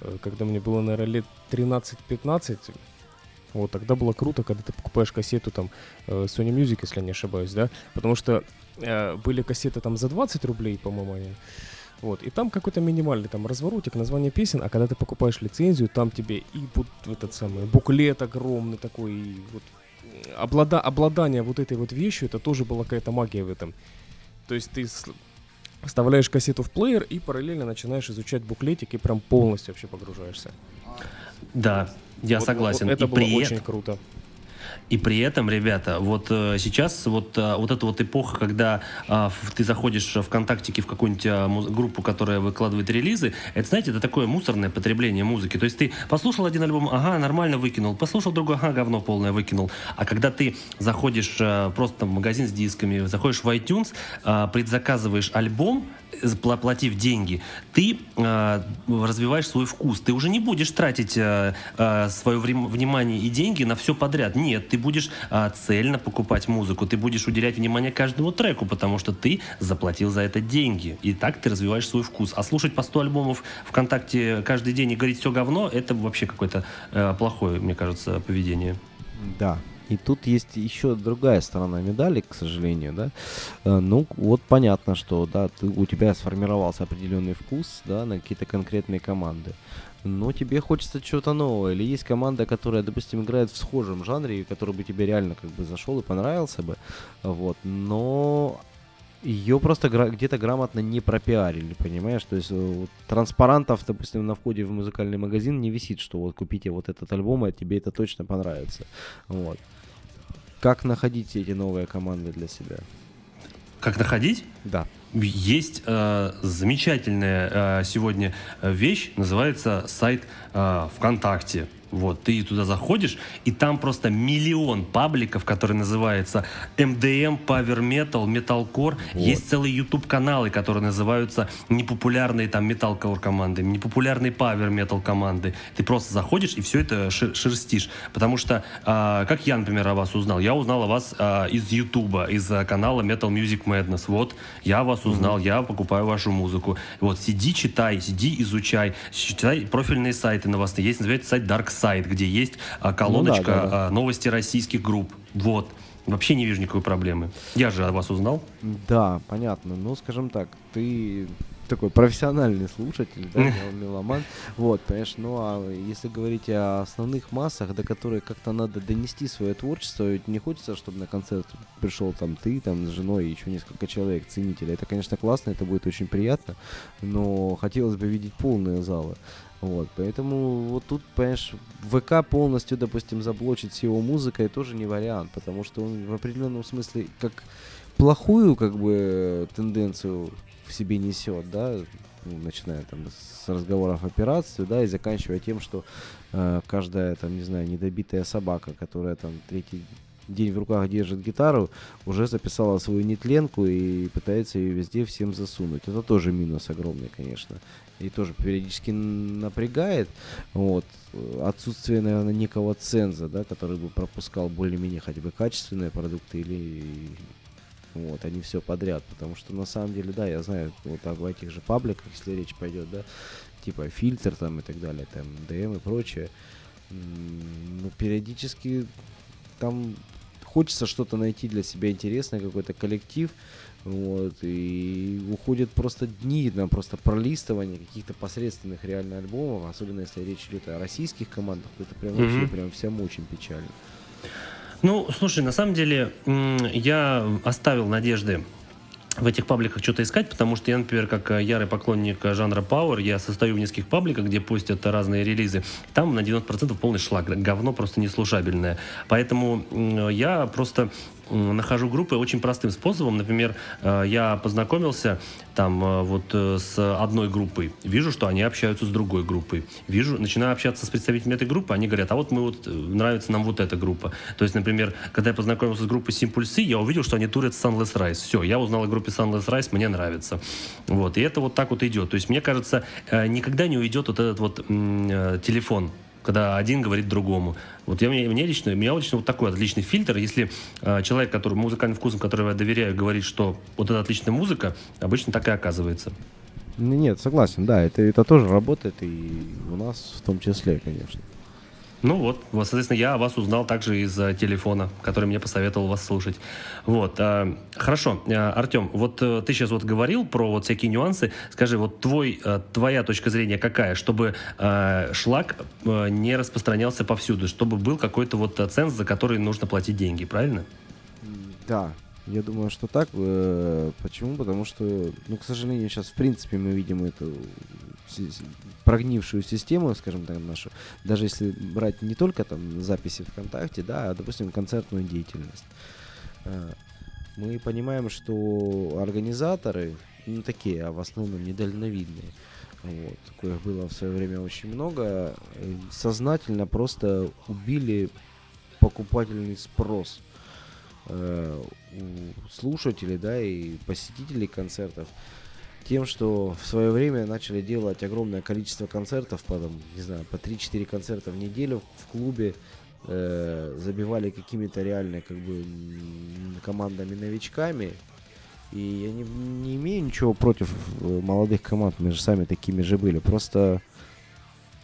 э, когда мне было, наверное, лет 13-15, вот, тогда было круто, когда ты покупаешь кассету там э, Sony Music, если я не ошибаюсь, да, потому что э, были кассеты там за 20 рублей, по-моему, они. Вот, и там какой-то минимальный там разворотик, название песен, а когда ты покупаешь лицензию, там тебе и вот этот самый буклет огромный такой, и вот облада, обладание вот этой вот вещью, это тоже была какая-то магия в этом. То есть ты вставляешь кассету в плеер и параллельно начинаешь изучать буклетик и прям полностью вообще погружаешься. Да, я вот, согласен. Вот это и было при очень круто. И при этом, ребята, вот э, сейчас вот, э, вот эта вот эпоха, когда э, ты заходишь в ВКонтактике в какую-нибудь э, группу, которая выкладывает релизы, это, знаете, это такое мусорное потребление музыки. То есть ты послушал один альбом, ага, нормально выкинул, послушал другой, ага, говно полное выкинул. А когда ты заходишь э, просто в магазин с дисками, заходишь в iTunes, э, предзаказываешь альбом, платив деньги, ты э, развиваешь свой вкус. Ты уже не будешь тратить э, э, свое внимание и деньги на все подряд. Нет, ты будешь э, цельно покупать музыку, ты будешь уделять внимание каждому треку, потому что ты заплатил за это деньги. И так ты развиваешь свой вкус. А слушать по 100 альбомов ВКонтакте каждый день и говорить все говно, это вообще какое-то э, плохое, мне кажется, поведение. Да, И тут есть еще другая сторона медали, к сожалению, да. Э, ну, вот понятно, что, да, ты, у тебя сформировался определенный вкус, да, на какие-то конкретные команды. Но тебе хочется чего-то нового. Или есть команда, которая, допустим, играет в схожем жанре, который бы тебе реально как бы зашел и понравился бы. Вот. Но ее просто гра- где-то грамотно не пропиарили, понимаешь? То есть э, вот, транспарантов, допустим, на входе в музыкальный магазин не висит, что вот купите вот этот альбом, и тебе это точно понравится. Вот. Как находить эти новые команды для себя? Как находить? Да. Есть э, замечательная э, сегодня вещь, называется сайт э, ВКонтакте. Вот, ты туда заходишь, и там просто миллион пабликов, которые называются MDM, Power Metal, Metalcore. Вот. Есть целые YouTube-каналы, которые называются непопулярные там Metalcore команды, непопулярные Power Metal команды. Ты просто заходишь и все это шер шерстишь. Потому что, а, как я, например, о вас узнал? Я узнал о вас а, из YouTube, из а, канала Metal Music Madness. Вот, я вас узнал, mm-hmm. я покупаю вашу музыку. Вот, сиди, читай, сиди, изучай. Читай профильные сайты новостные. Есть, называется, сайт Dark сайт, где есть а, колоночка ну, да, да, да. А, новости российских групп. Вот. Вообще не вижу никакой проблемы. Я же о вас узнал. Да, понятно. Ну, скажем так, ты такой профессиональный слушатель, да, меломан. Вот, понимаешь, ну а если говорить о основных массах, до которых как-то надо донести свое творчество, ведь не хочется, чтобы на концерт пришел там ты, там с женой и еще несколько человек, ценителей. Это, конечно, классно, это будет очень приятно, но хотелось бы видеть полные залы. Вот, поэтому вот тут, понимаешь, ВК полностью, допустим, заблочить с его музыкой тоже не вариант, потому что он в определенном смысле как плохую как бы тенденцию в себе несет, да, ну, начиная там с разговоров о пиратстве, да, и заканчивая тем, что э, каждая там, не знаю, недобитая собака, которая там третий день в руках держит гитару, уже записала свою нетленку и пытается ее везде всем засунуть. Это тоже минус огромный, конечно и тоже периодически напрягает. Вот. Отсутствие, наверное, некого ценза, да, который бы пропускал более-менее хотя бы качественные продукты или вот, они все подряд. Потому что на самом деле, да, я знаю, вот в этих же пабликах, если речь пойдет, да, типа фильтр там и так далее, там DM и прочее, ну, периодически там хочется что-то найти для себя интересное, какой-то коллектив, вот, и уходят просто дни на просто пролистывание каких-то посредственных реально альбомов, особенно если речь идет о российских командах, то это прям mm-hmm. вообще прям всем очень печально. Ну, слушай, на самом деле я оставил надежды в этих пабликах что-то искать, потому что я, например, как ярый поклонник жанра Power, я состою в нескольких пабликах, где постят разные релизы. Там на 90% полный шлаг, говно просто неслушабельное. Поэтому я просто нахожу группы очень простым способом. Например, э, я познакомился там э, вот э, с одной группой, вижу, что они общаются с другой группой, вижу, начинаю общаться с представителями этой группы, они говорят, а вот мы вот нравится нам вот эта группа. То есть, например, когда я познакомился с группой Simple я увидел, что они турят Sunless Rise. Все, я узнал о группе Sunless Rise, мне нравится. Вот, и это вот так вот идет. То есть, мне кажется, никогда не уйдет вот этот вот телефон когда один говорит другому. Вот я, мне, мне лично, у меня лично вот такой отличный фильтр. Если э, человек, который музыкальным вкусом, которого я доверяю, говорит, что вот это отличная музыка, обычно так и оказывается. Нет, согласен, да, это, это тоже работает, и у нас в том числе, конечно. Ну вот, вот, соответственно, я вас узнал также из э, телефона, который мне посоветовал вас слушать. Вот, э, хорошо, э, Артем, вот э, ты сейчас вот говорил про вот всякие нюансы. Скажи, вот твой, э, твоя точка зрения какая, чтобы э, шлак э, не распространялся повсюду, чтобы был какой-то вот э, ценз, за который нужно платить деньги, правильно? Да, я думаю, что так. Э, почему? Потому что, ну, к сожалению, сейчас, в принципе, мы видим эту прогнившую систему, скажем так, нашу, даже если брать не только там записи ВКонтакте, да, а, допустим, концертную деятельность. Э, мы понимаем, что организаторы, ну, такие, а в основном недальновидные, вот, такое было в свое время очень много, э, сознательно просто убили покупательный спрос у слушателей, да, и посетителей концертов тем, что в свое время начали делать огромное количество концертов, по, там, не знаю, по 3-4 концерта в неделю в клубе, э, забивали какими-то реально как бы командами-новичками. И я не, не имею ничего против э, молодых команд, мы же сами такими же были. Просто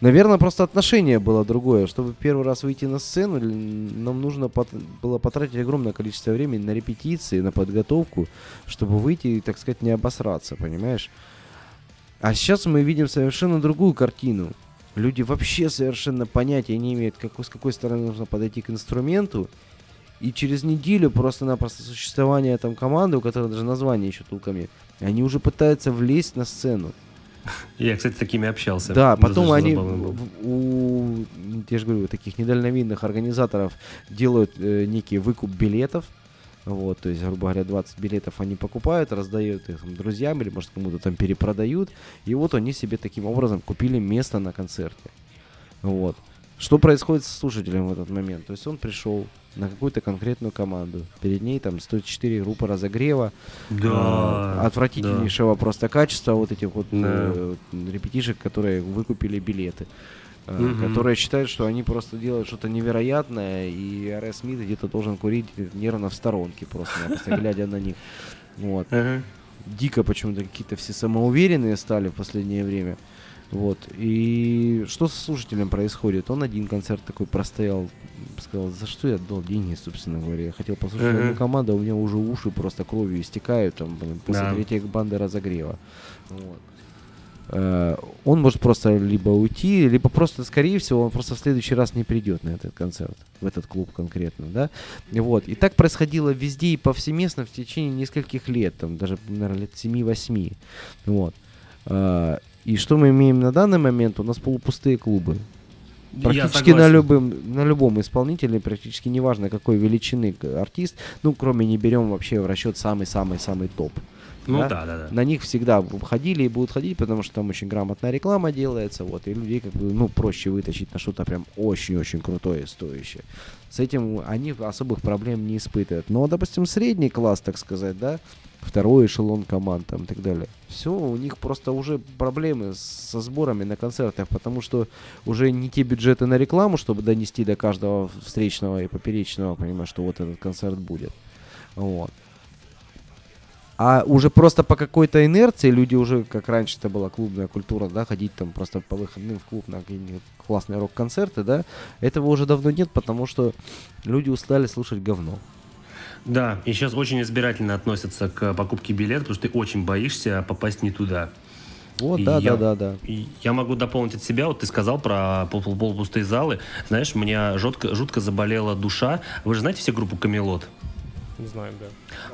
Наверное, просто отношение было другое. Чтобы первый раз выйти на сцену, нам нужно пот- было потратить огромное количество времени на репетиции, на подготовку, чтобы выйти и, так сказать, не обосраться, понимаешь? А сейчас мы видим совершенно другую картину. Люди вообще совершенно понятия не имеют, как, с какой стороны нужно подойти к инструменту. И через неделю просто-напросто существования там команды, у которой даже название еще нет, они уже пытаются влезть на сцену. Я, кстати, с такими общался. Да, потом тоже они у, я же говорю, таких недальновидных организаторов делают э, некий выкуп билетов. Вот, то есть, грубо говоря, 20 билетов они покупают, раздают их там, друзьям или, может, кому-то там перепродают. И вот они себе таким образом купили место на концерте. Вот. Что происходит с слушателем в этот момент? То есть он пришел на какую-то конкретную команду. Перед ней там стоит 4 группы разогрева. Да. А, отвратительнейшего просто качества вот этих вот Да. э, ребятишек, которые выкупили билеты. э, Мгм. Которые считают, что они просто делают что-то невероятное, и Аре Смит где-то должен курить нервно в сторонке, просто глядя на них. Вот. Дико почему-то какие-то все самоуверенные стали в последнее время. Вот. И что со слушателем происходит? Он один концерт такой простоял, сказал, за что я отдал деньги, собственно говоря. Я хотел послушать одну команду, а у меня уже уши просто кровью истекают, там, блин, после Да. третьей банды разогрева. Вот. Э, Он может просто либо уйти, либо просто, скорее всего, он просто в следующий раз не придет на этот концерт, в этот клуб конкретно, да. Вот. И так происходило везде и повсеместно в течение нескольких лет, там, даже, наверное, лет 7-8. Вот. А, И что мы имеем на данный момент? У нас полупустые клубы. Практически на, любым, на любом исполнителе, практически неважно какой величины артист, ну, кроме не берем вообще в расчет самый-самый-самый топ. Ну да? да, да, да. На них всегда ходили и будут ходить, потому что там очень грамотная реклама делается, вот, и людей как бы, ну, проще вытащить на что-то прям очень-очень крутое, стоящее. С этим они особых проблем не испытывают. Но, допустим, средний класс, так сказать, да, второй эшелон команд там и так далее. Все, у них просто уже проблемы со сборами на концертах, потому что уже не те бюджеты на рекламу, чтобы донести до каждого встречного и поперечного, понимаешь, что вот этот концерт будет. Вот. А уже просто по какой-то инерции люди уже, как раньше это была клубная культура, да, ходить там просто по выходным в клуб на какие-нибудь классные рок-концерты, да, этого уже давно нет, потому что люди устали слушать говно. Да, и сейчас очень избирательно относятся к покупке билета, потому что ты очень боишься попасть не туда. Вот, да, я- да, да, да. Я могу дополнить от себя. Вот ты сказал про пол- пол- полупустые залы. Знаешь, меня жутко, жутко заболела душа. Вы же знаете все группу Камелот? Не знаю, да.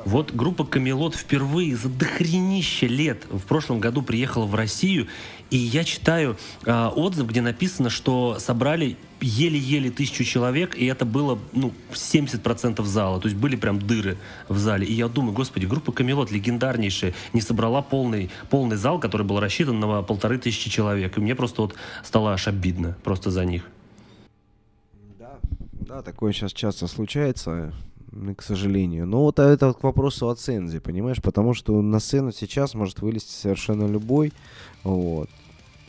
Вот группа Камелот впервые за дохренище лет в прошлом году приехала в Россию, и я читаю а, отзыв, где написано, что собрали еле-еле тысячу человек, и это было, ну, 70% зала, то есть были прям дыры в зале. И я думаю, господи, группа Камелот легендарнейшая, не собрала полный, полный зал, который был рассчитан на полторы тысячи человек. И мне просто вот стало аж обидно просто за них. Да, да, такое сейчас часто случается, к сожалению. Но вот это вот к вопросу о цензе, понимаешь? Потому что на сцену сейчас может вылезти совершенно любой. Вот.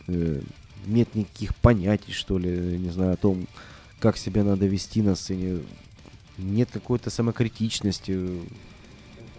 Э, Нет никаких понятий, что ли, не знаю, о том, как себя надо вести на сцене. Нет какой-то самокритичности.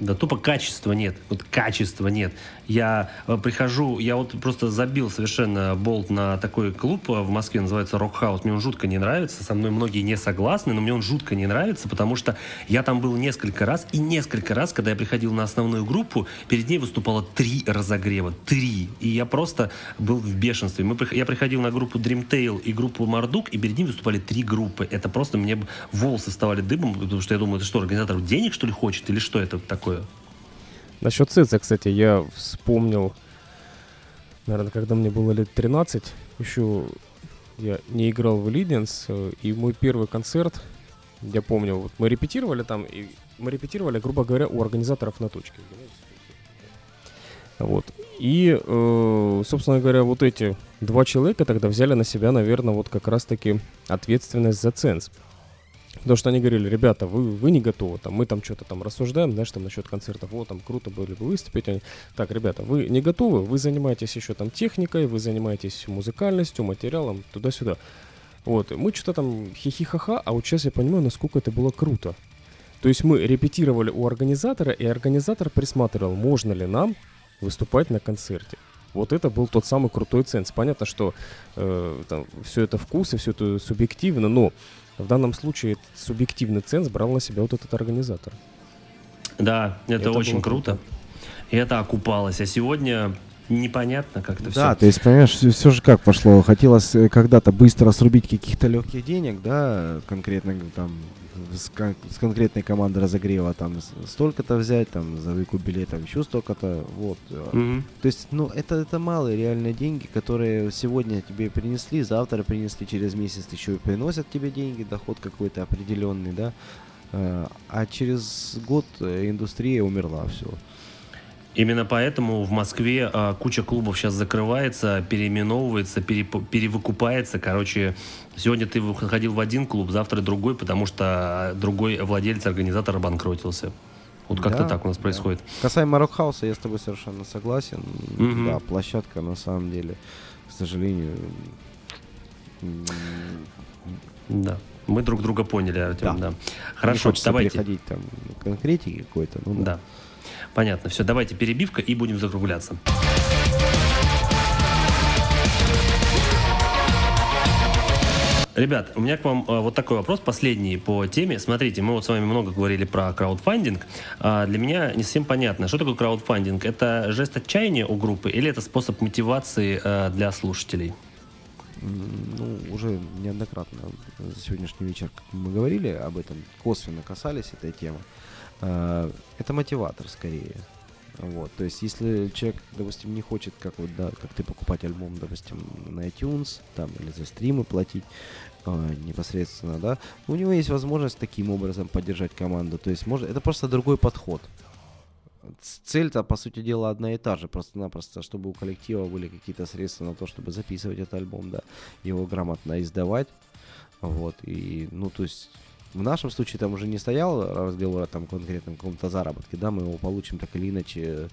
Да тупо качества нет. Вот качества нет. Я э, прихожу, я вот просто забил совершенно болт на такой клуб э, в Москве, называется Rock House. Мне он жутко не нравится. Со мной многие не согласны, но мне он жутко не нравится, потому что я там был несколько раз, и несколько раз, когда я приходил на основную группу, перед ней выступало три разогрева. Три. И я просто был в бешенстве. Мы, я приходил на группу Dreamtail и группу Мардук, и перед ними выступали три группы. Это просто мне волосы вставали дыбом, потому что я думаю, это что, организатор денег, что ли, хочет? Или что это такое? Насчет Цеца, кстати, я вспомнил, наверное, когда мне было лет 13, еще я не играл в э, и мой первый концерт, я помню, вот мы репетировали там, и мы репетировали, грубо говоря, у организаторов на точке. Вот. И, э, собственно говоря, вот эти два человека тогда взяли на себя, наверное, вот как раз-таки ответственность за ценз. Потому что они говорили, ребята, вы, вы не готовы, там, мы там что-то там рассуждаем, знаешь, там насчет концертов, вот, там, круто было бы выступить. Они, так, ребята, вы не готовы, вы занимаетесь еще там техникой, вы занимаетесь музыкальностью, материалом, туда-сюда. Вот, мы что-то там хихи-ха-ха, а вот сейчас я понимаю, насколько это было круто. То есть мы репетировали у организатора, и организатор присматривал, можно ли нам выступать на концерте. вот это был тот самый крутой ценз. Понятно, что э, там, все это вкус и все это субъективно, но в данном случае этот субъективный ценз брал на себя вот этот организатор. Да, это, это очень круто. круто. И это окупалось. А сегодня непонятно как-то да, все. Да, то есть, понимаешь, все, все же как пошло. Хотелось э, когда-то быстро срубить каких-то легких денег, да, конкретно там с, кон- с конкретной команды разогрева там столько-то взять, там за выкуп билетов еще столько-то, вот. Mm-hmm. То есть, ну, это, это малые реальные деньги, которые сегодня тебе принесли, завтра принесли, через месяц еще и приносят тебе деньги, доход какой-то определенный, да, э, а через год индустрия умерла, все. Именно поэтому в Москве а, куча клубов сейчас закрывается, переименовывается, переп- перевыкупается. Короче, сегодня ты выходил в один клуб, завтра другой, потому что другой владелец, организатор обанкротился. Вот как-то да, так у нас происходит. Да. Касаемо Рокхауса, я с тобой совершенно согласен. Угу. Да, площадка на самом деле, к сожалению... Да. Мы друг друга поняли, Артем, да. да. Хорошо, Не давайте. переходить там конкретики какой-то, ну да. да. Понятно. Все, давайте перебивка и будем закругляться. Ребят, у меня к вам э, вот такой вопрос, последний по теме. Смотрите, мы вот с вами много говорили про краудфандинг. А для меня не совсем понятно, что такое краудфандинг? Это жест отчаяния у группы или это способ мотивации э, для слушателей? Ну, уже неоднократно за сегодняшний вечер, мы говорили об этом, косвенно касались этой темы. А, это мотиватор скорее. Вот, то есть, если человек, допустим, не хочет, как вот, да, как ты покупать альбом, допустим, на iTunes, там, или за стримы платить э, непосредственно, да, у него есть возможность таким образом поддержать команду. То есть, может, это просто другой подход. Цель-то, по сути дела, одна и та же, просто-напросто, чтобы у коллектива были какие-то средства на то, чтобы записывать этот альбом, да, его грамотно издавать, вот, и, ну, то есть, в нашем случае там уже не стоял разговор о там конкретном каком-то заработке, да, мы его получим так или иначе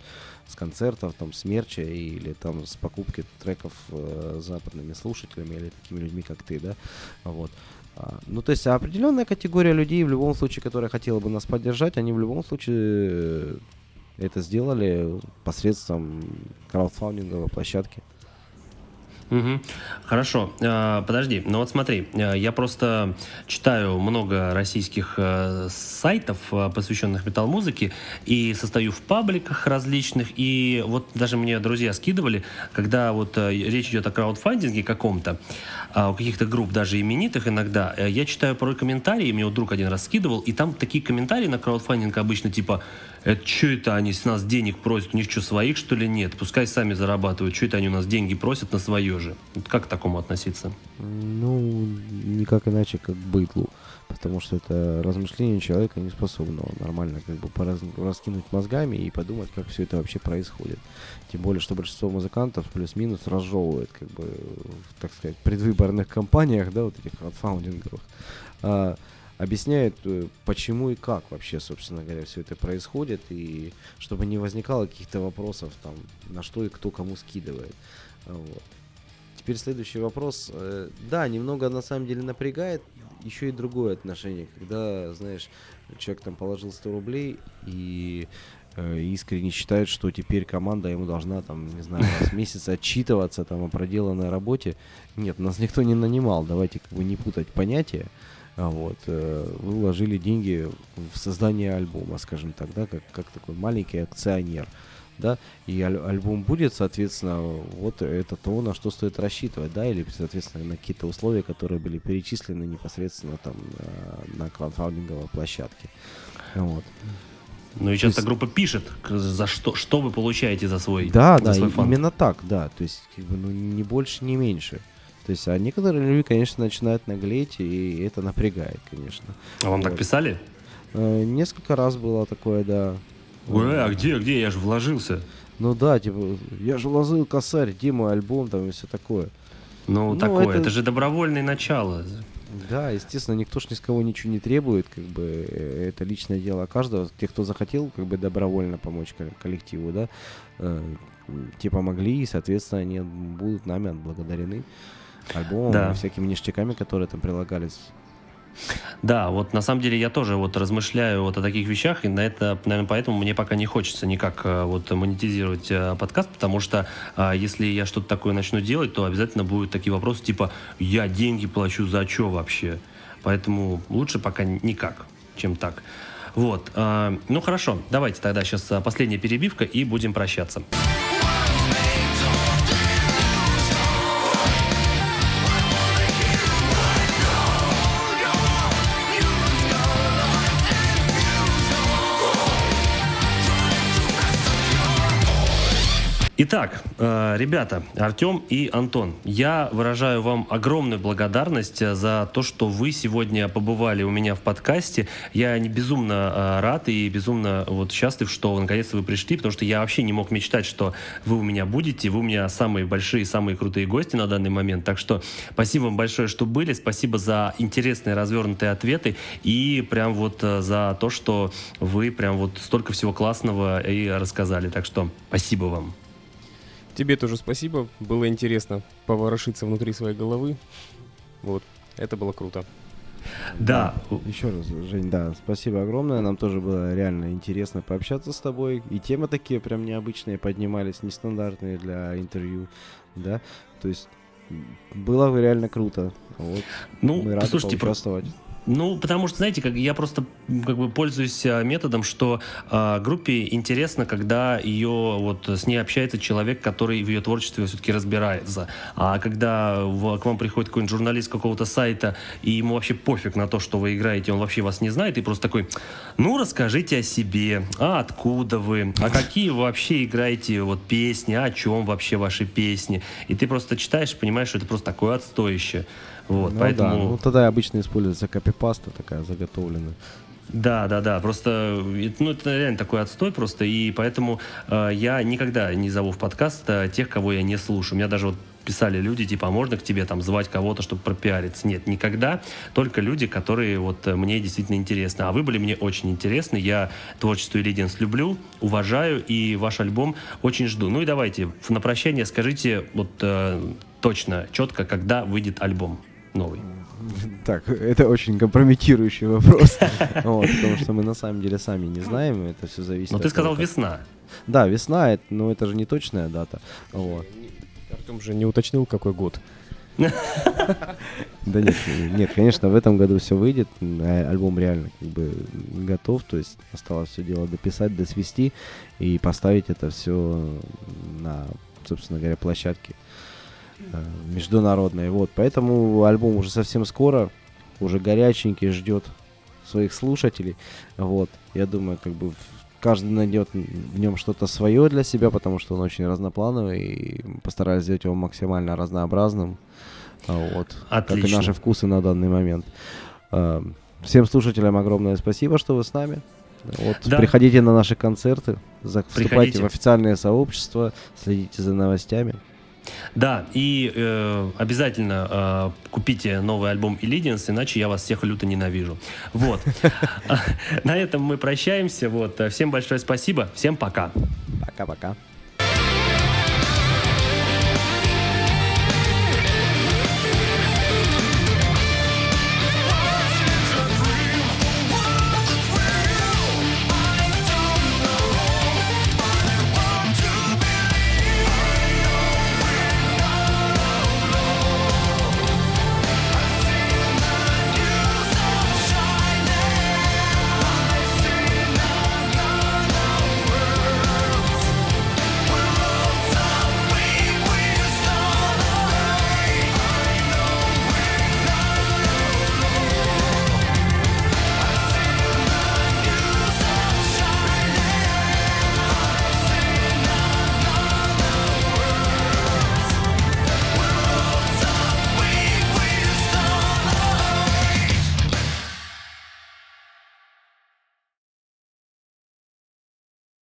с концертов, там, с мерча или там с покупки треков э, западными слушателями или такими людьми, как ты, да, вот. А, ну, то есть определенная категория людей, в любом случае, которая хотела бы нас поддержать, они в любом случае это сделали посредством краудфандинговой площадки. Угу. Хорошо. А, подожди, ну вот смотри, а, я просто читаю много российских э, сайтов, э, посвященных метал-музыке, и состою в пабликах различных, и вот даже мне друзья скидывали, когда вот э, речь идет о краудфандинге каком-то, а, у каких-то групп, даже именитых иногда, я читаю порой комментарии, мне вот друг один раз скидывал, и там такие комментарии на краудфандинг обычно типа это что это они с нас денег просят? У них что, своих, что ли, нет? Пускай сами зарабатывают. Что это они у нас деньги просят на свое Вот как к такому относиться? Ну, никак иначе, как к бытлу. Потому что это размышление человека неспособного нормально как бы пораз... раскинуть мозгами и подумать, как все это вообще происходит. Тем более, что большинство музыкантов плюс-минус разжевывает, как бы, в, так сказать, предвыборных кампаниях, да, вот этих фаундинговых. А, объясняет, э, почему и как вообще, собственно говоря, все это происходит, и чтобы не возникало каких-то вопросов, там, на что и кто кому скидывает. Вот. Теперь следующий вопрос. Э, да, немного на самом деле напрягает еще и другое отношение, когда, знаешь, человек там положил 100 рублей и э, искренне считает, что теперь команда ему должна, там, не знаю, раз в месяц отчитываться там о проделанной работе. Нет, нас никто не нанимал, давайте как бы не путать понятия. А вот, э, вы вложили деньги в создание альбома, скажем так, да, как, как такой маленький акционер, да, и аль- альбом будет, соответственно, вот это то, на что стоит рассчитывать, да, или, соответственно, на какие-то условия, которые были перечислены непосредственно там на, на краудфандинговой площадке. Вот. Ну и часто есть... группа пишет, за что, что вы получаете за свой Да, за да, свой фонд. именно так, да, то есть, как бы, ну, не больше, не меньше. То есть, а некоторые люди, конечно, начинают наглеть, и это напрягает, конечно. А вам вот. так писали? Э, несколько раз было такое, да. Ой, а где, где? Я же вложился. Ну да, типа, я же вложил косарь, где мой альбом, там и все такое. Ну, ну такое, это... это же добровольное начало. Да, естественно, никто ж ни с кого ничего не требует, как бы э, это личное дело каждого. Те, кто захотел, как бы добровольно помочь коллективу, да, э, те помогли, и, соответственно, они будут нами отблагодарены альбомом, да. всякими ништяками, которые там прилагались. Да, вот на самом деле я тоже вот размышляю вот о таких вещах, и на это, наверное, поэтому мне пока не хочется никак э, вот монетизировать э, подкаст, потому что а, если я что-то такое начну делать, то обязательно будут такие вопросы типа «я деньги плачу за что вообще?» Поэтому лучше пока никак, чем так. Вот. Ну хорошо, давайте тогда сейчас последняя перебивка и будем прощаться. Итак, э, ребята, Артем и Антон, я выражаю вам огромную благодарность э, за то, что вы сегодня побывали у меня в подкасте. Я не безумно э, рад и безумно вот счастлив, что наконец-то вы пришли, потому что я вообще не мог мечтать, что вы у меня будете. Вы у меня самые большие, самые крутые гости на данный момент. Так что спасибо вам большое, что были. Спасибо за интересные, развернутые ответы и прям вот за то, что вы прям вот столько всего классного и рассказали. Так что спасибо вам. Тебе тоже спасибо. Было интересно поворошиться внутри своей головы. Вот. Это было круто. Да. Еще раз, Жень, да, спасибо огромное. Нам тоже было реально интересно пообщаться с тобой. И темы такие прям необычные поднимались, нестандартные для интервью, да. То есть было реально круто. Вот. Ну, Мы рады слушайте, поучаствовать. Ну, потому что, знаете, как я просто как бы пользуюсь а, методом, что э, группе интересно, когда ее вот с ней общается человек, который в ее творчестве все-таки разбирается. А когда в, к вам приходит какой-нибудь журналист какого-то сайта, и ему вообще пофиг на то, что вы играете, он вообще вас не знает, и просто такой, ну, расскажите о себе, а откуда вы, а какие вы вообще играете вот песни, а о чем вообще ваши песни. И ты просто читаешь понимаешь, что это просто такое отстоище. Вот, ну, поэтому... Да. Ну, тогда обычно используется копипаста такая заготовленная. Да, да, да. Просто ну, это реально такой отстой просто. И поэтому э, я никогда не зову в подкаст э, тех, кого я не слушаю. У меня даже вот писали люди, типа, а можно к тебе там звать кого-то, чтобы пропиариться? Нет, никогда. Только люди, которые вот э, мне действительно интересны. А вы были мне очень интересны. Я творчество Иллиденс люблю, уважаю, и ваш альбом очень жду. Ну и давайте, на прощание скажите вот э, точно, четко, когда выйдет альбом новый? Так, это очень компрометирующий вопрос, вот, потому что мы на самом деле сами не знаем, это все зависит. Но ты сказал того, весна. Да, весна, но это же не точная дата. Вот. Артем же не уточнил, какой год. Да нет, нет, конечно, в этом году все выйдет, а альбом реально как бы готов, то есть осталось все дело дописать, досвести и поставить это все на, собственно говоря, площадке Э, международные. Вот, поэтому альбом уже совсем скоро, уже горяченький, ждет своих слушателей. Вот, я думаю, как бы каждый найдет в нем что-то свое для себя, потому что он очень разноплановый, и постараюсь сделать его максимально разнообразным. Вот, Отлично. как и наши вкусы на данный момент. Э, всем слушателям огромное спасибо, что вы с нами. Вот, да. Приходите на наши концерты, вступайте Приходите. в официальное сообщество, следите за новостями. Да, и э, обязательно э, купите новый альбом Illidians, иначе я вас всех люто ненавижу. Вот. На этом мы прощаемся. Вот. Всем большое спасибо. Всем пока. Пока-пока.